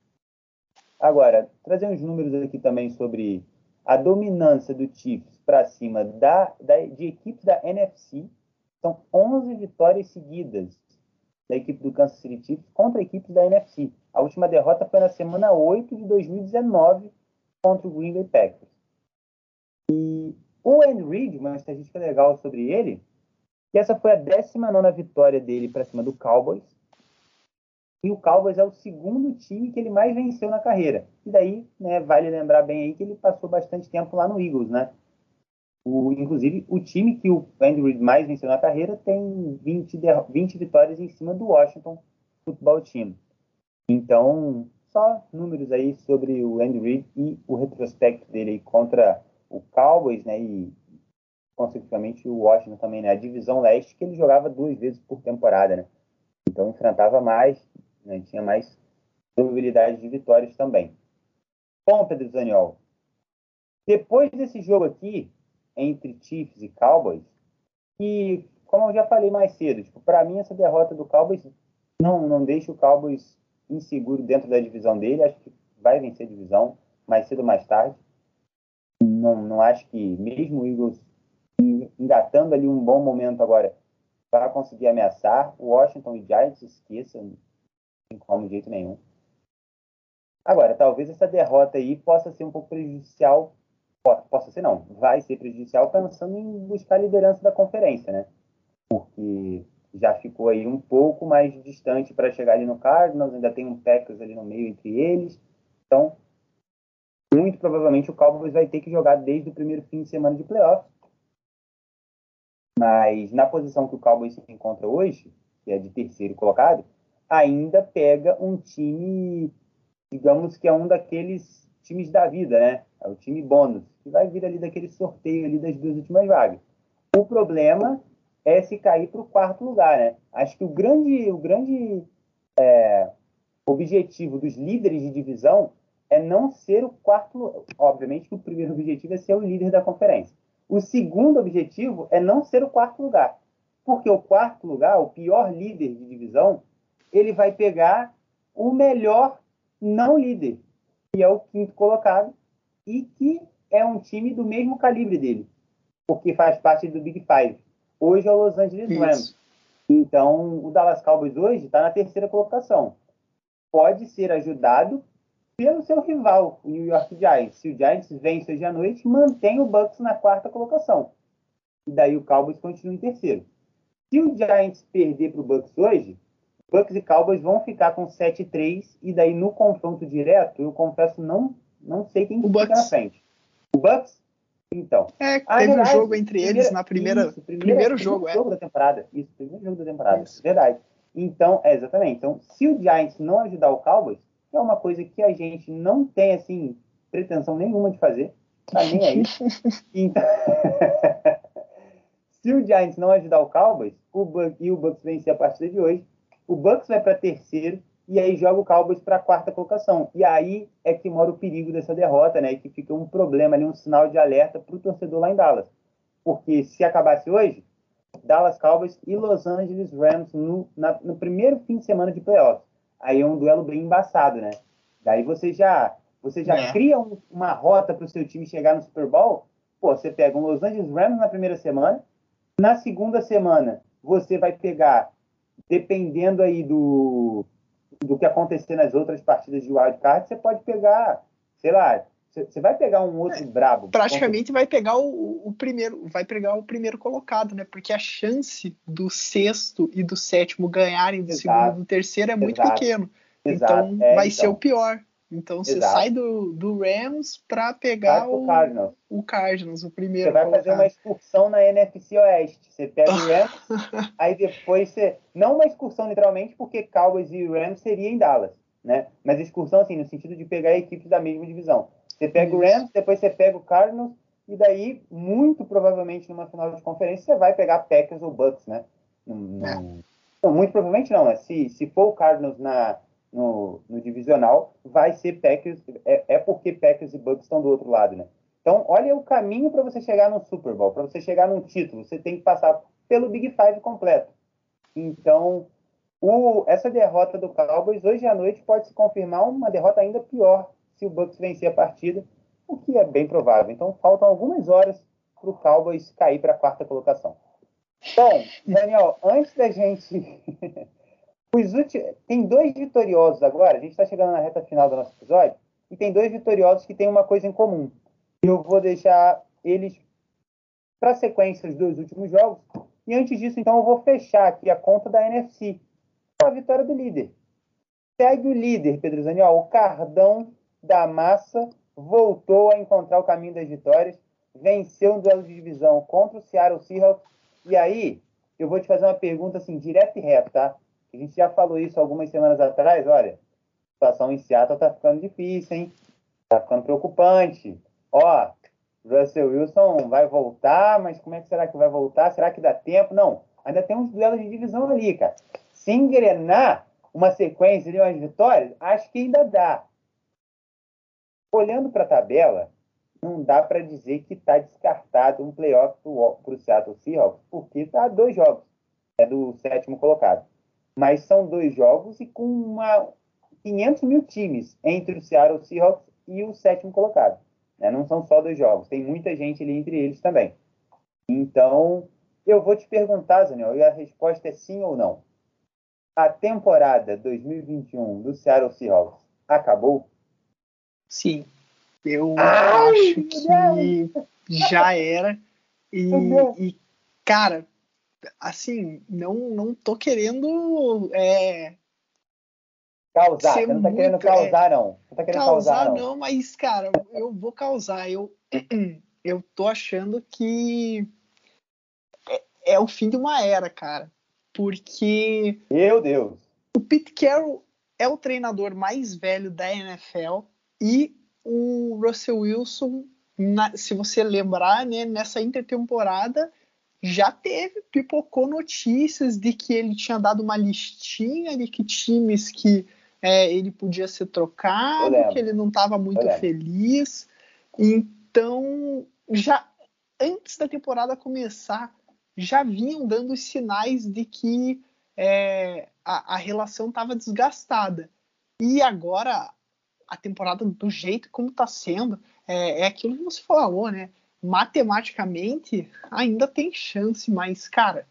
A: Agora, trazer uns números aqui também sobre a dominância do Chiefs para cima da, da, de equipes da NFC. São 11 vitórias seguidas da equipe do Kansas City Chiefs contra equipes da NFC. A última derrota foi na semana 8 de 2019 contra o Green Bay Packers. E o Andy Reid, uma estatística legal sobre ele, e essa foi a 19 vitória dele para cima do Cowboys. e o Cowboys é o segundo time que ele mais venceu na carreira. E daí, né, vale lembrar bem aí que ele passou bastante tempo lá no Eagles, né? O, inclusive, o time que o Andy Reid mais venceu na carreira tem 20, 20 vitórias em cima do Washington Football Team. Então, só números aí sobre o Andy Reid e o retrospecto dele contra o Cowboys, né? E, consequentemente, o Washington também, né? A divisão leste que ele jogava duas vezes por temporada, né? Então, enfrentava mais né? tinha mais probabilidade de vitórias também. Bom, Pedro Zaniol, depois desse jogo aqui, entre Chiefs e Cowboys, que, como eu já falei mais cedo, tipo, para mim essa derrota do Cowboys não, não deixa o Cowboys inseguro dentro da divisão dele, acho que vai vencer a divisão mais cedo ou mais tarde. Não, não acho que, mesmo o Eagles engatando ali um bom momento agora, para conseguir ameaçar. O Washington e Giants, esqueçam, tem como de jeito nenhum. Agora, talvez essa derrota aí possa ser um pouco prejudicial, possa ser não, vai ser prejudicial pensando em buscar a liderança da conferência, né? Porque já ficou aí um pouco mais distante para chegar ali no Cardinals, ainda tem um Packers ali no meio entre eles. Então, muito provavelmente o Cowboys vai ter que jogar desde o primeiro fim de semana de playoffs. Mas na posição que o Cowboys se encontra hoje, que é de terceiro colocado, ainda pega um time, digamos que é um daqueles times da vida, né? É o time bônus, que vai vir ali daquele sorteio ali das duas últimas vagas. O problema é se cair para o quarto lugar, né? Acho que o grande, o grande é, objetivo dos líderes de divisão é não ser o quarto. Obviamente que o primeiro objetivo é ser o líder da conferência. O segundo objetivo é não ser o quarto lugar. Porque o quarto lugar, o pior líder de divisão, ele vai pegar o melhor não líder, que é o quinto colocado, e que é um time do mesmo calibre dele, porque faz parte do Big Five. Hoje é o Los Angeles Rams. Então, o Dallas Cowboys hoje está na terceira colocação. Pode ser ajudado pelo seu rival, o New York Giants. Se o Giants vence hoje à noite, mantém o Bucks na quarta colocação. E daí o Cowboys continua em terceiro. Se o Giants perder para o Bucks hoje, Bucks e Cowboys vão ficar com 7-3 e daí no confronto direto, eu confesso, não, não sei quem o fica Bucks. na frente. O Bucks? Então.
B: É, teve verdade, um jogo entre primeira, eles na primeira. Isso, primeira primeiro jogo,
A: é. jogo da temporada. Isso, primeiro jogo da temporada. Isso. Verdade. Então, é, exatamente. Então, se o Giants não ajudar o Cowboys, que é uma coisa que a gente não tem, assim, pretensão nenhuma de fazer, tá nem aí. então, se o Giants não ajudar o Cowboys o e o Bucks vencer a partida de hoje, o Bucks vai para terceiro e aí joga o Cowboys para a quarta colocação. E aí é que mora o perigo dessa derrota, né? E que fica um problema ali, um sinal de alerta para o torcedor lá em Dallas. Porque se acabasse hoje, Dallas Cowboys e Los Angeles Rams no, na, no primeiro fim de semana de playoffs. Aí é um duelo bem embaçado, né? Daí você já, você já é. cria um, uma rota para o seu time chegar no Super Bowl. Pô, você pega um Los Angeles Rams na primeira semana, na segunda semana você vai pegar dependendo aí do, do que acontecer nas outras partidas de wildcard, você pode pegar, sei lá, você vai pegar um outro é, brabo.
B: Praticamente vai pegar o, o, primeiro, vai pegar o primeiro colocado, né? Porque a chance do sexto e do sétimo ganharem do Exato. segundo e do terceiro é muito Exato. pequeno. Exato. Então é, vai então. ser o pior. Então você sai do, do Rams para pegar o Cardinals. o Cardinals, o primeiro.
A: Você vai fazer uma excursão na NFC Oeste. Você pega o Rams, aí depois você. Não uma excursão literalmente, porque Cowboys e Rams seria em Dallas, né? Mas excursão assim, no sentido de pegar equipes da mesma divisão. Você pega o Rams, depois você pega o Cardinals, e daí, muito provavelmente, numa final de conferência, você vai pegar Packers ou Bucks, né? Não, é. não, muito provavelmente não, né? Se, se for o Cardinals na no, no divisional, vai ser Packers, é, é, porque Packers e Bucks estão do outro lado, né? Então, olha o caminho para você chegar no Super Bowl, para você chegar num título, você tem que passar pelo Big Five completo. Então, o, essa derrota do Cowboys hoje à noite pode se confirmar uma derrota ainda pior se o Bucks vencer a partida, o que é bem provável. Então, faltam algumas horas para o Cowboys cair para a quarta colocação. Bom, Daniel, antes da gente Os últimos, tem dois vitoriosos agora, a gente está chegando na reta final do nosso episódio, e tem dois vitoriosos que têm uma coisa em comum. Eu vou deixar eles para a sequência dos dois últimos jogos. E antes disso, então, eu vou fechar aqui a conta da NFC com a vitória do líder. Segue o líder, Pedro Zaniol, o Cardão da Massa voltou a encontrar o caminho das vitórias, venceu um duelo de divisão contra o Seattle Seahawks. E aí, eu vou te fazer uma pergunta assim, direta e reta, tá? A gente já falou isso algumas semanas atrás, olha, a situação em Seattle tá ficando difícil, hein? Tá ficando preocupante. Ó, Russell Wilson vai voltar, mas como é que será que vai voltar? Será que dá tempo? Não, ainda tem uns duelos de divisão ali, cara. Se engrenar uma sequência de umas vitórias, acho que ainda dá. Olhando para a tabela, não dá para dizer que está descartado um playoff para o Seattle Seahawks, porque está dois jogos é do sétimo colocado. Mas são dois jogos e com uma 500 mil times entre o Seattle Seahawks e o sétimo colocado. Né? Não são só dois jogos, tem muita gente ali entre eles também. Então, eu vou te perguntar, Daniel, e a resposta é sim ou não. A temporada 2021 do Seattle Seahawks acabou?
B: Sim, eu Ai, acho que já era. E, e, cara, assim, não, não tô querendo. É,
A: causar, você não tá muito, querendo causar, é, não. Você tá querendo causar, causar
B: não. não. mas, cara, eu vou causar. Eu, eu tô achando que é, é o fim de uma era, cara. Porque.
A: Meu Deus!
B: O Pete Carroll é o treinador mais velho da NFL e o Russell Wilson, na, se você lembrar, né, nessa intertemporada já teve, pipocou notícias de que ele tinha dado uma listinha de que times que é, ele podia ser trocado, que ele não estava muito feliz. Então, já antes da temporada começar, já vinham dando sinais de que é, a, a relação estava desgastada. E agora a temporada do jeito como está sendo, é, é aquilo que você falou, né? Matematicamente ainda tem chance, mas, cara,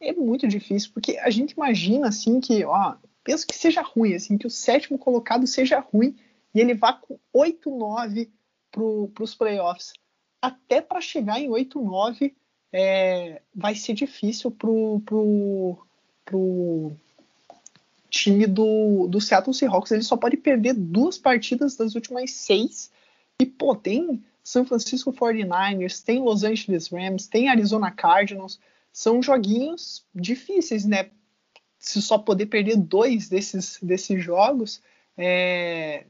B: é muito difícil, porque a gente imagina assim que, ó, penso que seja ruim, assim, que o sétimo colocado seja ruim e ele vá com 8-9 para os playoffs. Até para chegar em 8-9 é, vai ser difícil pro, pro, pro, time do, do Seattle Seahawks ele só pode perder duas partidas das últimas seis. E, pô, tem São Francisco 49ers, tem Los Angeles Rams, tem Arizona Cardinals. São joguinhos difíceis, né? Se só poder perder dois desses, desses jogos, é,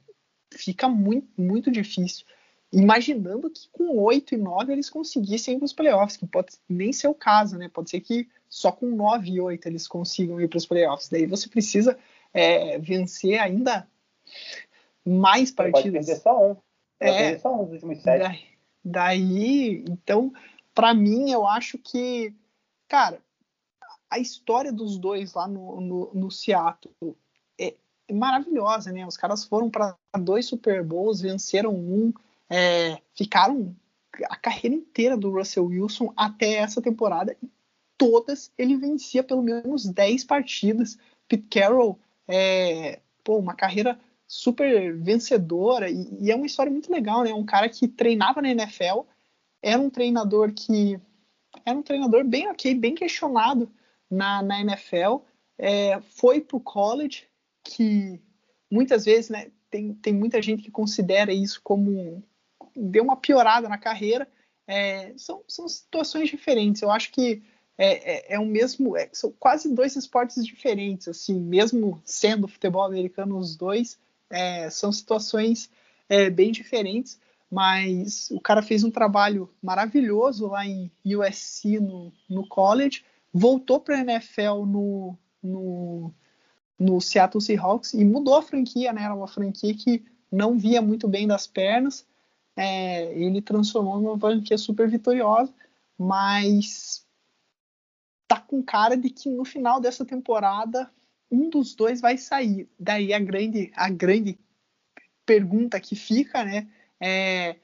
B: fica muito, muito difícil. Imaginando que com 8 e 9 eles conseguissem ir para os playoffs, que pode nem ser o caso, né? Pode ser que só com 9 e 8 eles consigam ir para os playoffs. Daí você precisa é, vencer ainda mais partidas. Pode
A: perder só um. É, só um dos últimos sete.
B: Daí, daí então, para mim, eu acho que, cara, a história dos dois lá no, no, no Seattle é maravilhosa, né? Os caras foram para dois Super Bowls, venceram um, é, ficaram a carreira inteira do Russell Wilson até essa temporada todas ele vencia pelo menos 10 partidas. Pete Carroll, é, pô, uma carreira super vencedora e, e, é uma história muito legal, né? Um cara que treinava na NFL, era um treinador que era um treinador bem ok, bem questionado na, na NFL, é, foi pro college, que muitas vezes, né, tem, tem muita gente que considera isso como deu uma piorada na carreira. É, são, são situações diferentes. Eu acho que é, é, é o mesmo, é, são quase dois esportes diferentes, assim, mesmo sendo futebol americano os dois, é, são situações é, bem diferentes, mas o cara fez um trabalho maravilhoso lá em USC no, no college, voltou para a NFL no, no, no Seattle Seahawks e mudou a franquia, né? Era uma franquia que não via muito bem das pernas. É, ele transformou numa franquia super vitoriosa, mas tá com cara de que no final dessa temporada um dos dois vai sair. Daí a grande, a grande pergunta que fica, né, é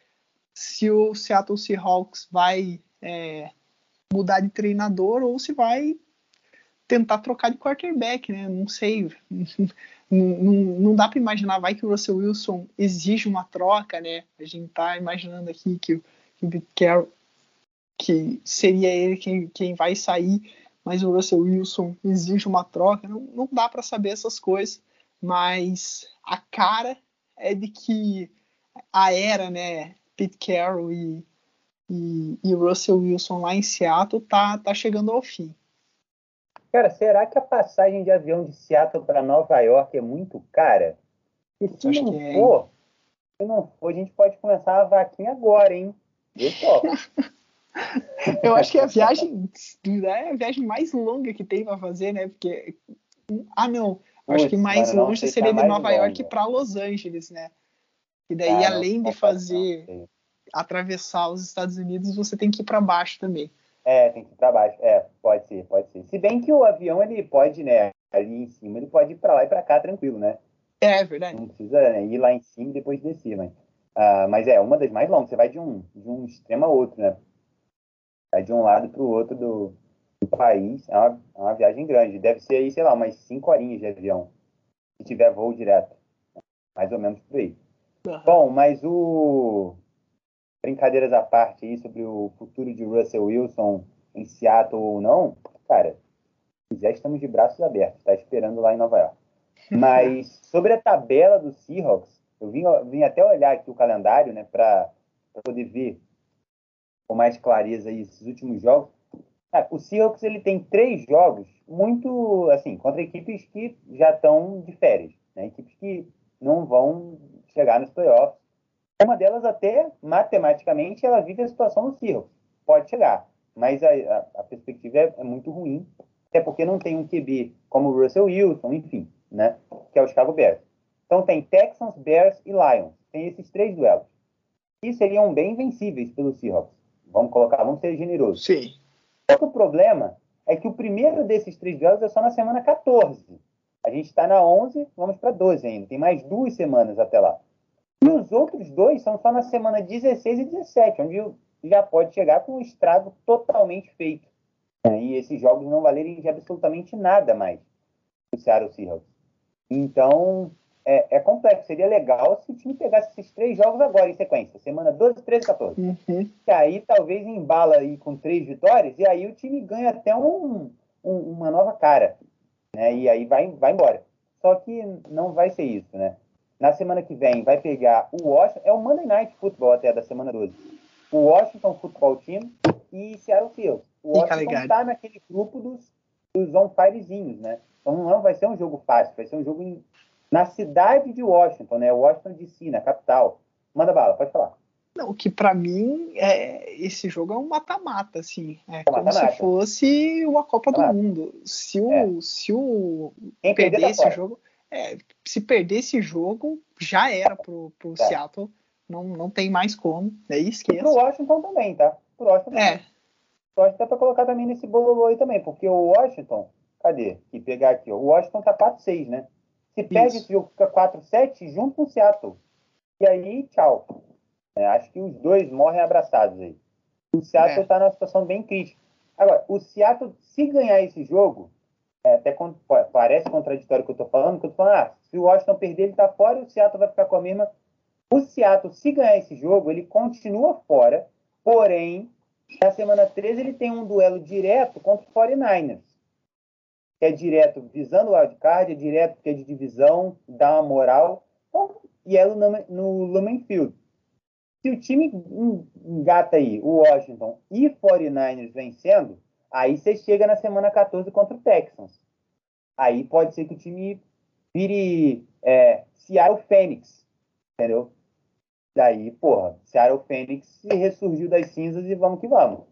B: se o Seattle Seahawks vai é, mudar de treinador ou se vai tentar trocar de quarterback, né? Não sei, não, não, dá para imaginar. Vai que o Russell Wilson exige uma troca, né? A gente tá imaginando aqui que, o Pete Carroll que seria ele quem, quem vai sair, mas o Russell Wilson exige uma troca. Não, não dá para saber essas coisas, mas a cara é de que a era, né, Pete Carroll e, e, e Russell Wilson lá em Seattle tá, tá chegando ao fim.
A: Cara, será que a passagem de avião de Seattle para Nova York é muito cara? E se não é, for, se não for, a gente pode começar a vaquinha agora, hein? Eu topo.
B: Eu acho que é a viagem, é a viagem mais longa que tem para fazer, né? Porque ah, não, acho que mais longe seria de Nova York para Los Angeles, né? E daí, ah, além de fazer não, atravessar os Estados Unidos, você tem que ir para baixo também.
A: É, tem que ir para baixo. É, pode ser, pode ser. Se bem que o avião ele pode, né, ali em cima, ele pode ir para lá e para cá tranquilo, né?
B: É, é, verdade.
A: Não precisa né, ir lá em cima e depois descer, mas, uh, mas é uma das mais longas. Você vai de um, de um extremo a outro, né? Vai de um lado para o outro do, do país. É uma, é uma viagem grande. Deve ser aí, sei lá, umas 5 horinhas de avião. Se tiver voo direto. Mais ou menos por aí. Uhum. Bom, mas o. Brincadeiras à parte aí sobre o futuro de Russell Wilson em Seattle ou não, cara, já estamos de braços abertos, está esperando lá em Nova York. Mas sobre a tabela do Seahawks, eu vim, vim até olhar aqui o calendário, né, para poder ver com mais clareza aí esses últimos jogos. Ah, o Seahawks ele tem três jogos muito assim contra equipes que já estão de férias, né? equipes que não vão chegar nos playoffs. Uma delas até matematicamente ela vive a situação do Seahawks, pode chegar, mas a, a, a perspectiva é, é, muito ruim, até porque não tem um QB como o Russell Wilson, enfim, né? Que é o Chicago Bears. Então tem Texans, Bears e Lions. Tem esses três duelos. E seriam bem vencíveis pelo Seahawks. Vamos colocar, vamos ser generosos.
B: Sim.
A: Só que o problema é que o primeiro desses três duelos é só na semana 14. A gente está na 11, vamos para 12 ainda. Tem mais duas semanas até lá. E os outros dois são só na semana 16 e 17, onde já pode chegar com um estrago totalmente feito. E esses jogos não valerem de absolutamente nada mais do Seattle Seahawks. Então, é, é, complexo. Seria legal se o time pegasse esses três jogos agora em sequência, semana 12, 13, 14. Uhum. E aí talvez embala aí com três vitórias, e aí o time ganha até um, um, uma nova cara. Né? E aí vai, vai embora. Só que não vai ser isso, né? Na semana que vem vai pegar o Washington, é o Monday Night Football até da semana 12. O Washington Football Team e Seattle Seahawks. O Washington está naquele grupo dos, dos on-firezinhos, né? Então não vai ser um jogo fácil, vai ser um jogo em, na cidade de Washington, né? Washington DC, na capital. Manda bala, pode falar.
B: Não, que para mim é, esse jogo é um mata-mata, assim. É, é como mata -mata. se fosse uma Copa do Mundo. Se o, é. se o Quem perder tá esse jogo, é, se perder esse jogo, já era pro, pro é. Seattle. Não, não tem mais como. É esqueça. E
A: pro Washington também, tá? Pro Washington é. também. Pro Washington dá pra colocar também nesse bololô aí também, porque o Washington Cadê? E pegar aqui, ó. O Washington tá 4-6, né? Se Isso. perde esse jogo, fica 4-7 junto com o Seattle. E aí, tchau. É, acho que os dois morrem abraçados aí. O Seattle é. tá numa situação bem crítica. Agora, o Seattle, se ganhar esse jogo, é, até quando, parece contraditório o que eu tô falando, que eu tô falando, ah, se o Washington perder, ele tá fora e o Seattle vai ficar com a mesma. O Seattle, se ganhar esse jogo, ele continua fora, porém, na semana 13 ele tem um duelo direto contra o 49ers que é direto visando o wildcard, é direto porque é de divisão, dá uma moral. Então, e é no, no Lumen Field. Se o time engata aí o Washington e 49ers vencendo, aí você chega na semana 14 contra o Texans. Aí pode ser que o time vire é, Seattle Phoenix, entendeu? Daí, porra, Seattle Phoenix ressurgiu das cinzas e vamos que vamos.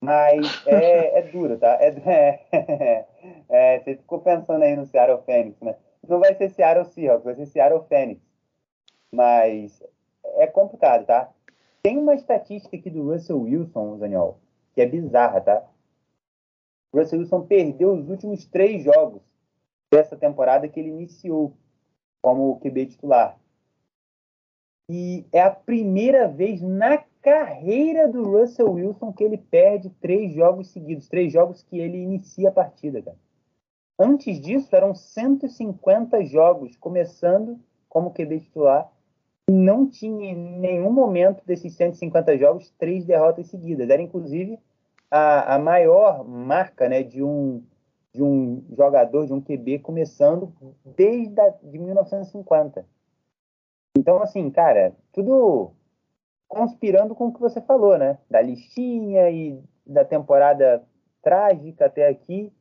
A: Mas é, é duro, tá? É, é, é, você ficou pensando aí no Seattle Fênix, né? Não vai ser Seattle Seahawks, vai ser Seattle Fênix. Mas é complicado, tá? Tem uma estatística aqui do Russell Wilson, Daniel, que é bizarra, tá? Russell Wilson perdeu os últimos três jogos dessa temporada que ele iniciou como QB titular. E é a primeira vez na carreira do Russell Wilson que ele perde três jogos seguidos, três jogos que ele inicia a partida, cara. Antes disso, eram 150 jogos, começando como QB titular. Não tinha em nenhum momento desses 150 jogos três derrotas seguidas. Era, inclusive, a, a maior marca né, de, um, de um jogador, de um QB começando desde a, de 1950. Então, assim, cara, tudo conspirando com o que você falou, né? Da listinha e da temporada trágica até aqui.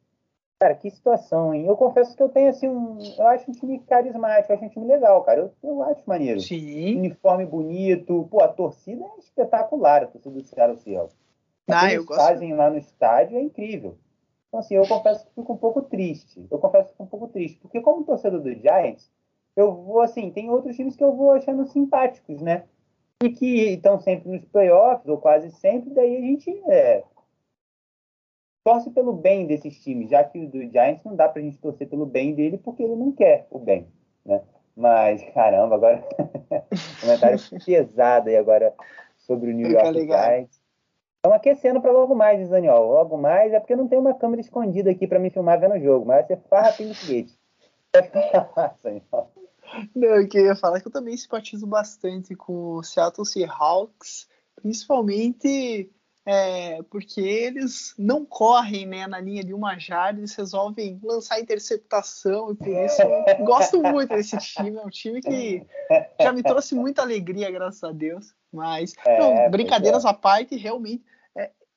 A: Cara, que situação, hein? Eu confesso que eu tenho, assim, um. Eu acho um time carismático, eu acho um time legal, cara. Eu, eu acho maneiro.
B: Sim.
A: Uniforme bonito. Pô, a torcida é espetacular, a torcida do Seattle Seahawks.
B: Ah,
A: o que
B: eu
A: eles
B: gosto.
A: fazem lá no estádio é incrível. Então, assim, eu confesso que fico um pouco triste. Eu confesso que fico um pouco triste. Porque, como torcedor do Giants, eu vou, assim, tem outros times que eu vou achando simpáticos, né? E que estão sempre nos playoffs, ou quase sempre, daí a gente é, torce pelo bem desses times, já que o do Giants não dá pra gente torcer pelo bem dele porque ele não quer o bem, né? Mas, caramba, agora comentário pesado aí agora sobre o New York. Giants. Estamos aquecendo para logo mais, Daniel? Logo mais é porque não tem uma câmera escondida aqui para me filmar vendo o jogo, mas vai ser farra pelo Daniel.
B: Não, eu queria falar que eu também simpatizo bastante com o Seattle Seahawks, principalmente é, porque eles não correm né, na linha de uma jarda, eles resolvem lançar interceptação e por isso eu gosto muito desse time. É um time que já me trouxe muita alegria, graças a Deus. Mas,
A: É,
B: não,
A: pois
B: brincadeiras à parte, realmente, é,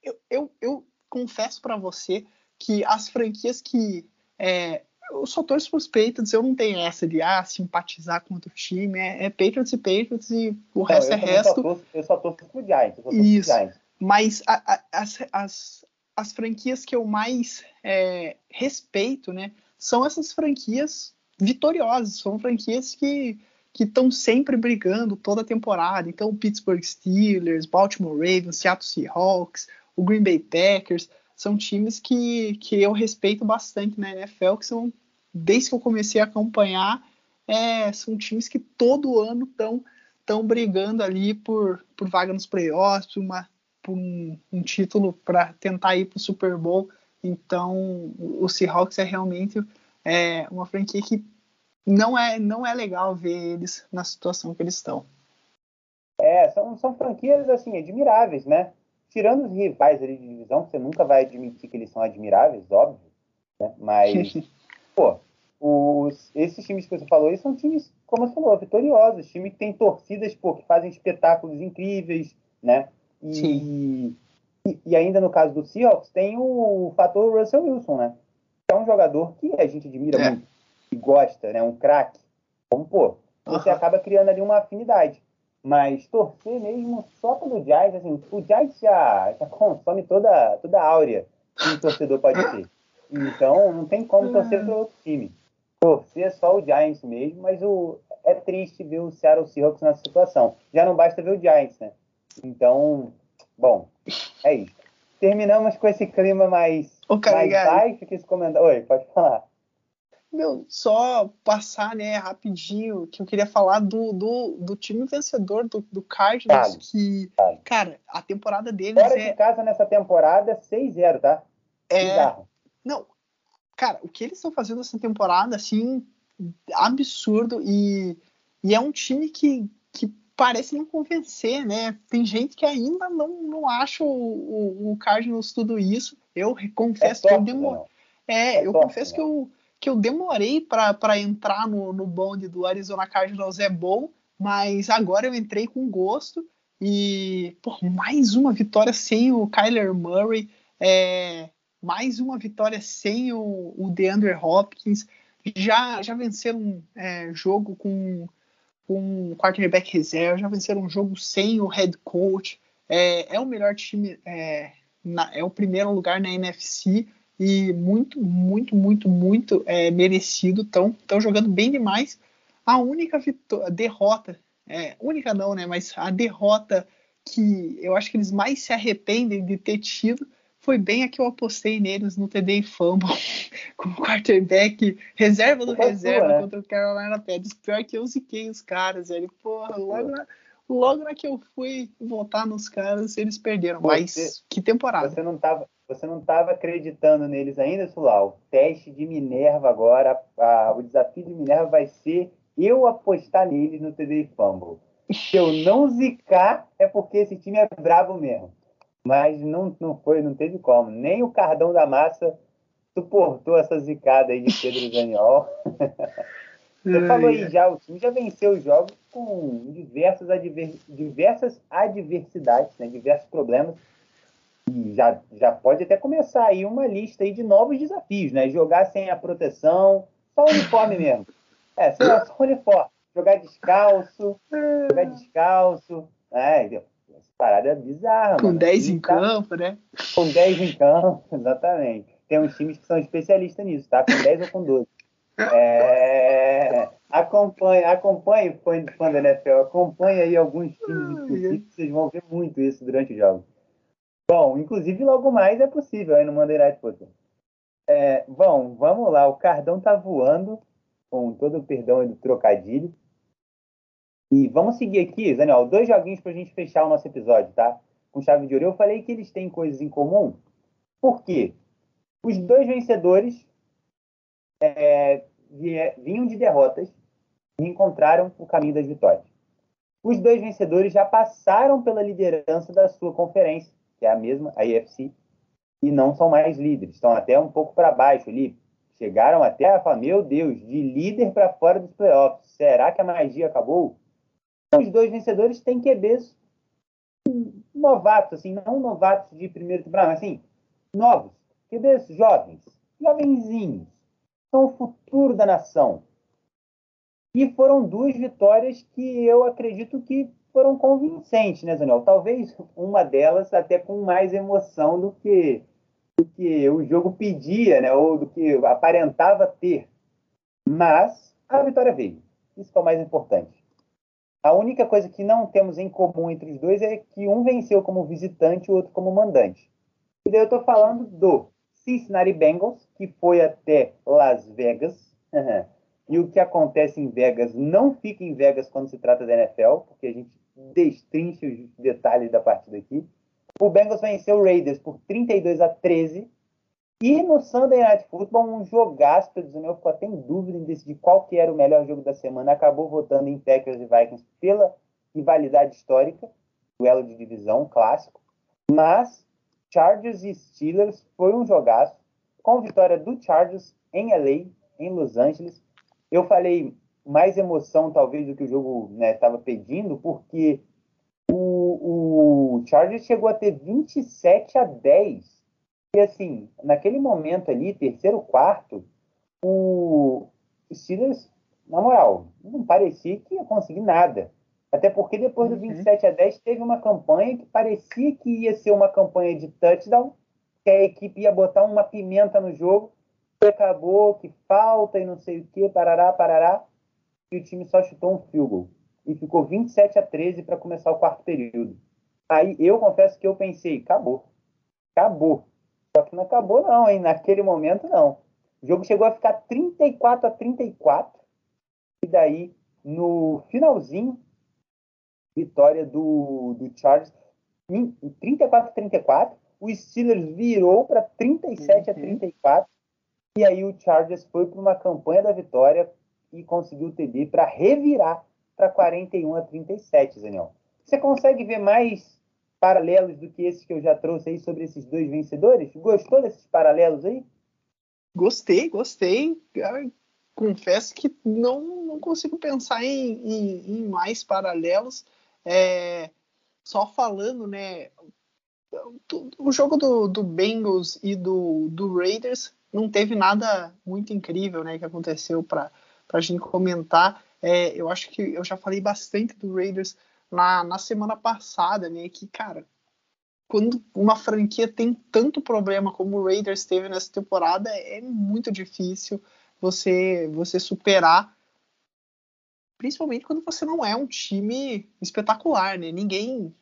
B: eu, eu, eu confesso para você que as franquias que é, eu só torço pros Patriots, eu não tenho essa de ah, simpatizar com outro time, é, é Patriots e Patriots e o
A: Não,
B: resto é resto.
A: Só torço, eu só torço pro Giants.
B: Isso.
A: Giants.
B: Mas a- a- as, as, as franquias que eu mais é, respeito, né, são essas franquias vitoriosas, são franquias que que estão sempre brigando toda a temporada. Então, Pittsburgh Steelers, Baltimore Ravens, Seattle Seahawks, o Green Bay Packers, são times que, que eu respeito bastante na NFL, que são, desde que eu comecei a acompanhar, é, são times que todo ano estão estão brigando ali por, por vaga nos playoffs, por, uma, por um, um título para tentar ir para o Super Bowl. Então, o o Seahawks é realmente é, uma franquia que não é, não é legal ver eles na situação que eles estão.
A: É, são, são franquias, assim, admiráveis, né? Tirando os rivais ali de divisão, que você nunca vai admitir que eles são admiráveis, óbvio, né? Mas, pô, os, esses times que você falou aí são times, como você falou, vitoriosos, times que têm torcidas, pô, que fazem espetáculos incríveis, né? E, e, e ainda no caso do Seahawks, tem o fator Russell Wilson, né? Que é um jogador que a gente admira
B: É.
A: muito, que gosta, né? Um craque. Então, pô, você
B: Aham.
A: acaba criando ali uma afinidade. Mas torcer mesmo só pelo Giants, assim, o Giants já, já consome toda, toda a áurea que um torcedor pode ter. Então, não tem como torcer para outro time. Torcer só o Giants mesmo, mas o, é triste ver o Seattle Seahawks nessa situação. Já não basta ver o Giants, né? Então, bom, é isso. Terminamos com esse clima mais,
B: Ô,
A: mais baixo que esse comentário. Oi, pode falar.
B: Meu, só passar, né, rapidinho, que eu queria falar do, do, do time vencedor do, do Cardinals, que, cara, a temporada deles
A: Fora
B: é,
A: de casa nessa temporada, 6-0, tá?
B: é,
A: Bizarro.
B: Não, cara, o que eles estão fazendo essa temporada, assim, absurdo e, e é um time que, que parece não convencer, né? Tem gente que ainda não, não acha o, o, o Cardinals tudo isso. Eu
A: É
B: confesso que eu demorei.
A: não.
B: É,
A: É
B: eu confesso
A: né?
B: que eu, que eu demorei para entrar no, no bonde do Arizona Cardinals é bom, mas agora eu entrei com gosto e pô, mais uma vitória sem o Kyler Murray, é, mais uma vitória sem o, o DeAndre Hopkins. Já, já venceram é, jogo com, com quarterback reserva, já venceram um jogo sem o head coach. É, é o melhor time, é, na- é o primeiro lugar na NFC e muito, muito, muito, muito é, merecido. Estão jogando bem demais. A única derrota, é, única não, né? Mas a derrota que eu acho que eles mais se arrependem de ter tido foi bem a que eu apostei neles no TD Fumble, com o quarterback reserva do
A: Culpa sua,
B: reserva
A: né?
B: contra o Carolina Panthers. Pior que eu ziquei os caras, velho. Porra, logo na, logo na que eu fui votar nos caras, eles perderam. Mas
A: Você-
B: que temporada.
A: Você não estava você não tava acreditando neles ainda, Sulau? Teste de Minerva agora. a- o desafio de Minerva vai ser eu apostar neles no TD Fumble. Se eu não zicar, é porque esse time é brabo mesmo. Mas não, não foi, não teve como. Nem o Cardão da Massa suportou essa zicada aí de Pedro Daniel. Você falou aí já, o time já venceu os jogos com diversas, adver, diversas adversidades, né, diversos problemas. E já, já pode até começar aí uma lista aí de novos desafios, né? Jogar sem a proteção, só o uniforme mesmo. É, só o uniforme. Jogar descalço, jogar descalço. É, essa parada é bizarra.
B: Com 10 em tá... campo, né?
A: Com 10 em campo, exatamente. Tem uns times que são especialistas nisso, tá? Com 10 ou com 12. É, acompanhe, acompanhe, fã, fã da NFL, acompanhe aí alguns times de vocês vão ver muito isso durante o jogo. Bom, inclusive logo mais é possível aí no Monday Night Football. É, bom, vamos lá, o Cardão tá voando, com todo o perdão do trocadilho. E vamos seguir aqui, Daniel, dois joguinhos para a gente fechar o nosso episódio, tá? Com chave de ouro. Eu falei que eles têm coisas em comum. Por quê? Os dois vencedores é, vinham de derrotas e encontraram o caminho das vitórias. Os dois vencedores já passaram pela liderança da sua conferência, que é a mesma, a IFC, e não são mais líderes, estão até um pouco para baixo ali. Chegaram até a falar, meu Deus, de líder para fora dos playoffs. Será que a magia acabou? Os dois vencedores têm QBs novatos, assim, não novatos de primeiro temporada, mas assim, novos, QBs jovens, jovenzinhos são o futuro da nação. E foram duas vitórias que eu acredito que foram convincentes, né, Daniel? Talvez uma delas até com mais emoção do que, do que o jogo pedia, né? Ou do que aparentava ter. Mas a vitória veio. Isso é o mais importante. A única coisa que não temos em comum entre os dois é que um venceu como visitante e o outro como mandante. E daí eu estou falando do Cincinnati Bengals, que foi até Las Vegas. e o que acontece em Vegas não fica em Vegas quando se trata da NFL, porque a gente destrincha os detalhes da partida aqui. O Bengals venceu o Raiders por 32 a 13. E no Sunday Night Football, um jogaço, o Daniel ficou até em dúvida em decidir qual que era o melhor jogo da semana. Acabou votando em Packers e Vikings pela rivalidade histórica, duelo de divisão clássico. Mas Chargers e Steelers foi um jogaço, com vitória do Chargers em LA, em Los Angeles. Eu falei mais emoção, talvez, do que o jogo estava né, pedindo, porque o, o Chargers chegou a ter 27 a 10. E assim, naquele momento ali, terceiro, quarto, o Steelers, na moral, não parecia que ia conseguir nada. Até porque depois do 27 uhum. a 10 teve uma campanha que parecia que ia ser uma campanha de touchdown, que a equipe ia botar uma pimenta no jogo, acabou que falta e não sei o que, parará, parará, e o time só chutou um field goal. E ficou 27 a 13 para começar o quarto período. Aí eu confesso que eu pensei, acabou. Acabou. Só que não acabou, não, hein? Naquele momento, não. O jogo chegou a ficar 34 a 34. E daí, no finalzinho, vitória do, do Chargers em 34 a 34. O Steelers virou para 37 uhum. a 34. E aí o Chargers foi para uma campanha da vitória e conseguiu o TD para revirar para 41 a 37, Daniel. Você consegue ver mais paralelos do que esses que eu já trouxe aí sobre esses dois vencedores? Gostou desses paralelos aí?
B: Gostei, gostei. confesso que não, não consigo pensar em, em, em mais paralelos. É, só falando, né? O jogo do, do Bengals e do, do Raiders não teve nada muito incrível, né? Que aconteceu para a gente comentar. É, eu acho que eu já falei bastante do Raiders na, na semana passada, né? Que, cara, quando uma franquia tem tanto problema como o Raiders teve nessa temporada, é muito difícil você você superar principalmente quando você não é um time espetacular, né? Ninguém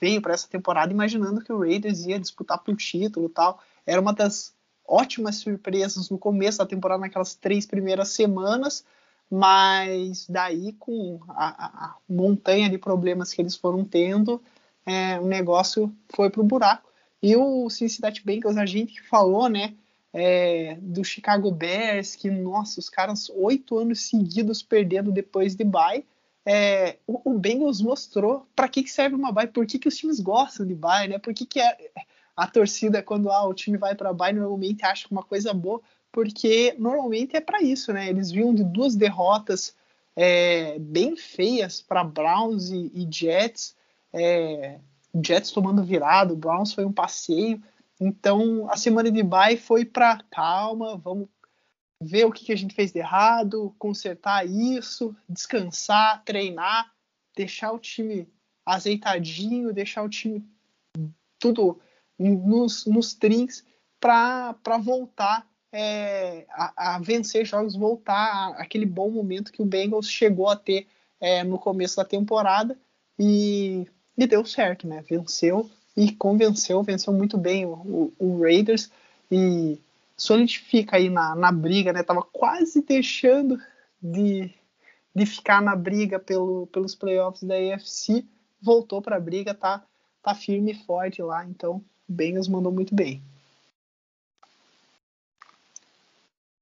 B: veio para essa temporada imaginando que o Raiders ia disputar pelo título tal. Era uma das ótimas surpresas no começo da temporada, naquelas três primeiras semanas, mas daí com a, a montanha de problemas que eles foram tendo, é, o negócio foi pro buraco. E o Cincinnati Bengals, a gente falou, né? é, do Chicago Bears, que, nossa, os caras oito anos seguidos perdendo depois de bye. É, o, o, Bengals mostrou para que, que serve uma bye, por que, que os times gostam de bye, né? Por que, que é, a torcida, quando ah, o time vai para baixo, normalmente acha uma coisa boa, porque normalmente é para isso, né? Eles vinham de duas derrotas é, bem feias para Browns e, e Jets, é, Jets tomando virado, Browns foi um passeio. Então a semana de bye foi para calma, vamos ver o que, que a gente fez de errado, consertar isso, descansar, treinar, deixar o time azeitadinho, deixar o time tudo nos, nos trinks para voltar é, a, a, vencer jogos, voltar aquele bom momento que o Bengals chegou a ter é, no começo da temporada e, e, deu certo, né? Venceu e convenceu, venceu muito bem o, o, o Raiders e solidifica aí na, na briga, né? Tava quase deixando de, de ficar na briga pelo, pelos playoffs da AFC, voltou para a briga, tá, tá firme e forte lá, então Bengals mandou muito bem.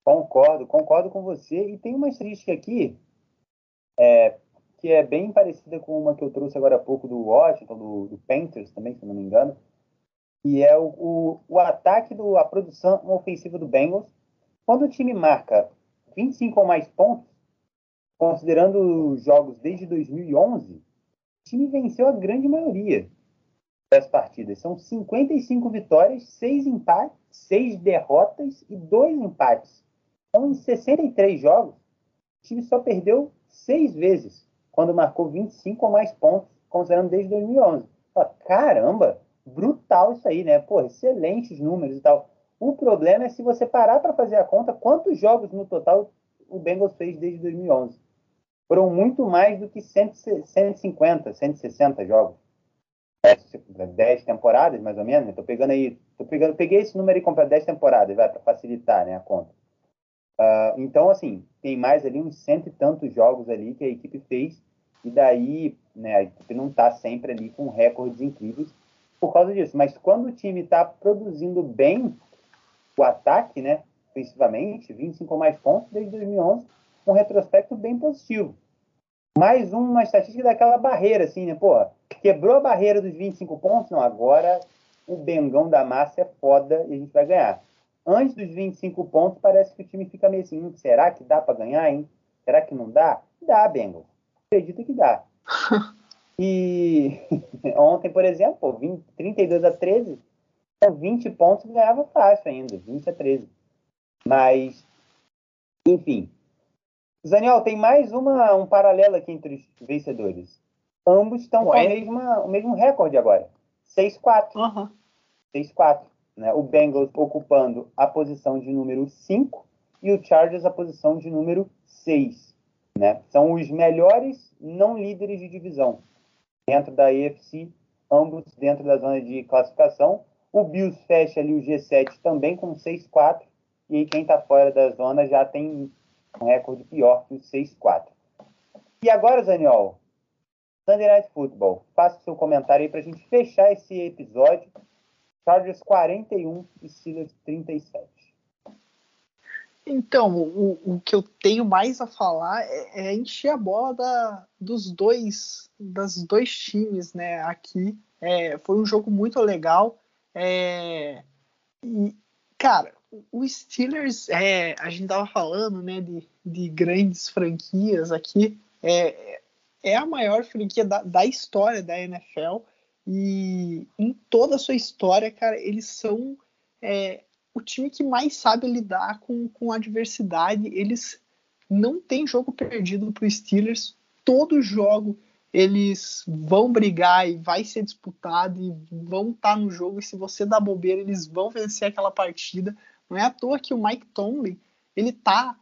A: Concordo, concordo com você. E tem uma estatística aqui é, que é bem parecida com uma que eu trouxe agora há pouco do Washington, do, do Panthers também, se não me engano, e é o, o, o ataque, do, a produção ofensiva do Bengals. Quando o time marca 25 ou mais pontos, considerando os jogos desde 2011, o time venceu a grande maioria das partidas. São 55 vitórias, 6 empates, 6 derrotas e 2 empates. Então, em 63 jogos, o time só perdeu 6 vezes, quando marcou 25 ou mais pontos, considerando desde 2011. Caramba, brutal isso aí, né? Pô, excelentes números e tal. O problema é se você parar para fazer a conta, quantos jogos no total o Bengals fez desde 2011? Foram muito mais do que 150, 160 jogos. 10 temporadas, mais ou menos. Estou pegando aí, tô pegando, peguei esse número aí para 10 temporadas, vai, para facilitar né, a conta. Uh, então, assim, tem mais ali uns cento e tantos jogos ali que a equipe fez, e daí né, a equipe não está sempre ali com recordes incríveis, por causa disso. Mas quando o time está produzindo bem o ataque, né, ofensivamente, 25 ou mais pontos desde 2011, um retrospecto bem positivo. Mais uma estatística daquela barreira, assim, né? Pô, quebrou a barreira dos 25 pontos? Não, agora o Bengão da massa é foda e a gente vai ganhar. Antes dos 25 pontos, parece que o time fica meio assim, será que dá para ganhar, hein? Será que não dá? Dá, Bengals. Acredito que dá. E ontem, por exemplo, 20, 32 a 13, com 20 pontos ganhava fácil ainda, 20 a 13. Mas, enfim. Zaniel, tem mais uma, um paralelo aqui entre os vencedores. Ambos estão com a mesma, o mesmo recorde agora. 6-4. Uhum. 6-4. Né? O Bengals ocupando a posição de número 5 e o Chargers a posição de número 6. Né? São os melhores não líderes de divisão dentro da AFC, ambos dentro da zona de classificação. O Bills fecha ali o G7 também com 6-4, e aí quem está fora da zona já tem um recorde pior que o 6-4. E agora, Zaniol, Sunday Night Football, faça seu comentário aí para a gente fechar esse episódio. Chargers 41 e Steelers 37.
B: Então, o, o que eu tenho mais a falar é, é encher a bola da, dos dois das dois times, né? Aqui é, foi um jogo muito legal. É, e, cara, o Steelers, é, a gente tava falando, né, de, de grandes franquias aqui. É, é a maior franquia da, da história da NFL e em toda a sua história, cara, eles são é, o time que mais sabe lidar com, com adversidade. Eles não têm jogo perdido para os Steelers. Todo jogo eles vão brigar e vai ser disputado e vão estar tá no jogo. E se você dá bobeira, eles vão vencer aquela partida. Não é à toa que o Mike Tomlin ele tá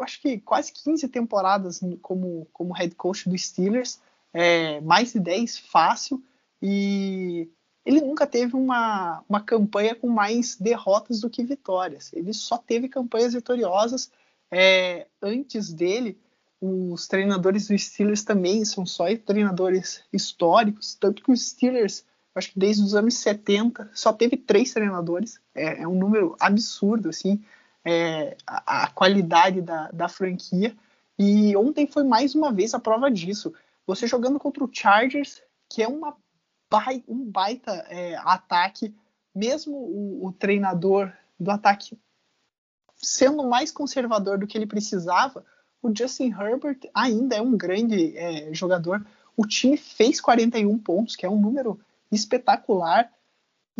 B: acho que quase 15 temporadas como, como head coach do Steelers, é, mais de 10 fácil. E ele nunca teve uma, uma campanha com mais derrotas do que vitórias. Ele só teve campanhas vitoriosas. É, antes dele, os treinadores do Steelers também são só treinadores históricos, tanto que os Steelers, acho que desde os anos 70, só teve três treinadores. É, é um número absurdo, assim, é, a, a, qualidade da, da franquia. E ontem foi mais uma vez a prova disso. Você jogando contra o Chargers, que é uma um baita é, ataque, mesmo o, o, treinador do ataque sendo mais conservador do que ele precisava, o Justin Herbert ainda é um grande é, jogador. O time fez 41 pontos, que é um número espetacular.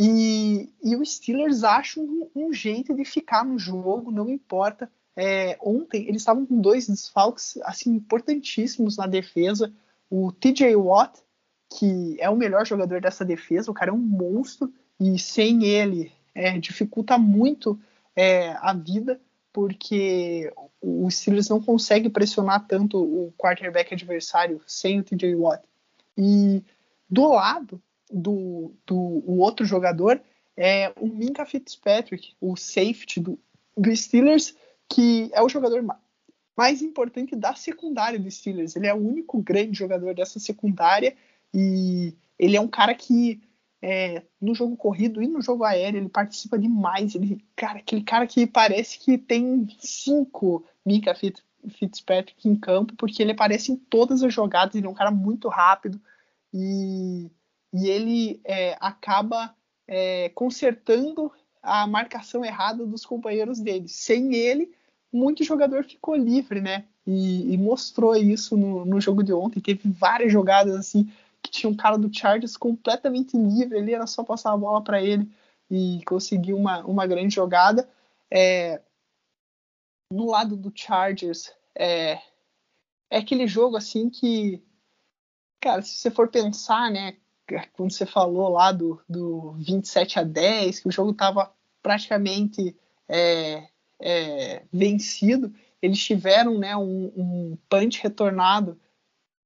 B: E, e os Steelers acham um, um, jeito de ficar no jogo, não importa. É, ontem eles estavam com dois desfalques assim importantíssimos na defesa. O TJ Watt, que é o melhor jogador dessa defesa, o cara é um monstro e sem ele é, dificulta muito é, a vida, porque o Steelers não consegue pressionar tanto o quarterback adversário sem o TJ Watt. E do lado do, do o outro jogador é o Minka Fitzpatrick, o safety do, do Steelers, que é o jogador mais importante da secundária do Steelers. Ele é o único grande jogador dessa secundária e ele é um cara que é, no jogo corrido e no jogo aéreo ele participa demais. Ele, cara, aquele cara que parece que tem cinco Mika Fitzpatrick em campo, porque ele aparece em todas as jogadas. Ele é um cara muito rápido e, e ele é, acaba é, consertando a marcação errada dos companheiros dele. Sem ele, muito jogador ficou livre, né? E, e mostrou isso no, no, jogo de ontem. Teve várias jogadas assim que tinha um cara do Chargers completamente livre, ali era só passar a bola para ele e conseguir uma, uma grande jogada. É, no lado do Chargers, é, é aquele jogo assim que, cara, se você for pensar, né, quando você falou lá do, do 27 a 10, que o jogo estava praticamente é, é, vencido, eles tiveram né, um, um punch retornado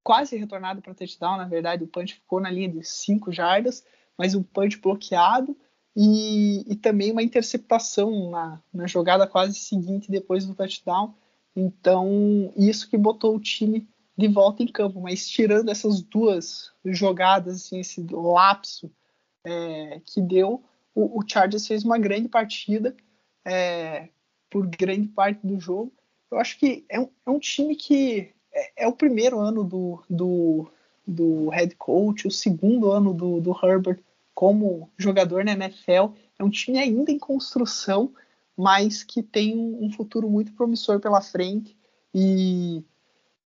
B: quase retornado para touchdown, na verdade o punch ficou na linha de 5 jardas, mas um punch bloqueado e, e também uma interceptação na, na, jogada quase seguinte depois do touchdown. Então, isso que botou o time de volta em campo, mas tirando essas duas jogadas, assim, esse lapso é, que deu, o, o, Chargers fez uma grande partida é, por grande parte do jogo. Eu acho que é um, é um time que é, é, o primeiro ano do, do, do head coach, o segundo ano do, do Herbert como jogador na NFL. É um time ainda em construção, mas que tem um, um futuro muito promissor pela frente. E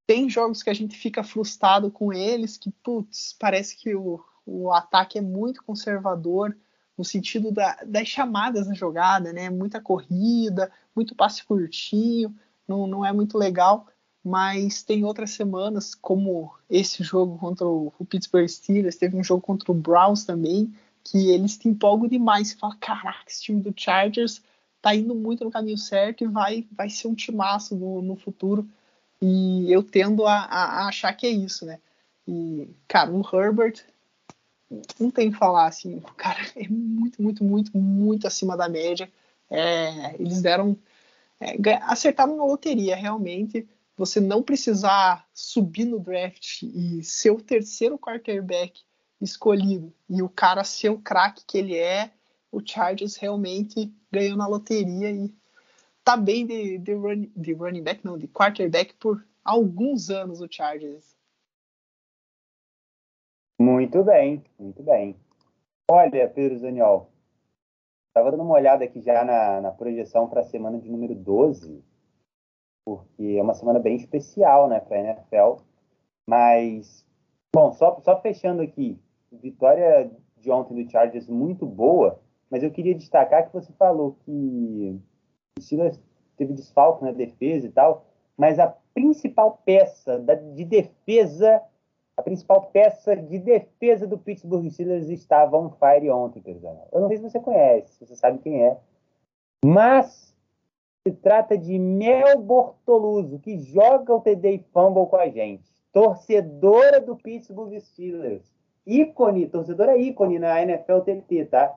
B: tem jogos que a gente fica frustrado com eles, que, putz, parece que o, o ataque é muito conservador no sentido da, das chamadas na jogada, né? Muita corrida, muito passe curtinho, não, não é muito legal mas tem outras semanas, como esse jogo contra o, Pittsburgh Steelers, teve um jogo contra o Browns também, que eles te empolgam demais. Você fala, caraca, esse time do Chargers tá indo muito no caminho certo e vai, vai ser um timaço no, no futuro. E eu tendo a, a, achar que é isso, né? E, cara, o Herbert, não tem que falar assim, o cara é muito, muito, muito, muito acima da média. É, eles deram. É, acertaram na loteria, realmente você não precisar subir no draft e ser o terceiro quarterback escolhido e o cara ser o craque que ele é, o Chargers realmente ganhou na loteria e tá bem de, de, run, de running back, não, de quarterback por alguns anos o Chargers.
A: Muito bem, muito bem. Olha, Pedro Zaniol, estava dando uma olhada aqui já na, na projeção para a semana de número 12 porque é uma semana bem especial, né, para a NFL. Mas, bom, só, só fechando aqui, vitória de ontem do Chargers muito boa, mas eu queria destacar que você falou que o Steelers teve desfalque na defesa e tal, mas a principal peça de defesa, a principal peça de defesa do Pittsburgh Steelers estava on fire ontem, Perzano. Eu não sei se você conhece, se você sabe quem é, mas se trata de Mel Bortoluso, que joga o TD Fumble com a gente. Torcedora do Pittsburgh Steelers. Ícone, torcedora ícone na NFL TT, tá?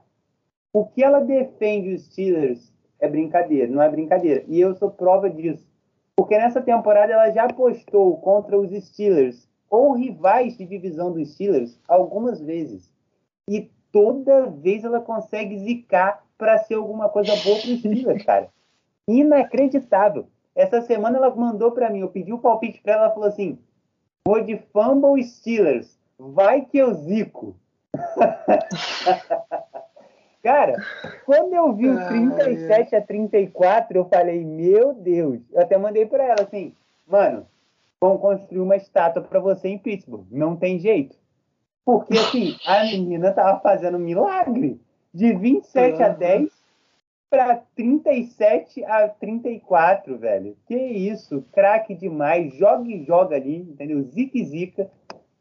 A: O que ela defende os Steelers é brincadeira, não é brincadeira. E eu sou prova disso. Porque nessa temporada ela já apostou contra os Steelers ou rivais de divisão dos Steelers algumas vezes. E toda vez ela consegue zicar para ser alguma coisa boa para os Steelers, cara inacreditável. Essa semana ela mandou para mim, eu pedi o palpite para ela, ela falou assim: vou de Fumble Steelers, vai que eu zico. Cara, quando eu vi o 37 a 34, eu falei, meu Deus. Eu até mandei para ela assim, mano, vão construir uma estátua para você em Pittsburgh. Não tem jeito. Porque, assim, a menina tava fazendo um milagre. De 27 uhum. a 10 para 37 a 34, velho. Que isso, craque demais. Joga e joga ali, entendeu? Zica e zica.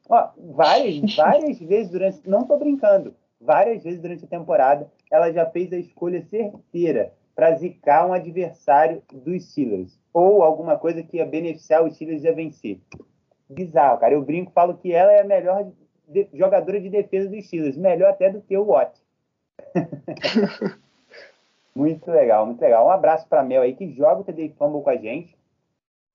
A: Ó, várias, várias vezes durante. Não tô brincando. Várias vezes durante a temporada, ela já fez a escolha certeira para zicar um adversário dos Steelers. Ou alguma coisa que ia beneficiar os Steelers a vencer. Bizarro, cara. Eu brinco, falo que ela é a melhor de, jogadora de defesa dos Steelers. Melhor até do que o Watt. muito legal, muito legal. Um abraço para Mel aí, que joga o TD Fumble com a gente.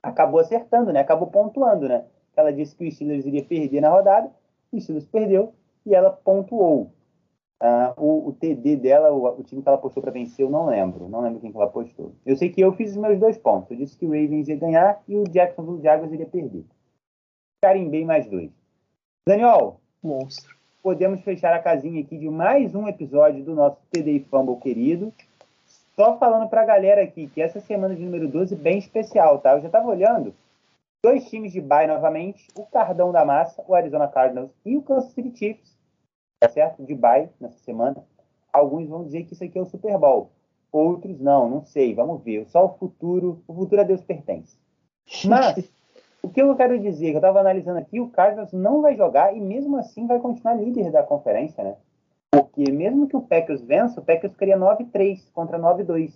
A: Acabou acertando, né? Acabou pontuando, né? Ela disse que o Steelers iria perder na rodada. O Steelers perdeu e ela pontuou. Uh, o, o, TD dela, o, o, time que ela postou para vencer, eu não lembro. Não lembro quem que ela postou. Eu sei que eu fiz os meus dois pontos. Eu disse que o Ravens ia ganhar e o Jacksonville Jaguars iria perder. Carimbei mais dois. Daniel.
B: Monstro.
A: Podemos fechar a casinha aqui de mais um episódio do nosso TD Fumble querido. Só falando para a galera aqui que essa semana de número 12 é bem especial, tá? Eu já estava olhando. Dois times de bye novamente. O Cardão da Massa, o Arizona Cardinals e o Kansas City Chiefs tá certo? De bye nessa semana. Alguns vão dizer que isso aqui é o Super Bowl. Outros não, não sei, vamos ver. Só o futuro, o futuro a Deus pertence. Mas, o que eu quero dizer, que eu estava analisando aqui, o Cardinals não vai jogar e mesmo assim vai continuar líder da conferência, né? Porque mesmo que o Packers vença, o Packers ficaria 9-3 contra 9-2.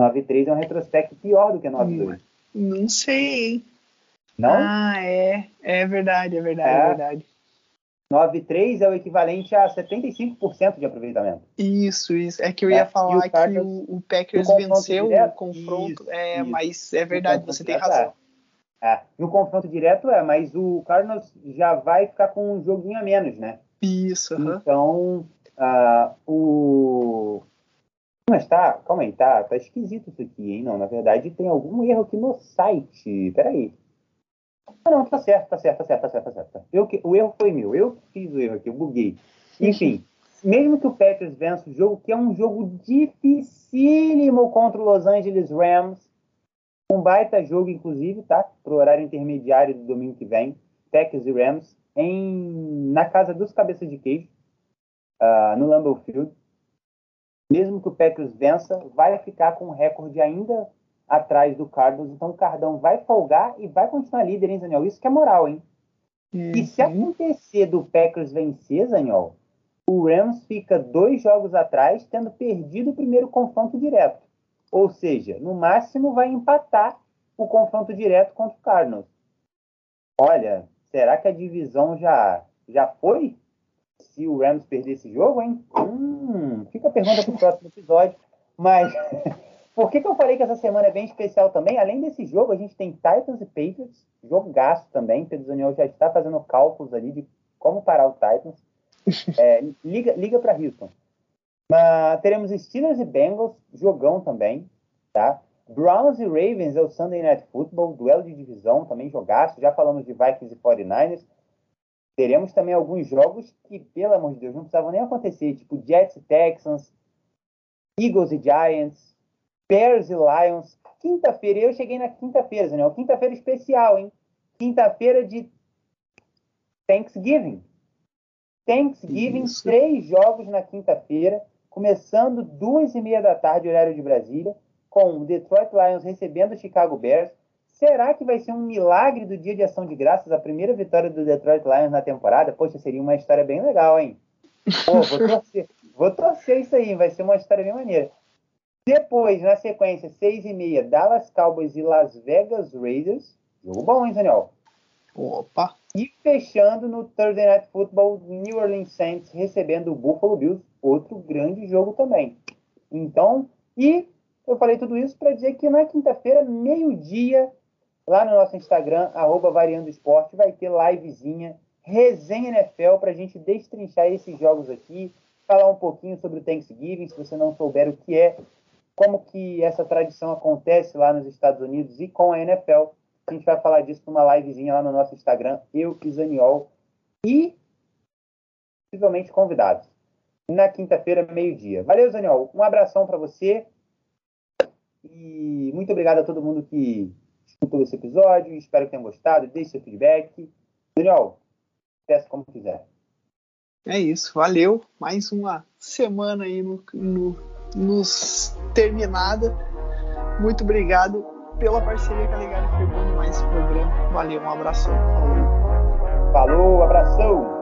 A: 9-3 é um retrospecto pior do que 9-2.
B: Não sei?
A: Não?
B: Ah, é. É verdade, é verdade, é, é verdade.
A: 9,3 é o equivalente a 75% de aproveitamento.
B: Isso, isso. É que eu ia é, falar o que o, o Packers venceu direto, o confronto, isso, é, isso. mas é verdade, você tem razão.
A: É. é. No confronto direto é, mas o Cardinals já vai ficar com um joguinho a menos, né?
B: Isso.
A: Então, uh, o... Mas tá, calma aí, tá, tá esquisito isso aqui, hein? Não, na verdade tem algum erro aqui no site. Peraí. Não, tá certo, tá certo, tá certo, tá certo, tá certo. Eu, o erro foi meu, eu fiz o erro aqui, eu buguei. Enfim, mesmo que o Packers vença o jogo, que é um jogo dificílimo contra o Los Angeles Rams, um baita jogo, inclusive, tá? Pro horário intermediário do domingo que vem, Packers e Rams, em, na casa dos cabeças de queijo, uh, no Lambeau Field. Mesmo que o Packers vença, vai ficar com um recorde ainda atrás do Cardinals. Então o Cardão vai folgar e vai continuar líder, hein, Zaniol? Isso que é moral, hein? Uhum. E se acontecer do Packers vencer, Zaniol, o Rams fica dois jogos atrás, tendo perdido o primeiro confronto direto. Ou seja, no máximo vai empatar o confronto direto contra o Cardinals. Olha, será que a divisão já, já foi? Se o Rams perder esse jogo, hein? Hum, fica a pergunta para o próximo episódio. Mas Por que, que eu falei que essa semana é bem especial também? Além desse jogo, a gente tem Titans e Patriots, jogo gasto também. Pedro Zaniol já está fazendo cálculos ali de como parar o Titans. É, liga liga para Houston. Mas teremos Steelers e Bengals, jogão também, tá? Browns e Ravens é o Sunday Night Football, duelo de divisão, também jogaço. Já falamos de Vikings e 49ers. Teremos também alguns jogos que, pelo amor de Deus, não precisavam nem acontecer, tipo Jets e Texans, Eagles e Giants, Bears e Lions. Quinta-feira, eu cheguei na quinta-feira, Zé Quinta-feira especial, hein? Quinta-feira de Thanksgiving. Thanksgiving, Isso. três jogos na quinta-feira, começando duas e meia da tarde, horário de Brasília, com o Detroit Lions recebendo o Chicago Bears. Será que vai ser um milagre do Dia de Ação de Graças, a primeira vitória do Detroit Lions na temporada? Poxa, seria uma história bem legal, hein? Pô, vou torcer, vou torcer isso aí, vai ser uma história bem maneira. Depois, na sequência, 6 e meia, Dallas Cowboys e Las Vegas Raiders. Jogo bom, hein, Daniel?
B: Opa!
A: E fechando no Thursday Night Football, New Orleans Saints recebendo o Buffalo Bills. Outro grande jogo também. Então, e eu falei tudo isso para dizer que na quinta-feira, meio-dia, lá no nosso Instagram, arroba Variando Esporte, vai ter livezinha, resenha NFL, para a gente destrinchar esses jogos aqui, falar um pouquinho sobre o Thanksgiving, se você não souber o que é, como que essa tradição acontece lá nos Estados Unidos e com a NFL. A gente vai falar disso numa livezinha lá no nosso Instagram, eu e Zaniol. E possivelmente convidados. Na quinta-feira, meio-dia. Valeu, Daniel. Um abração para você. E muito obrigado a todo mundo que escutou esse episódio. Espero que tenham gostado. Deixe seu feedback. Daniel, peça como quiser.
B: É isso, valeu. Mais uma semana aí no, no, nos terminada. Muito obrigado pela parceria a Legal Pegando mais esse programa. Valeu, um abração.
A: Falou. Falou, abração.